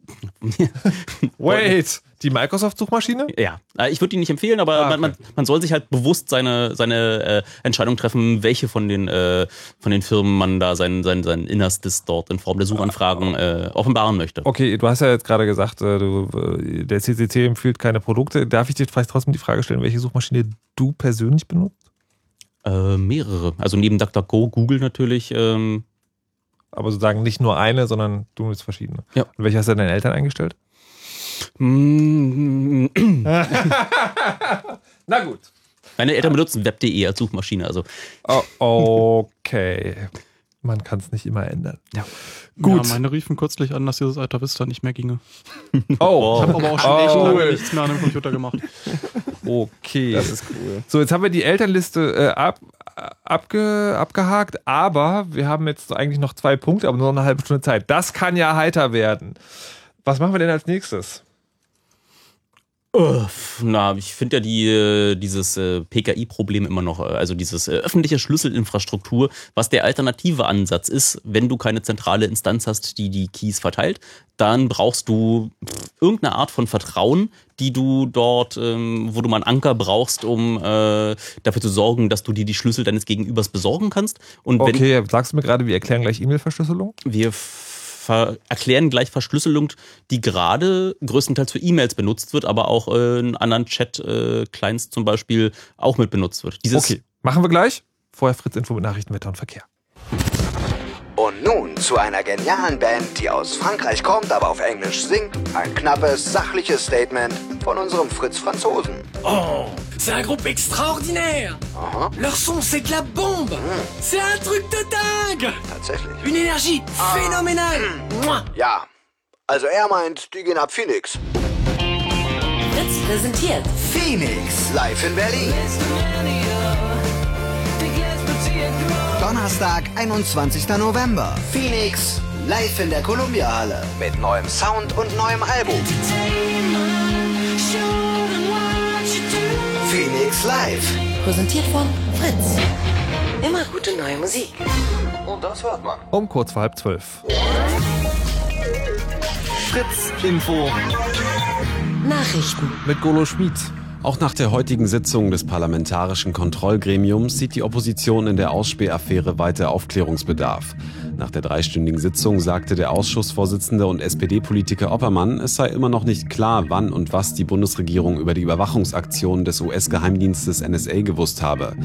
Wait, die Microsoft-Suchmaschine? Ja, äh, ich würde die nicht empfehlen, aber ah, okay. man, man, soll sich halt bewusst seine, seine äh, Entscheidung treffen, welche von den, äh, von den Firmen man da sein, sein, sein Innerstes dort in Form der Suchanfragen äh, offenbaren möchte. Okay, du hast ja jetzt gerade gesagt, äh, du, äh, der CCC empfiehlt keine Produkte. Darf ich dir vielleicht trotzdem die Frage stellen, welche Suchmaschine du persönlich benutzt? mehrere. Also neben DuckDuckGo, Google natürlich. Ähm, aber sozusagen nicht nur eine, sondern du nutzt verschiedene. Ja. Und welche hast du deinen Eltern eingestellt? Na gut. Meine Eltern benutzen web.de als Suchmaschine. Also. Oh, okay. Man kann es nicht immer ändern. Ja. Gut. Ja, meine riefen kürzlich an, dass dieses Alta Vista nicht mehr ginge. Oh. Ich habe aber auch schon echt lange oh. nichts mehr an dem Computer gemacht. Okay. Das ist cool. So, jetzt haben wir die Elternliste äh, ab, abge, abgehakt, aber wir haben jetzt eigentlich noch zwei Punkte, aber nur noch eine halbe Stunde Zeit. Das kann ja heiter werden. Was machen wir denn als nächstes? Na, ich finde ja die, äh, dieses äh, PKI-Problem immer noch, äh, also dieses öffentliche Schlüsselinfrastruktur, was der alternative Ansatz ist, wenn du keine zentrale Instanz hast, die die Keys verteilt, dann brauchst du irgendeine Art von Vertrauen, die du dort, ähm, wo du mal einen Anker brauchst, um äh, dafür zu sorgen, dass du dir die Schlüssel deines Gegenübers besorgen kannst. Und okay, sagst du mir gerade, wir erklären gleich E-Mail-Verschlüsselung? Wir erklären gleich Verschlüsselung, die gerade größtenteils für E-Mails benutzt wird, aber auch äh, in anderen Chat-Clients äh, zum Beispiel auch mit benutzt wird. Dieses okay, machen wir gleich. Vorher Fritz Info mit Nachrichten, Wetter und Verkehr. Und nun zu einer genialen Band, die aus Frankreich kommt, aber auf Englisch singt. Ein knappes, sachliches Statement von unserem Fritz Franzosen. Oh, c'est un groupe extraordinaire. Uh -huh. Leur son, c'est de la bombe. Mm. C'est un truc de dingue. Tatsächlich. Une énergie ah. phénoménale. Mm. Ja, also er meint, die gehen ab Phoenix. Fritz präsentiert Phoenix live in Berlin. Donnerstag, 21. November. Phoenix live in der Columbia Halle mit neuem Sound und neuem Album. Phoenix Live. Präsentiert von Fritz. Immer gute neue Musik. Und das hört man. Um kurz vor halb zwölf. Fritz Info. Nachrichten mit Golo Schmid. Auch nach der heutigen Sitzung des Parlamentarischen Kontrollgremiums sieht die Opposition in der Ausspähaffäre weiter Aufklärungsbedarf. Nach der dreistündigen Sitzung sagte der Ausschussvorsitzende und SPD-Politiker Oppermann, es sei immer noch nicht klar, wann und was die Bundesregierung über die Überwachungsaktionen des US-Geheimdienstes NSA gewusst habe.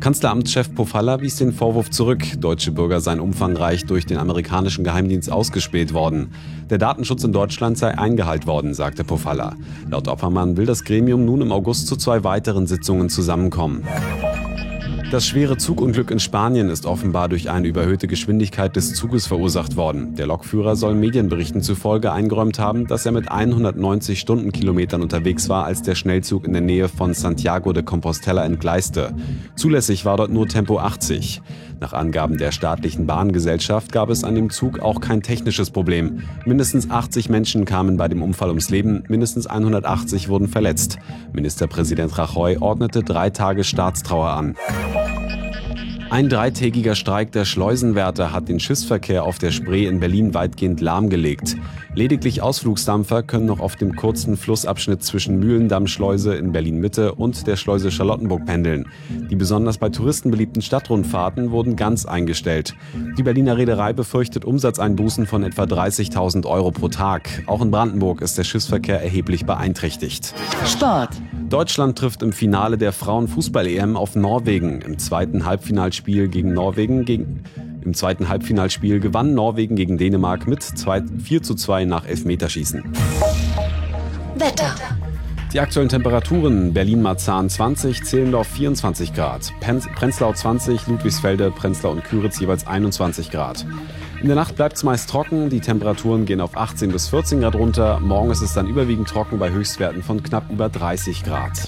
Kanzleramtschef Pofalla wies den Vorwurf zurück, deutsche Bürger seien umfangreich durch den amerikanischen Geheimdienst ausgespäht worden. Der Datenschutz in Deutschland sei eingehalten worden, sagte Pofalla. Laut Oppermann will das Gremium nun im August zu zwei weiteren Sitzungen zusammenkommen. Das schwere Zugunglück in Spanien ist offenbar durch eine überhöhte Geschwindigkeit des Zuges verursacht worden. Der Lokführer soll Medienberichten zufolge eingeräumt haben, dass er mit 190 Stundenkilometern unterwegs war, als der Schnellzug in der Nähe von Santiago de Compostela entgleiste. Zulässig war dort nur Tempo 80. Nach Angaben der staatlichen Bahngesellschaft gab es an dem Zug auch kein technisches Problem. Mindestens 80 Menschen kamen bei dem Unfall ums Leben, mindestens 180 wurden verletzt. Ministerpräsident Rajoy ordnete drei Tage Staatstrauer an. Ein dreitägiger Streik der Schleusenwärter hat den Schiffsverkehr auf der Spree in Berlin weitgehend lahmgelegt. Lediglich Ausflugsdampfer können noch auf dem kurzen Flussabschnitt zwischen Mühlendammschleuse in Berlin-Mitte und der Schleuse Charlottenburg pendeln. Die besonders bei Touristen beliebten Stadtrundfahrten wurden ganz eingestellt. Die Berliner Reederei befürchtet Umsatzeinbußen von etwa 30.000 Euro pro Tag. Auch in Brandenburg ist der Schiffsverkehr erheblich beeinträchtigt. Sport. Deutschland trifft im Finale der Frauenfußball-EM auf Norwegen. Im zweiten Halbfinalspiel gegen Norwegen gegen im zweiten Halbfinalspiel gewann Norwegen gegen Dänemark mit 2, 4 zu 2 nach Elfmeterschießen. Wetter. Die aktuellen Temperaturen Berlin-Marzahn 20, Zehlendorf 24 Grad, Prenzlau 20, Ludwigsfelde, Prenzlau und Küritz jeweils 21 Grad. In der Nacht bleibt es meist trocken, die Temperaturen gehen auf 18 bis 14 Grad runter, morgen ist es dann überwiegend trocken bei Höchstwerten von knapp über 30 Grad.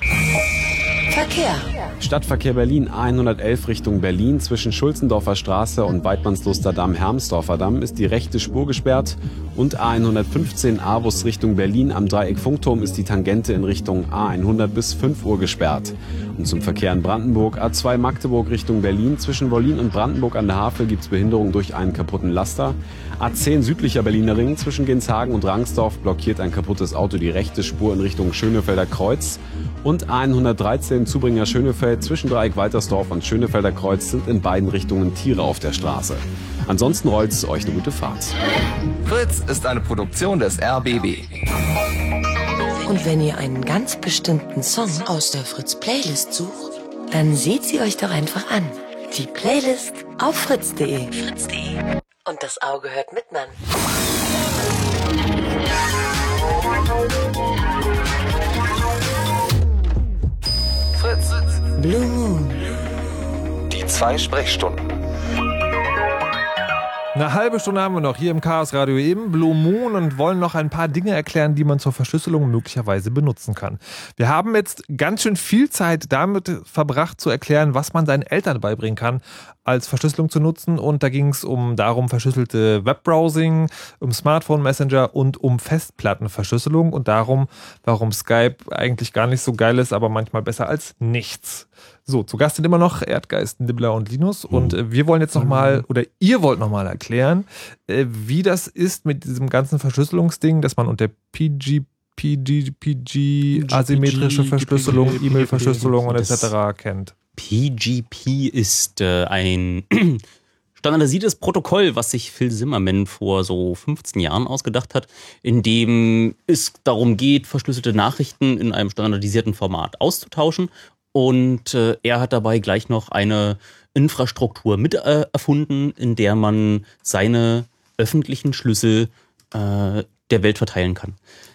Verkehr. Stadtverkehr Berlin A111 Richtung Berlin zwischen Schulzendorfer Straße und Weidmannsluster Damm Hermsdorfer Damm ist die rechte Spur gesperrt und A115 Avus Richtung Berlin am Dreieck Funkturm ist die Tangente in Richtung A100 bis 5 Uhr gesperrt. Und zum Verkehr in Brandenburg A2 Magdeburg Richtung Berlin zwischen Wollin und Brandenburg an der Havel gibt es Behinderung durch einen kaputten Laster. A10 südlicher Berliner Ring zwischen Genshagen und Rangsdorf blockiert ein kaputtes Auto die rechte Spur in Richtung Schönefelder Kreuz und A113 Zubringer Schönefeld zwischen Dreieck Waltersdorf und Schönefelder Kreuz sind in beiden Richtungen Tiere auf der Straße. Ansonsten rollt es euch eine gute Fahrt. Fritz ist eine Produktion des RBB. Und wenn ihr einen ganz bestimmten Song aus der Fritz Playlist sucht, dann seht sie euch doch einfach an. Die Playlist auf fritz.de. Fritz.de. Und das Auge hört mit, Mann. Fritz. Blue Moon. Die zwei Sprechstunden. Eine halbe Stunde haben wir noch hier im Chaos Radio eben Blue Moon und wollen noch ein paar Dinge erklären, die man zur Verschlüsselung möglicherweise benutzen kann. Wir haben jetzt ganz schön viel Zeit damit verbracht zu erklären, was man seinen Eltern beibringen kann, als Verschlüsselung zu nutzen. Und da ging es um darum verschlüsselte Webbrowsing, um Smartphone Messenger und um Festplattenverschlüsselung und darum, warum Skype eigentlich gar nicht so geil ist, aber manchmal besser als nichts. So, zu Gast sind immer noch Erdgeist, Nibbler und Linus. Und äh, wir wollen jetzt nochmal, oder ihr wollt nochmal erklären, äh, wie das ist mit diesem ganzen Verschlüsselungsding, dass man unter PG, PG, PG, asymmetrische Verschlüsselung, E-Mail-Verschlüsselung und etc. kennt. PGP ist äh, ein standardisiertes Protokoll, was sich Phil Zimmerman vor so 15 Jahren ausgedacht hat, in dem es darum geht, verschlüsselte Nachrichten in einem standardisierten Format auszutauschen. Und äh, er hat dabei gleich noch eine Infrastruktur mit äh, erfunden, in der man seine öffentlichen Schlüssel äh, der Welt verteilen kann.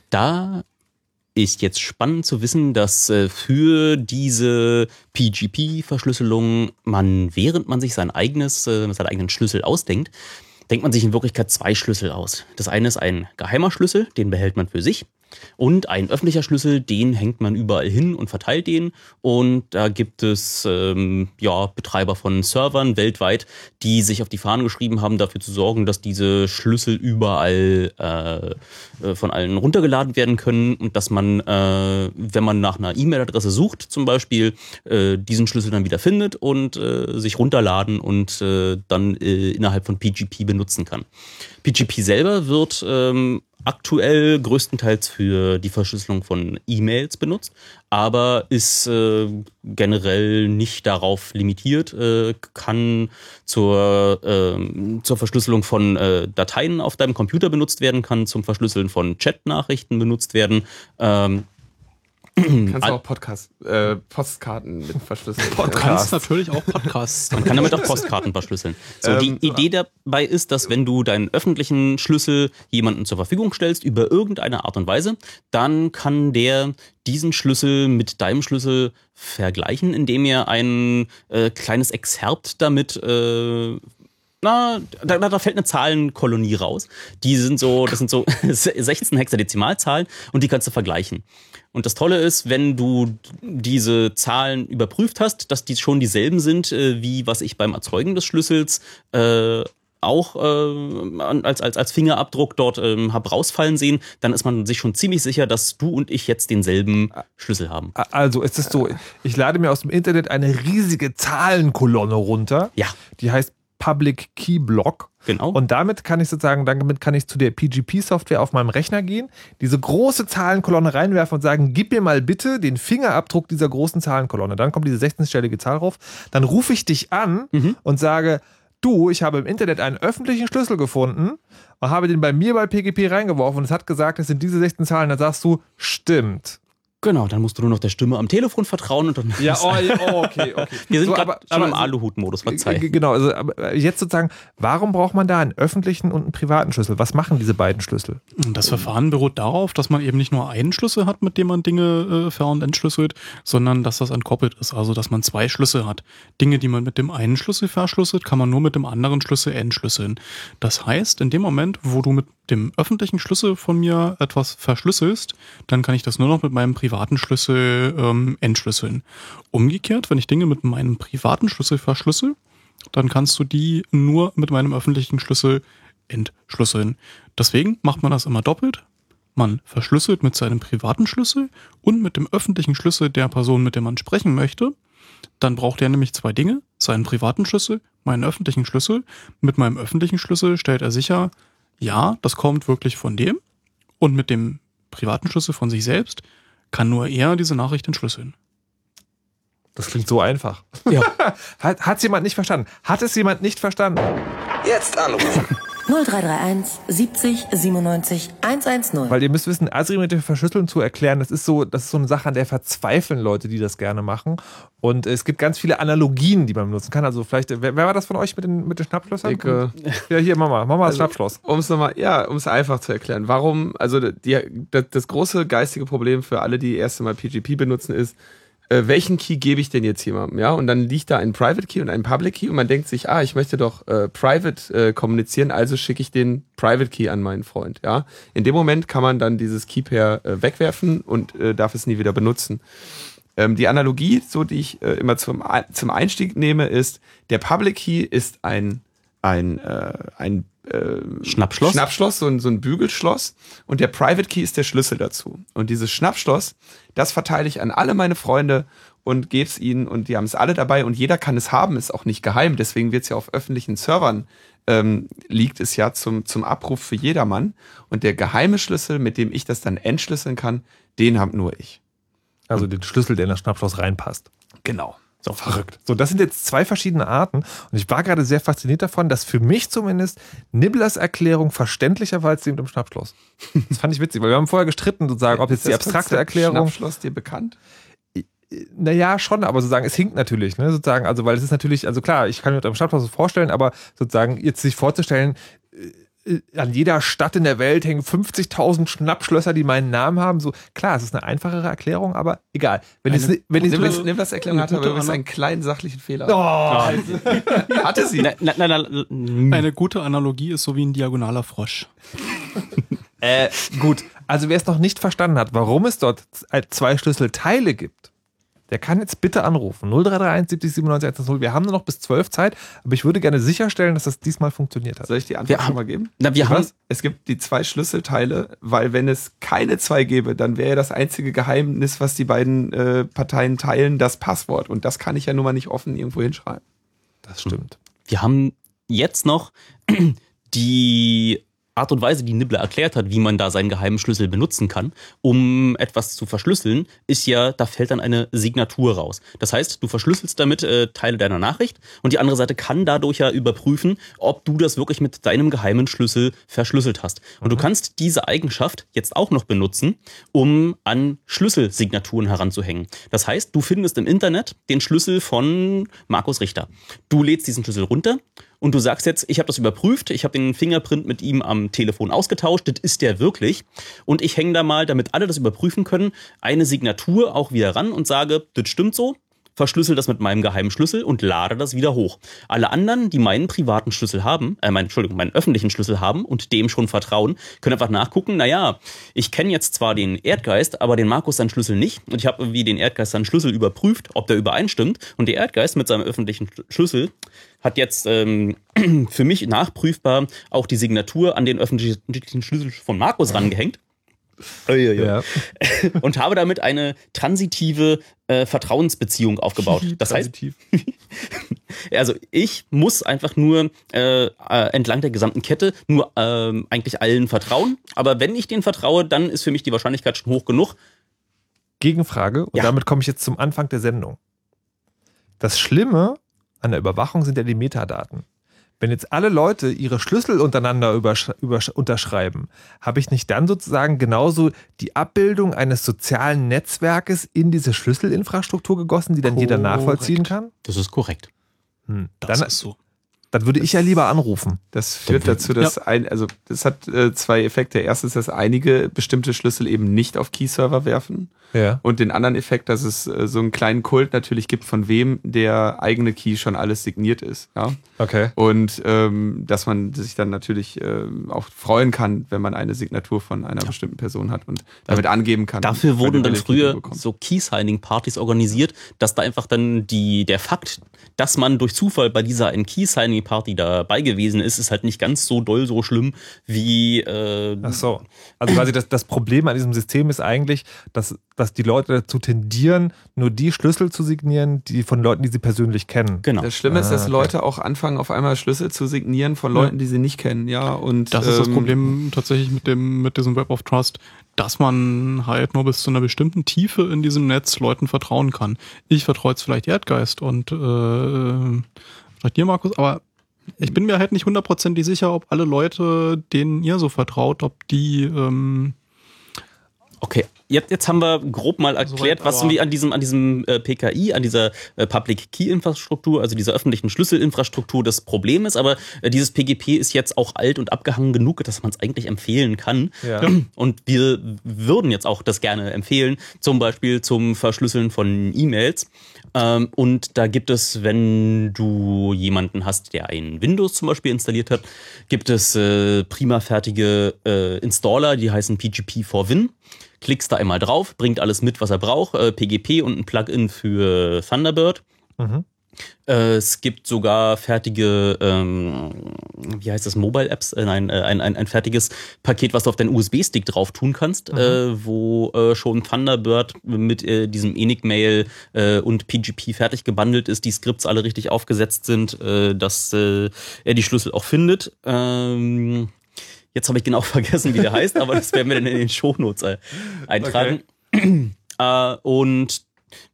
Da ist jetzt spannend zu wissen, dass äh, für diese PGP-Verschlüsselung man, während man sich sein eigenes, äh, seinen eigenen Schlüssel ausdenkt, denkt man sich in Wirklichkeit zwei Schlüssel aus. Das eine ist ein geheimer Schlüssel, den behält man für sich. Und ein öffentlicher Schlüssel, den hängt man überall hin und verteilt den. Und da gibt es ähm, ja, Betreiber von Servern weltweit, die sich auf die Fahnen geschrieben haben, dafür zu sorgen, dass diese Schlüssel überall äh, äh, von allen runtergeladen werden können und dass man, äh, wenn man nach einer E-Mail-Adresse sucht, zum Beispiel, äh, diesen Schlüssel dann wieder findet und äh, sich runterladen und äh, dann innerhalb von PGP benutzen kann. PGP selber wird ähm, aktuell größtenteils für die Verschlüsselung von E-Mails benutzt, aber ist äh, generell nicht darauf limitiert, äh, kann zur, äh, zur Verschlüsselung von äh, Dateien auf deinem Computer benutzt werden, kann zum Verschlüsseln von Chatnachrichten benutzt werden. Ähm, Kannst du auch Podcast, äh, Postkarten mit verschlüsseln. Podcast natürlich auch Podcasts. Man kann damit auch Postkarten verschlüsseln. So, die Ähm, Idee dabei ist, dass wenn du deinen öffentlichen Schlüssel jemandem zur Verfügung stellst, über irgendeine Art und Weise, dann kann der diesen Schlüssel mit deinem Schlüssel vergleichen, indem er ein äh, kleines Exerpt damit äh, na, da, da fällt eine Zahlenkolonie raus. Die sind so, das sind so 16 Hexadezimalzahlen und die kannst du vergleichen. Und das Tolle ist, wenn du diese Zahlen überprüft hast, dass die schon dieselben sind, äh, wie was ich beim Erzeugen des Schlüssels äh, auch äh, als, als, als Fingerabdruck dort ähm, hab rausfallen sehen, dann ist man sich schon ziemlich sicher, dass du und ich jetzt denselben Schlüssel haben. Also es ist so, ich lade mir aus dem Internet eine riesige Zahlenkolonne runter. Ja. Die heißt Public Key Block. Genau. Und damit kann ich sozusagen, damit kann ich zu der PGP-Software auf meinem Rechner gehen, diese große Zahlenkolonne reinwerfen und sagen, gib mir mal bitte den Fingerabdruck dieser großen Zahlenkolonne. Dann kommt diese 16-stellige Zahl rauf. Dann rufe ich dich an Mhm. und sage, du, ich habe im Internet einen öffentlichen Schlüssel gefunden und habe den bei mir bei PGP reingeworfen und es hat gesagt, es sind diese 16 Zahlen. Dann sagst du, stimmt. Genau, dann musst du nur noch der Stimme am Telefon vertrauen und dann. Ja, oh, ja, oh, okay, okay. Wir sind So, gerade aber- schon im Aluhut-Modus, verzeih. G- Genau, also aber jetzt sozusagen, warum braucht man da einen öffentlichen und einen privaten Schlüssel? Was machen diese beiden Schlüssel? Das Verfahren beruht darauf, dass man eben nicht nur einen Schlüssel hat, mit dem man Dinge äh, ver- und entschlüsselt, sondern dass das entkoppelt ist. Also, dass man zwei Schlüssel hat. Dinge, die man mit dem einen Schlüssel verschlüsselt, kann man nur mit dem anderen Schlüssel entschlüsseln. Das heißt, in dem Moment, wo du mit dem öffentlichen Schlüssel von mir etwas verschlüsselst, dann kann ich das nur noch mit meinem privaten Schlüssel ähm, entschlüsseln. Umgekehrt, wenn ich Dinge mit meinem privaten Schlüssel verschlüssel, dann kannst du die nur mit meinem öffentlichen Schlüssel entschlüsseln. Deswegen macht man das immer doppelt. Man verschlüsselt mit seinem privaten Schlüssel und mit dem öffentlichen Schlüssel der Person, mit der man sprechen möchte. Dann braucht er nämlich zwei Dinge, seinen privaten Schlüssel, meinen öffentlichen Schlüssel. Mit meinem öffentlichen Schlüssel stellt er sicher, ja, das kommt wirklich von dem. Und mit dem privaten Schlüssel von sich selbst kann nur er diese Nachricht entschlüsseln. Das klingt so einfach. Ja. Hat es jemand nicht verstanden? Hat es jemand nicht verstanden? Jetzt anrufen. 0331 70 97 110. Weil ihr müsst wissen, asymmetrische Verschlüsselung zu erklären, das ist so, das ist so eine Sache, an der verzweifeln Leute, die das gerne machen. Und es gibt ganz viele Analogien, die man benutzen kann. Also vielleicht, wer, wer war das von euch mit den, mit den Schnappschlössern? Ich, äh, ja, hier, Mama, Mama das Also, Schnappschloss. Um es nochmal, ja, um es einfach zu erklären. Warum, also die, das, das große geistige Problem für alle, die erste Mal PGP benutzen, ist, äh, welchen Key gebe ich denn jetzt jemandem? Ja, und dann liegt da ein Private Key und ein Public Key und man denkt sich, ah, ich möchte doch äh, Private äh, kommunizieren, also schicke ich den Private Key an meinen Freund. Ja, in dem Moment kann man dann dieses Key Pair äh, wegwerfen und äh, darf es nie wieder benutzen. Ähm, die Analogie, so die ich äh, immer zum, zum Einstieg nehme, ist, der Public Key ist ein, ein, äh, ein äh, Schnappschloss? Schnappschloss, so ein, so ein Bügelschloss. Und der Private Key ist der Schlüssel dazu. Und dieses Schnappschloss, das verteile ich an alle meine Freunde und gebe es ihnen und die haben es alle dabei und jeder kann es haben, ist auch nicht geheim. Deswegen wird es ja auf öffentlichen Servern ähm, liegt es ja zum, zum Abruf für jedermann. Und der geheime Schlüssel, mit dem ich das dann entschlüsseln kann, den habe nur ich. Also den Schlüssel, der in das Schnappschloss reinpasst. Genau. So verrückt. So, das sind jetzt zwei verschiedene Arten. Und ich war gerade sehr fasziniert davon, dass für mich zumindest Nibblers Erklärung verständlicher war als die mit dem Schnappschloss. Das fand ich witzig, weil wir haben vorher gestritten, sozusagen, ob jetzt die abstrakte Erklärung. Schnappschloss dir bekannt? Naja, schon, aber sozusagen, es hinkt natürlich, ne, sozusagen, also, weil es ist natürlich, also klar, ich kann mir mit einem Schnappschloss vorstellen, aber sozusagen, jetzt sich vorzustellen, äh, an jeder Stadt in der Welt hängen 50.000 Schnappschlösser, die meinen Namen haben, so, klar, es ist eine einfachere Erklärung, aber egal. Wenn Eine es, wenn Nimm es, nimm das Erklärung hatte, aber übrigens einen kleinen sachlichen Fehler. oh, Hatte sie. Na, na, na, na, Eine gute Analogie ist so wie ein diagonaler Frosch. Äh, gut, also wer es noch nicht verstanden hat, warum es dort z- zwei Schlüsselteile gibt, der kann jetzt bitte anrufen. 0331 70 97 110. Wir haben nur noch bis 12 Zeit, aber ich würde gerne sicherstellen, dass das diesmal funktioniert hat. Soll ich die Antwort Wir schon haben- mal geben? na, wir haben? Es gibt die zwei Schlüsselteile, weil wenn es keine zwei gäbe, dann wäre das einzige Geheimnis, was die beiden äh, Parteien teilen, das Passwort. Und das kann ich ja nun mal nicht offen irgendwo hinschreiben. Das stimmt. wir haben jetzt noch die Art und Weise, die Nibbler erklärt hat, wie man da seinen geheimen Schlüssel benutzen kann, um etwas zu verschlüsseln, ist ja, da fällt dann eine Signatur raus. Das heißt, du verschlüsselst damit äh, Teile deiner Nachricht und die andere Seite kann dadurch ja überprüfen, ob du das wirklich mit deinem geheimen Schlüssel verschlüsselt hast. Und mhm. du kannst diese Eigenschaft jetzt auch noch benutzen, um an Schlüsselsignaturen heranzuhängen. Das heißt, du findest im Internet den Schlüssel von Markus Richter. Du lädst diesen Schlüssel runter und du sagst jetzt, ich habe das überprüft, ich habe den Fingerprint mit ihm am Telefon ausgetauscht, das ist der wirklich. Und ich hänge da mal, damit alle das überprüfen können, eine Signatur auch wieder ran und sage, das stimmt so, verschlüssel das mit meinem geheimen Schlüssel und lade das wieder hoch. Alle anderen, die meinen privaten Schlüssel haben, äh, mein, Entschuldigung, meinen öffentlichen Schlüssel haben und dem schon vertrauen, können einfach nachgucken, naja, ich kenne jetzt zwar den Erdgeist, aber den Markus seinen Schlüssel nicht und ich habe wie den Erdgeist seinen Schlüssel überprüft, ob der übereinstimmt und der Erdgeist mit seinem öffentlichen Schlüssel hat jetzt ähm, für mich nachprüfbar auch die Signatur an den öffentlichen Schlüssel von Markus rangehängt. Ja. Und habe damit eine transitive äh, Vertrauensbeziehung aufgebaut. Das heißt, also ich muss einfach nur äh, äh, entlang der gesamten Kette nur äh, eigentlich allen vertrauen. Aber wenn ich denen vertraue, dann ist für mich die Wahrscheinlichkeit schon hoch genug. Gegenfrage, und ja. damit komme ich jetzt zum Anfang der Sendung. Das Schlimme an der Überwachung sind ja die Metadaten. Wenn jetzt alle Leute ihre Schlüssel untereinander unterschreiben, habe ich nicht dann sozusagen genauso die Abbildung eines sozialen Netzwerkes in diese Schlüsselinfrastruktur gegossen, die dann korrekt. jeder nachvollziehen kann? Das ist korrekt. Hm. Das dann, ist so. Dann würde ich ja lieber anrufen. Das führt dazu, dass ja. ein, also das hat äh, zwei Effekte. Erstens, dass einige bestimmte Schlüssel eben nicht auf Key-Server werfen. Ja. Und den anderen Effekt, dass es äh, so einen kleinen Kult natürlich gibt, von wem der eigene Key schon alles signiert ist. Ja. Okay. Und ähm, dass man sich dann natürlich äh, auch freuen kann, wenn man eine Signatur von einer ja. bestimmten Person hat und damit angeben kann. Dafür wurden dann früher so Key-Signing-Partys organisiert, dass da einfach dann die, der Fakt, dass man durch Zufall bei dieser Key-Signing-Party dabei gewesen ist, ist halt nicht ganz so doll, so schlimm wie. Äh, Ach so. Also quasi das, das Problem an diesem System ist eigentlich, dass dass die Leute dazu tendieren, nur die Schlüssel zu signieren, die von Leuten, die sie persönlich kennen. Genau. Das Schlimme ist, dass ah, okay. Leute auch anfangen, auf einmal Schlüssel zu signieren von Leuten, die sie nicht kennen, ja. Und das ähm, ist das ähm, Problem tatsächlich mit dem mit diesem Web of Trust, dass man halt nur bis zu einer bestimmten Tiefe in diesem Netz Leuten vertrauen kann. Ich vertraue jetzt vielleicht Erdgeist und äh, vielleicht dir, Markus, aber ich bin mir halt nicht hundertprozentig sicher, ob alle Leute, denen ihr so vertraut, ob die ähm, Okay, jetzt, jetzt haben wir grob mal erklärt, was irgendwie an diesem, an diesem äh, PKI, an dieser äh, Public Key Infrastruktur, also dieser öffentlichen Schlüsselinfrastruktur das Problem ist. Aber äh, dieses PGP ist jetzt auch alt und abgehangen genug, dass man es eigentlich empfehlen kann. Ja. Und wir würden jetzt auch das gerne empfehlen, zum Beispiel zum Verschlüsseln von E-Mails. Ähm, und da gibt es, wenn du jemanden hast, der ein Windows zum Beispiel installiert hat, gibt es äh, prima fertige äh, Installer, die heißen PGP for Win klickst da einmal drauf, bringt alles mit, was er braucht, äh, PGP und ein Plugin für Thunderbird. Mhm. Äh, es gibt sogar fertige, ähm, wie heißt das, Mobile-Apps? Äh, nein, äh, ein, ein, ein fertiges Paket, was du auf deinen USB-Stick drauf tun kannst, mhm. äh, wo äh, schon Thunderbird mit äh, diesem Enigmail und PGP fertig gebundelt ist, die Skripts alle richtig aufgesetzt sind, dass er die Schlüssel auch findet. Ähm, Jetzt habe ich genau vergessen, wie der heißt, aber das werden wir dann in den Shownotes äh, eintragen. Okay. Und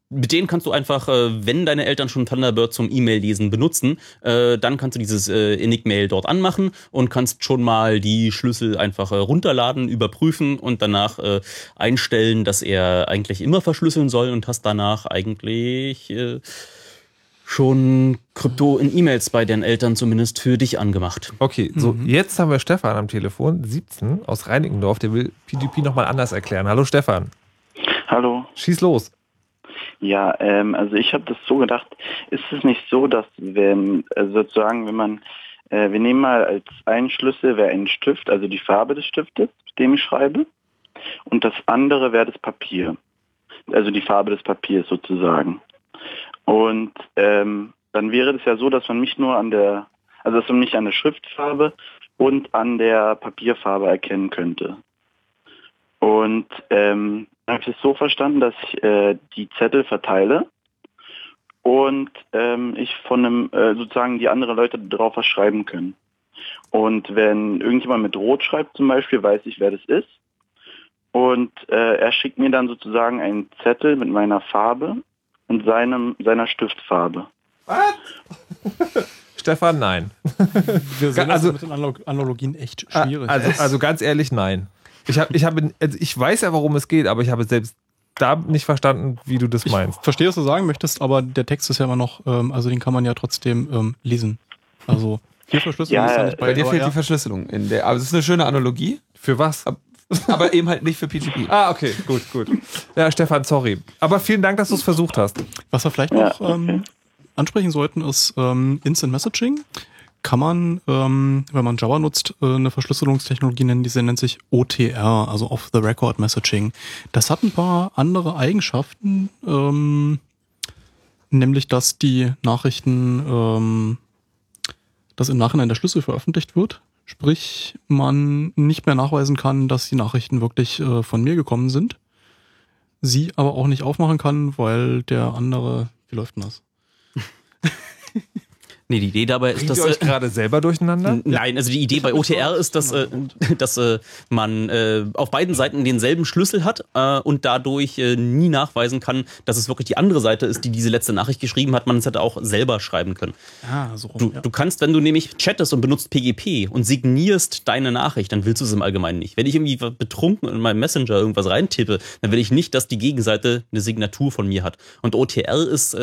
mit denen kannst du einfach, äh, wenn deine Eltern schon Thunderbird zum E-Mail-Lesen benutzen, äh, dann kannst du dieses äh, Enigmail dort anmachen und kannst schon mal die Schlüssel einfach runterladen, überprüfen und danach einstellen, dass er eigentlich immer verschlüsseln soll und hast danach eigentlich schon Krypto in E-Mails bei deinen Eltern zumindest für dich angemacht. Okay, so mhm. jetzt haben wir Stefan am Telefon, 17 aus Reinickendorf, der will PGP nochmal anders erklären. Hallo Stefan. Hallo. Schieß los. Ja, ähm, also ich habe das so gedacht, ist es nicht so, dass wenn äh, sozusagen, wenn man, äh, wir nehmen mal als einen Schlüssel wäre ein Stift, also die Farbe des Stiftes, mit dem ich schreibe, und das andere wäre das Papier, also die Farbe des Papiers sozusagen. Und ähm, dann wäre es ja so, dass man mich nur an der, also dass man mich an der Schriftfarbe und an der Papierfarbe erkennen könnte. Und ähm, habe ich es so verstanden, dass ich äh, die Zettel verteile und ähm, ich von einem äh, sozusagen die anderen Leute darauf was schreiben können. Und wenn irgendjemand mit Rot schreibt zum Beispiel, weiß ich, wer das ist. Und äh, er schickt mir dann sozusagen einen Zettel mit meiner Farbe und seinem, seiner Stiftfarbe. Stefan, nein. Wir sehen Also- also, mit den Analog Analogien echt schwierig. Also, also ganz ehrlich, nein. Ich, hab, ich, hab, also ich weiß ja, worum es geht, aber ich habe selbst da nicht verstanden, wie du das meinst. verstehe, was du sagen möchtest, aber der Text ist ja immer noch, ähm, also den kann man ja trotzdem ähm, lesen. Also hier verschlüsselt Ja, ist ja nicht bei, bei dir fehlt ja. die Verschlüsselung. In der, aber es ist eine schöne Analogie. Für was? Aber eben halt nicht für PGP. Ah, okay, gut, gut. Ja, Stefan, sorry. Aber vielen Dank, dass du es versucht hast. Was wir vielleicht noch ähm, ansprechen sollten, ist ähm, Instant Messaging. Kann man, ähm, wenn man Java nutzt, äh, eine Verschlüsselungstechnologie nennen, die nennt sich OTR, also Off-the-Record Messaging. Das hat ein paar andere Eigenschaften, ähm, nämlich dass die Nachrichten, ähm, dass im Nachhinein der Schlüssel veröffentlicht wird. Sprich, man nicht mehr nachweisen kann, dass die Nachrichten wirklich äh, von mir gekommen sind. Sie aber auch nicht aufmachen kann, weil der andere, wie läuft denn das? Nee, die Idee dabei ist, dass. ihr euch äh, gerade selber durcheinander? Nein, also die Idee bei OTR ist, dass, äh, dass äh, man äh, auf beiden Seiten denselben Schlüssel hat äh, und dadurch äh, nie nachweisen kann, dass es wirklich die andere Seite ist, die diese letzte Nachricht geschrieben hat. Man es hätte auch selber schreiben können. Ah, so rum, Du, ja. du kannst, wenn du nämlich chattest und benutzt PGP und signierst deine Nachricht, dann willst du es im Allgemeinen nicht. Wenn ich irgendwie betrunken in meinem Messenger irgendwas reintippe, dann will ich nicht, dass die Gegenseite eine Signatur von mir hat. Und OTR ist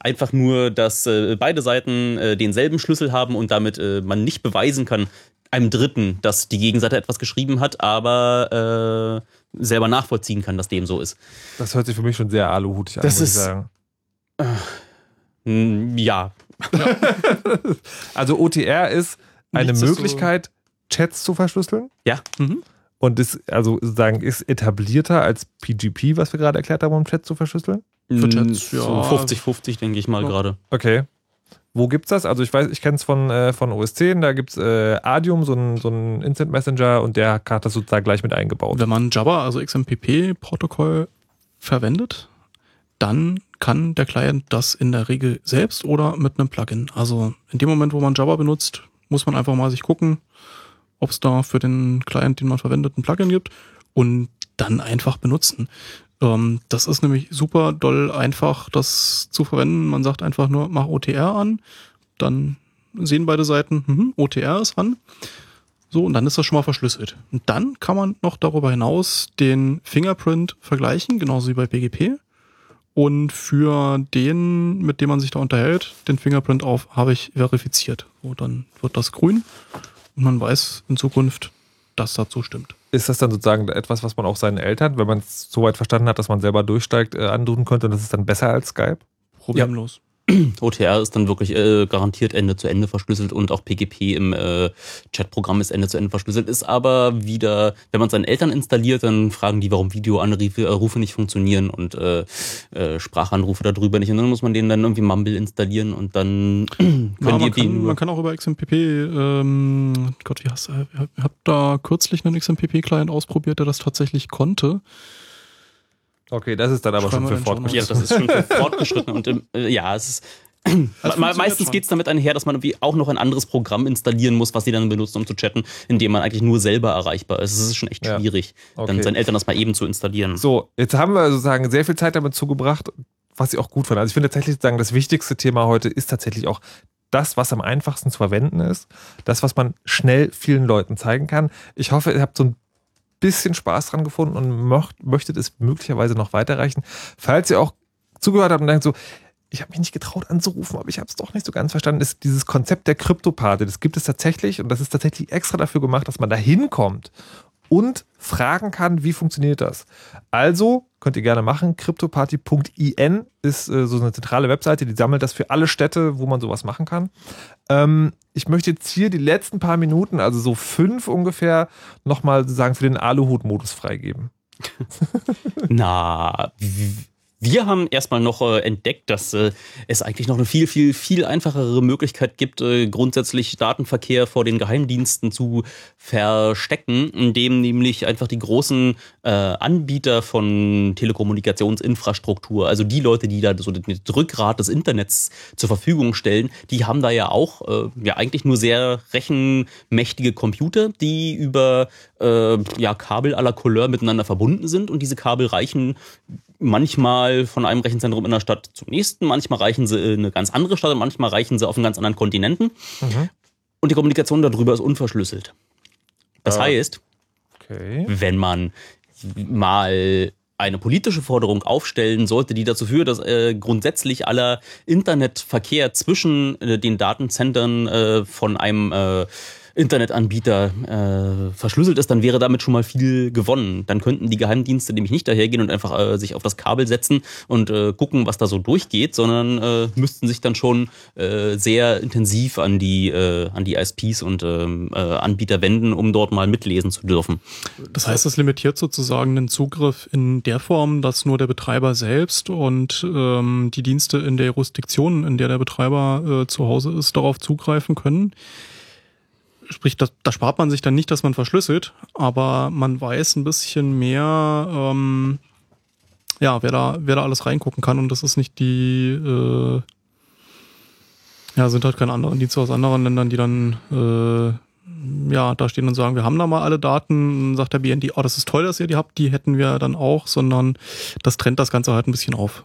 einfach nur, dass äh, beide Seiten äh, denselben Schlüssel haben und damit äh, man nicht beweisen kann, einem Dritten, dass die Gegenseite etwas geschrieben hat, aber äh, selber nachvollziehen kann, dass dem so ist. Das hört sich für mich schon sehr aluhutig an, Das muss ist- ich sagen. Mm, Ja. Also OTR ist eine Nichts ist so- Möglichkeit, Chats zu verschlüsseln. Ja. Und ist also sozusagen ist etablierter als PGP, was wir gerade erklärt haben, um Chat zu verschlüsseln? Für Chats, ja. So 50-50, denke ich mal gerade. Okay. Wo gibt's das? Also ich weiß, ich kenne es von, äh, von OS 10, da gibt's äh, Adium, so ein, so ein Instant Messenger und der hat das sozusagen gleich mit eingebaut. Wenn man Java, also XMPP-Protokoll verwendet, dann kann der Client das in der Regel selbst oder mit einem Plugin. Also in dem Moment, wo man Java benutzt, muss man einfach mal sich gucken, ob es da für den Client, den man verwendet, ein Plugin gibt und dann einfach benutzen. Ähm, das ist nämlich super doll einfach, das zu verwenden. Man sagt einfach nur, mach OTR an, dann sehen beide Seiten, mhm, OTR ist an. So, und dann ist das schon mal verschlüsselt. Und dann kann man noch darüber hinaus den Fingerprint vergleichen, genauso wie bei PGP. Und für den, mit dem man sich da unterhält, den Fingerprint auf, habe ich verifiziert. So, dann wird das grün und man weiß in Zukunft, dass dazu stimmt. Ist das dann sozusagen etwas, was man auch seinen Eltern, wenn man es so weit verstanden hat, dass man selber durchsteigt, äh, antun könnte und das ist dann besser als Skype? Problemlos. OTR ist dann wirklich äh, garantiert Ende zu Ende verschlüsselt und auch PGP im äh, Chatprogramm ist Ende zu Ende verschlüsselt. Ist aber wieder, wenn man seinen Eltern installiert, dann fragen die, warum Videoanrufe äh, Rufe nicht funktionieren und äh, äh, Sprachanrufe darüber nicht. Und dann muss man denen dann irgendwie Mumble installieren und dann können Ja, die man, kann, man kann auch über XMPP, ähm, Gott, wie heißt er? Ich habe da kürzlich einen XMPP-Client ausprobiert, der das tatsächlich konnte. Okay, das ist dann aber Schreiben schon für den Ja, fortgeschritten. das ist schon für fortgeschritten und im, äh, ja, es ist. Also meistens geht es damit einher, dass man irgendwie auch noch ein anderes Programm installieren muss, was sie dann benutzt, um zu chatten, in dem man eigentlich nur selber erreichbar ist. Es ist schon echt Ja. schwierig, Okay. dann seinen Eltern das mal eben zu installieren. So, jetzt haben wir sozusagen sehr viel Zeit damit zugebracht, was ich auch gut fand. Also ich finde tatsächlich sozusagen das wichtigste Thema heute ist tatsächlich auch das, was am einfachsten zu verwenden ist, das, was man schnell vielen Leuten zeigen kann. Ich hoffe, ihr habt so ein bisschen Spaß dran gefunden und möcht, möchtet es möglicherweise noch weiterreichen. Falls ihr auch zugehört habt und denkt so, ich habe mich nicht getraut anzurufen, aber ich habe es doch nicht so ganz verstanden, ist dieses Konzept der Kryptopate. Das gibt es tatsächlich und das ist tatsächlich extra dafür gemacht, dass man da hinkommt und fragen kann, wie funktioniert das. Also könnt ihr gerne machen. Cryptoparty.in ist äh, so eine zentrale Webseite, die sammelt das für alle Städte, wo man sowas machen kann. Ähm, ich möchte jetzt hier die letzten paar Minuten, also so fünf ungefähr, nochmal sozusagen für den Aluhut-Modus freigeben. Na, wie, Wir haben erstmal noch äh, entdeckt, dass äh, es eigentlich noch eine viel, viel, viel einfachere Möglichkeit gibt, äh, grundsätzlich Datenverkehr vor den Geheimdiensten zu verstecken, indem nämlich einfach die großen äh, Anbieter von Telekommunikationsinfrastruktur, also die Leute, die da so das Rückgrat des Internets zur Verfügung stellen, die haben da ja auch äh, ja eigentlich nur sehr rechenmächtige Computer, die über äh, ja, Kabel à la Couleur miteinander verbunden sind und diese Kabel reichen manchmal von einem Rechenzentrum in der Stadt zum nächsten, manchmal reichen sie in eine ganz andere Stadt und manchmal reichen sie auf einen ganz anderen Kontinenten. Mhm. Und die Kommunikation darüber ist unverschlüsselt. Das Äh, heißt, Okay. wenn man mal eine politische Forderung aufstellen sollte, die dazu führt, dass äh, grundsätzlich aller Internetverkehr zwischen äh, den Datenzentren äh, von einem äh, Internetanbieter äh, verschlüsselt ist, dann wäre damit schon mal viel gewonnen. Dann könnten die Geheimdienste nämlich nicht dahergehen und einfach äh, sich auf das Kabel setzen und äh, gucken, was da so durchgeht, sondern äh, müssten sich dann schon äh, sehr intensiv an die, äh, an die ISPs und ähm, äh, Anbieter wenden, um dort mal mitlesen zu dürfen. Das heißt, es limitiert sozusagen den Zugriff in der Form, dass nur der Betreiber selbst und ähm, die Dienste in der Jurisdiktion, in der der Betreiber äh, zu Hause ist, darauf zugreifen können. Sprich, da, da spart man sich dann nicht, dass man verschlüsselt, aber man weiß ein bisschen mehr, ähm, ja, wer da, wer da alles reingucken kann und das ist nicht die, äh, ja, sind halt keine anderen Dienste aus anderen Ländern, die dann äh, ja, da stehen und sagen, wir haben da mal alle Daten, sagt der BND, oh, das ist toll, dass ihr die habt, die hätten wir dann auch, sondern das trennt das Ganze halt ein bisschen auf.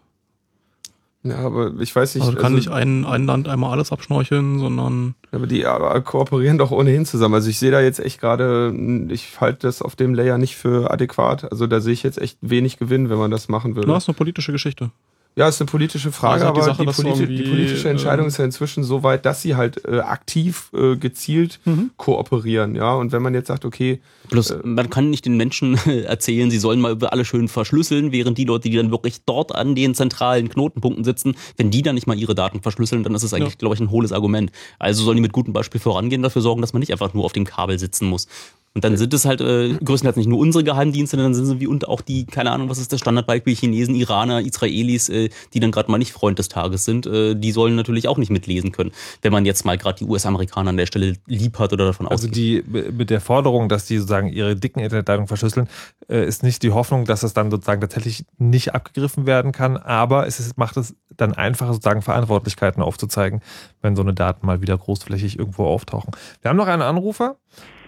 Ja, aber ich weiß nicht. Also kann also- nicht ein, ein Land einmal alles abschnorcheln, sondern Aber die aber kooperieren doch ohnehin zusammen. Also ich sehe da jetzt echt gerade, ich halte das auf dem Layer nicht für adäquat. Also da sehe ich jetzt echt wenig Gewinn, wenn man das machen würde. na, ist eine politische Geschichte. Ja, ist eine politische Frage, Also die aber Sache, die, du politi die politische Entscheidung ähm, ist ja inzwischen so weit, dass sie halt äh, aktiv äh, gezielt Mhm. kooperieren. Ja, und wenn man jetzt sagt, okay, Bloß man kann nicht den Menschen erzählen, sie sollen mal alle schön verschlüsseln, während die Leute, die dann wirklich dort an den zentralen Knotenpunkten sitzen, wenn die dann nicht mal ihre Daten verschlüsseln, dann ist es eigentlich, Ja. glaube ich, ein hohles Argument. Also sollen die mit gutem Beispiel vorangehen, dafür sorgen, dass man nicht einfach nur auf dem Kabel sitzen muss. Und dann sind es halt äh, größtenteils nicht nur unsere Geheimdienste, sondern dann sind sie wie und auch die, keine Ahnung, was ist das Standardbeispiel, Chinesen, Iraner, Israelis, äh, die dann gerade mal nicht Freund des Tages sind, äh, die sollen natürlich auch nicht mitlesen können, wenn man jetzt mal gerade die US-Amerikaner an der Stelle lieb hat oder davon Also ausgeht. die mit der Forderung, dass die sozusagen ihre dicken Internetleitungen verschlüsseln, äh, ist nicht die Hoffnung, dass das dann sozusagen tatsächlich nicht abgegriffen werden kann, aber es ist, macht es dann einfacher, sozusagen Verantwortlichkeiten aufzuzeigen, wenn so eine Daten mal wieder großflächig irgendwo auftauchen. Wir haben noch einen Anrufer,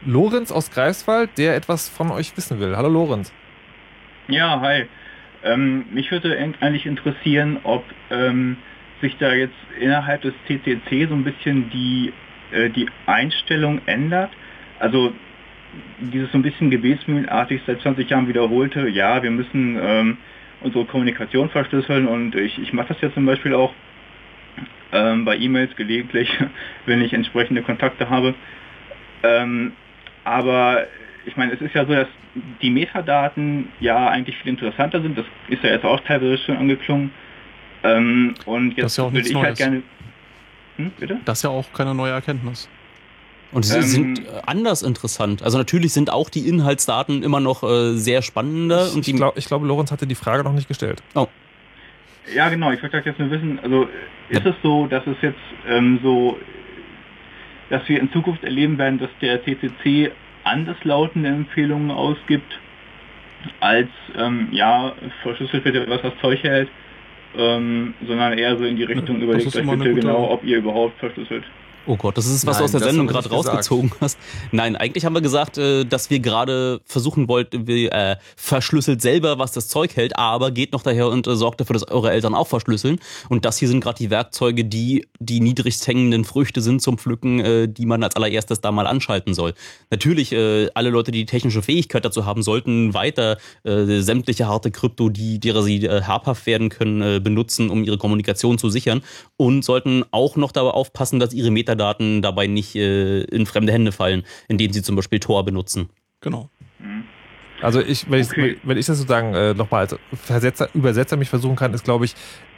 Lorenz aus Greifswald, der etwas von euch wissen will. Hallo Lorenz. Ja, hi. Ähm, mich würde en- eigentlich interessieren, ob ähm, sich da jetzt innerhalb des CCC so ein bisschen die, äh, die Einstellung ändert. Also dieses so ein bisschen gebetsmühlenartig seit 20 Jahren wiederholte, ja, wir müssen ähm, unsere Kommunikation verschlüsseln und ich, ich mache das ja zum Beispiel auch ähm, bei E-Mails gelegentlich, wenn ich entsprechende Kontakte habe. Ähm, aber ich meine, es ist ja so, dass die Metadaten ja eigentlich viel interessanter sind. Das ist ja jetzt auch teilweise schon angeklungen. Ähm, und Das jetzt ist ja auch würde nichts ich halt Neues. gerne. Hm? Das ist ja auch keine neue Erkenntnis. Und sie Ähm, sind äh, anders interessant. Also natürlich sind auch die Inhaltsdaten immer noch äh, sehr spannender. Ich, und die ich, glaub, ich glaube, Lorenz hatte die Frage noch nicht gestellt. Oh. Ja, genau. Ich wollte jetzt nur wissen, also ist es so, dass es jetzt ähm, so, dass wir in Zukunft erleben werden, dass der CCC anderslautende Empfehlungen ausgibt, als ähm, ja, verschlüsselt bitte, was das Zeug hält, ähm, sondern eher so in die Richtung das überlegt euch bitte genau, ob ihr überhaupt verschlüsselt. Oh Gott, das ist was Nein, du aus der Sendung gerade rausgezogen hast. Nein, eigentlich haben wir gesagt, äh, dass wir gerade versuchen wollten, wir äh, verschlüsselt selber, was das Zeug hält, aber geht noch daher und äh, sorgt dafür, dass eure Eltern auch verschlüsseln. Und das hier sind gerade die Werkzeuge, die die niedrigst hängenden Früchte sind zum Pflücken, äh, die man als allererstes da mal anschalten soll. Natürlich, äh, alle Leute, die die technische Fähigkeit dazu haben, sollten weiter äh, sämtliche harte Krypto, die, derer sie äh, habhaft werden können, äh, benutzen, um ihre Kommunikation zu sichern und sollten auch noch dabei aufpassen, dass ihre Metadaten dabei nicht äh, in fremde Hände fallen, indem sie zum Beispiel Tor benutzen. Genau. Also ich, wenn, ich, wenn ich das sozusagen äh, nochmal als Versetzer, Übersetzer mich versuchen kann, ist, glaube ich,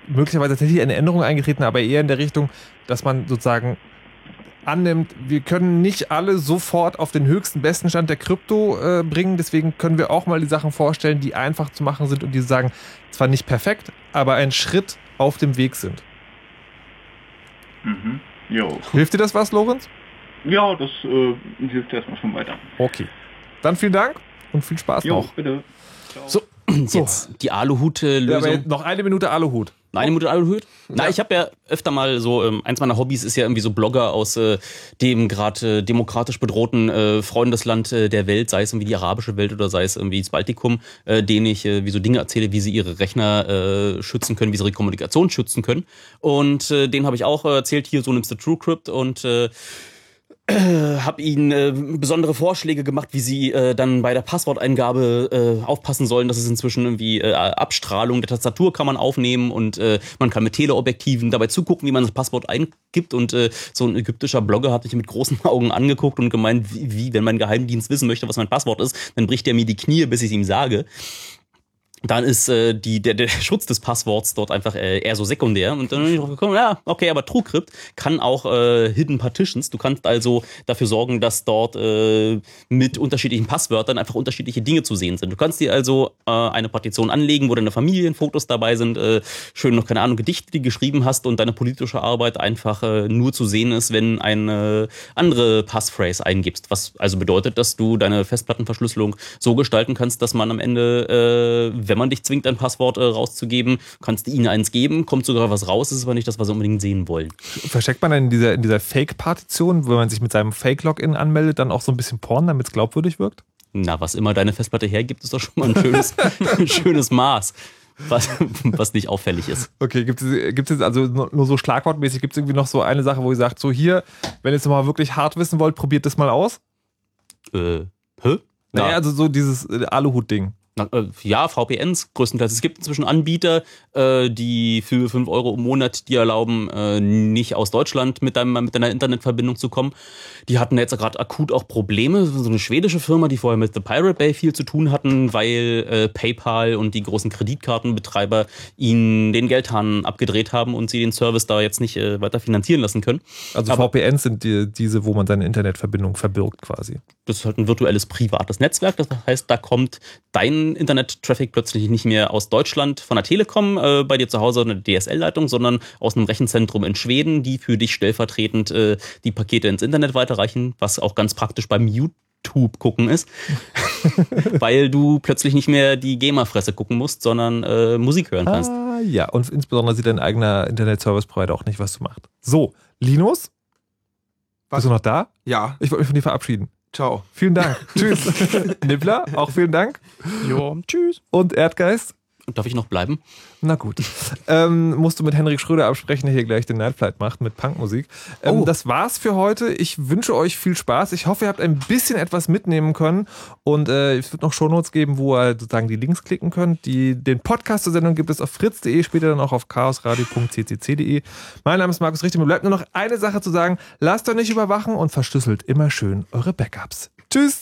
möglicherweise tatsächlich eine Änderung eingetreten, aber eher in der Richtung, dass man sozusagen annimmt, wir können nicht alle sofort auf den höchsten, besten Stand der Krypto äh, bringen. Deswegen können wir auch mal die Sachen vorstellen, die einfach zu machen sind und die sagen, zwar nicht perfekt, aber ein Schritt auf dem Weg sind. Mhm. Jo. Hilft dir das was, Lorenz? Ja, das äh, hilft erstmal schon weiter. Okay. Dann vielen Dank und viel Spaß Jo, noch. bitte. So, jetzt die Ja, Aluhut-Lösung. aber jetzt noch eine Minute Aluhut. Eine Minute Aluhut? Na, ich habe ja öfter mal so, ähm, eins meiner Hobbys ist ja irgendwie so Blogger aus äh, dem gerade äh, demokratisch bedrohten äh, Freundesland äh, der Welt, sei es irgendwie die arabische Welt oder sei es irgendwie das Baltikum, äh, denen ich äh, wie so Dinge erzähle, wie sie ihre Rechner äh, schützen können, wie sie ihre Kommunikation schützen können. Und äh, den habe ich auch äh, erzählt, hier so nimmst du TrueCrypt und äh, habe ihnen äh, besondere Vorschläge gemacht, wie sie äh, dann bei der Passworteingabe äh, aufpassen sollen. Das ist inzwischen irgendwie äh, Abstrahlung der Tastatur kann man aufnehmen und äh, man kann mit Teleobjektiven dabei zugucken, wie man das Passwort eingibt. Und äh, so ein ägyptischer Blogger hat mich mit großen Augen angeguckt und gemeint, wie, wie wenn mein Geheimdienst wissen möchte, was mein Passwort ist, dann bricht er mir die Knie, bis ich ihm sage dann ist äh, die, der, der Schutz des Passworts dort einfach äh, eher so sekundär. Und dann bin ich drauf gekommen, ja, okay, aber TrueCrypt kann auch äh, Hidden Partitions. Du kannst also dafür sorgen, dass dort äh, mit unterschiedlichen Passwörtern einfach unterschiedliche Dinge zu sehen sind. Du kannst dir also äh, eine Partition anlegen, wo deine Familienfotos dabei sind, äh, schön noch, keine Ahnung, Gedichte, die du geschrieben hast und deine politische Arbeit einfach äh, nur zu sehen ist, wenn eine andere Passphrase eingibst. Was also bedeutet, dass du deine Festplattenverschlüsselung so gestalten kannst, dass man am Ende, äh, wenn man dich zwingt, ein Passwort äh, rauszugeben, kannst du ihnen eins geben, kommt sogar was raus, ist aber nicht das, was sie unbedingt sehen wollen. Versteckt man dann in dieser, in dieser Fake-Partition, wenn man sich mit seinem Fake-Login anmeldet, dann auch so ein bisschen Porn, damit es glaubwürdig wirkt? Na, was immer deine Festplatte hergibt, ist doch schon mal ein schönes, ein schönes Maß, was, was nicht auffällig ist. Okay, gibt es, gibt es also nur so schlagwortmäßig, gibt es irgendwie noch so eine Sache, wo ihr sagt, so hier, wenn ihr es mal wirklich hart wissen wollt, probiert das mal aus? Äh, hä? Naja, Na. also so dieses äh, Aluhut-Ding. Na, äh, ja, VPNs größtenteils. Es gibt inzwischen Anbieter, äh, die für 5 Euro im Monat dir erlauben, äh, nicht aus Deutschland mit, deinem, mit deiner Internetverbindung zu kommen. Die hatten jetzt gerade akut auch Probleme. So eine schwedische Firma, die vorher mit The Pirate Bay viel zu tun hatten, weil äh, PayPal und die großen Kreditkartenbetreiber ihnen den Geldhahn abgedreht haben und sie den Service da jetzt nicht äh, weiter finanzieren lassen können. Also Aber- VPNs sind die, diese, wo man seine Internetverbindung verbirgt quasi. das ist halt ein virtuelles privates Netzwerk. Das heißt, da kommt dein Internet-Traffic plötzlich nicht mehr aus Deutschland von der Telekom äh, bei dir zu Hause eine DSL-Leitung, sondern aus einem Rechenzentrum in Schweden, die für dich stellvertretend äh, die Pakete ins Internet weiterreichen, was auch ganz praktisch beim YouTube gucken ist, weil du plötzlich nicht mehr die Gamer-Fresse gucken musst, sondern äh, Musik hören kannst. Ah, ja, und insbesondere sieht dein eigener Internet-Service-Provider auch nicht, was du machst. So, Linus? Bist du noch da? Ja. Ich wollte mich von dir verabschieden. Ciao. Vielen Dank. Tschüss. Nibbler, auch vielen Dank. Ja, tschüss. Und Erdgeist? Darf ich noch bleiben? Na gut. ähm, musst du mit Henrik Schröder absprechen, der hier gleich den Nightflight macht mit Punkmusik. Ähm, Oh. Das war's für heute. Ich wünsche euch viel Spaß. Ich hoffe, ihr habt ein bisschen etwas mitnehmen können. Und äh, es wird noch Shownotes geben, wo ihr sozusagen die Links klicken könnt. Die, den Podcast zur Sendung gibt es auf fritz.de, später dann auch auf chaosradio.ccc.de. Mein Name ist Markus Richter. Mir bleibt nur noch eine Sache zu sagen. Lasst euch nicht überwachen und verschlüsselt immer schön eure Backups. Tschüss.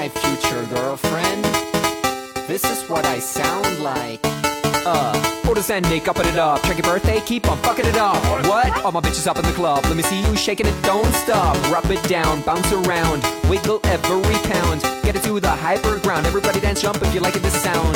My future girlfriend. this is what I sound like. Uh, orders ending, upping it up. Check your birthday, keep on fucking it up. What? All my bitches up in the club. Let me see you shaking it, don't stop. Rub it down, bounce around, wiggle every pound. Get it to the hyper ground. Everybody dance, jump if you like it, this sound.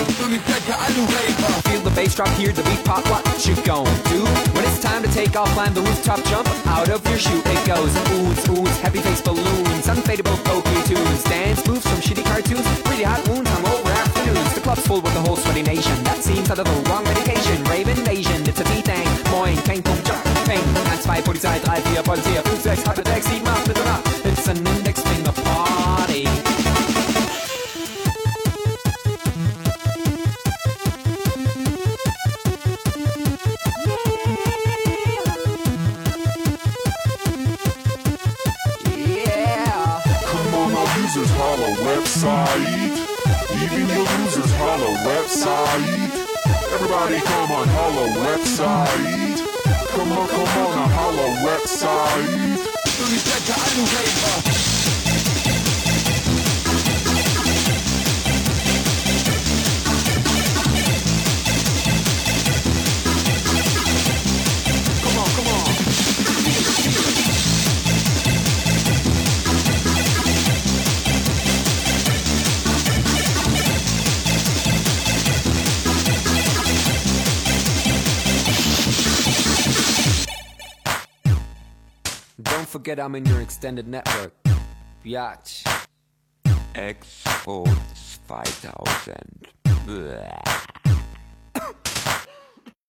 Feel the bass drop, hear the beat pop. What you gon' do? It's time to take off, climb the rooftop, jump out of your shoe. It goes oohs, oohs, happy face balloons, unfadable pokey tunes, dance moves from shitty cartoons, pretty hot wounds, hungover afternoons. The club's full with the whole sweaty nation. That seems out of the wrong medication. Rave invasion, it's a B-Thing. Moin, Peng, Pum, Jump, Peng. 1, 2, Polizei, 3, 4, Polizei, 5, 6, 8, 6, 7, 8, bitte nach. It's an index finger party. Website. Even your losers holla Website. Everybody come on, holla Website. Come on, come on, holla rep Saeed. Tony Decker, I do forget I'm in your extended network. Biatch. Export 2000. Blah.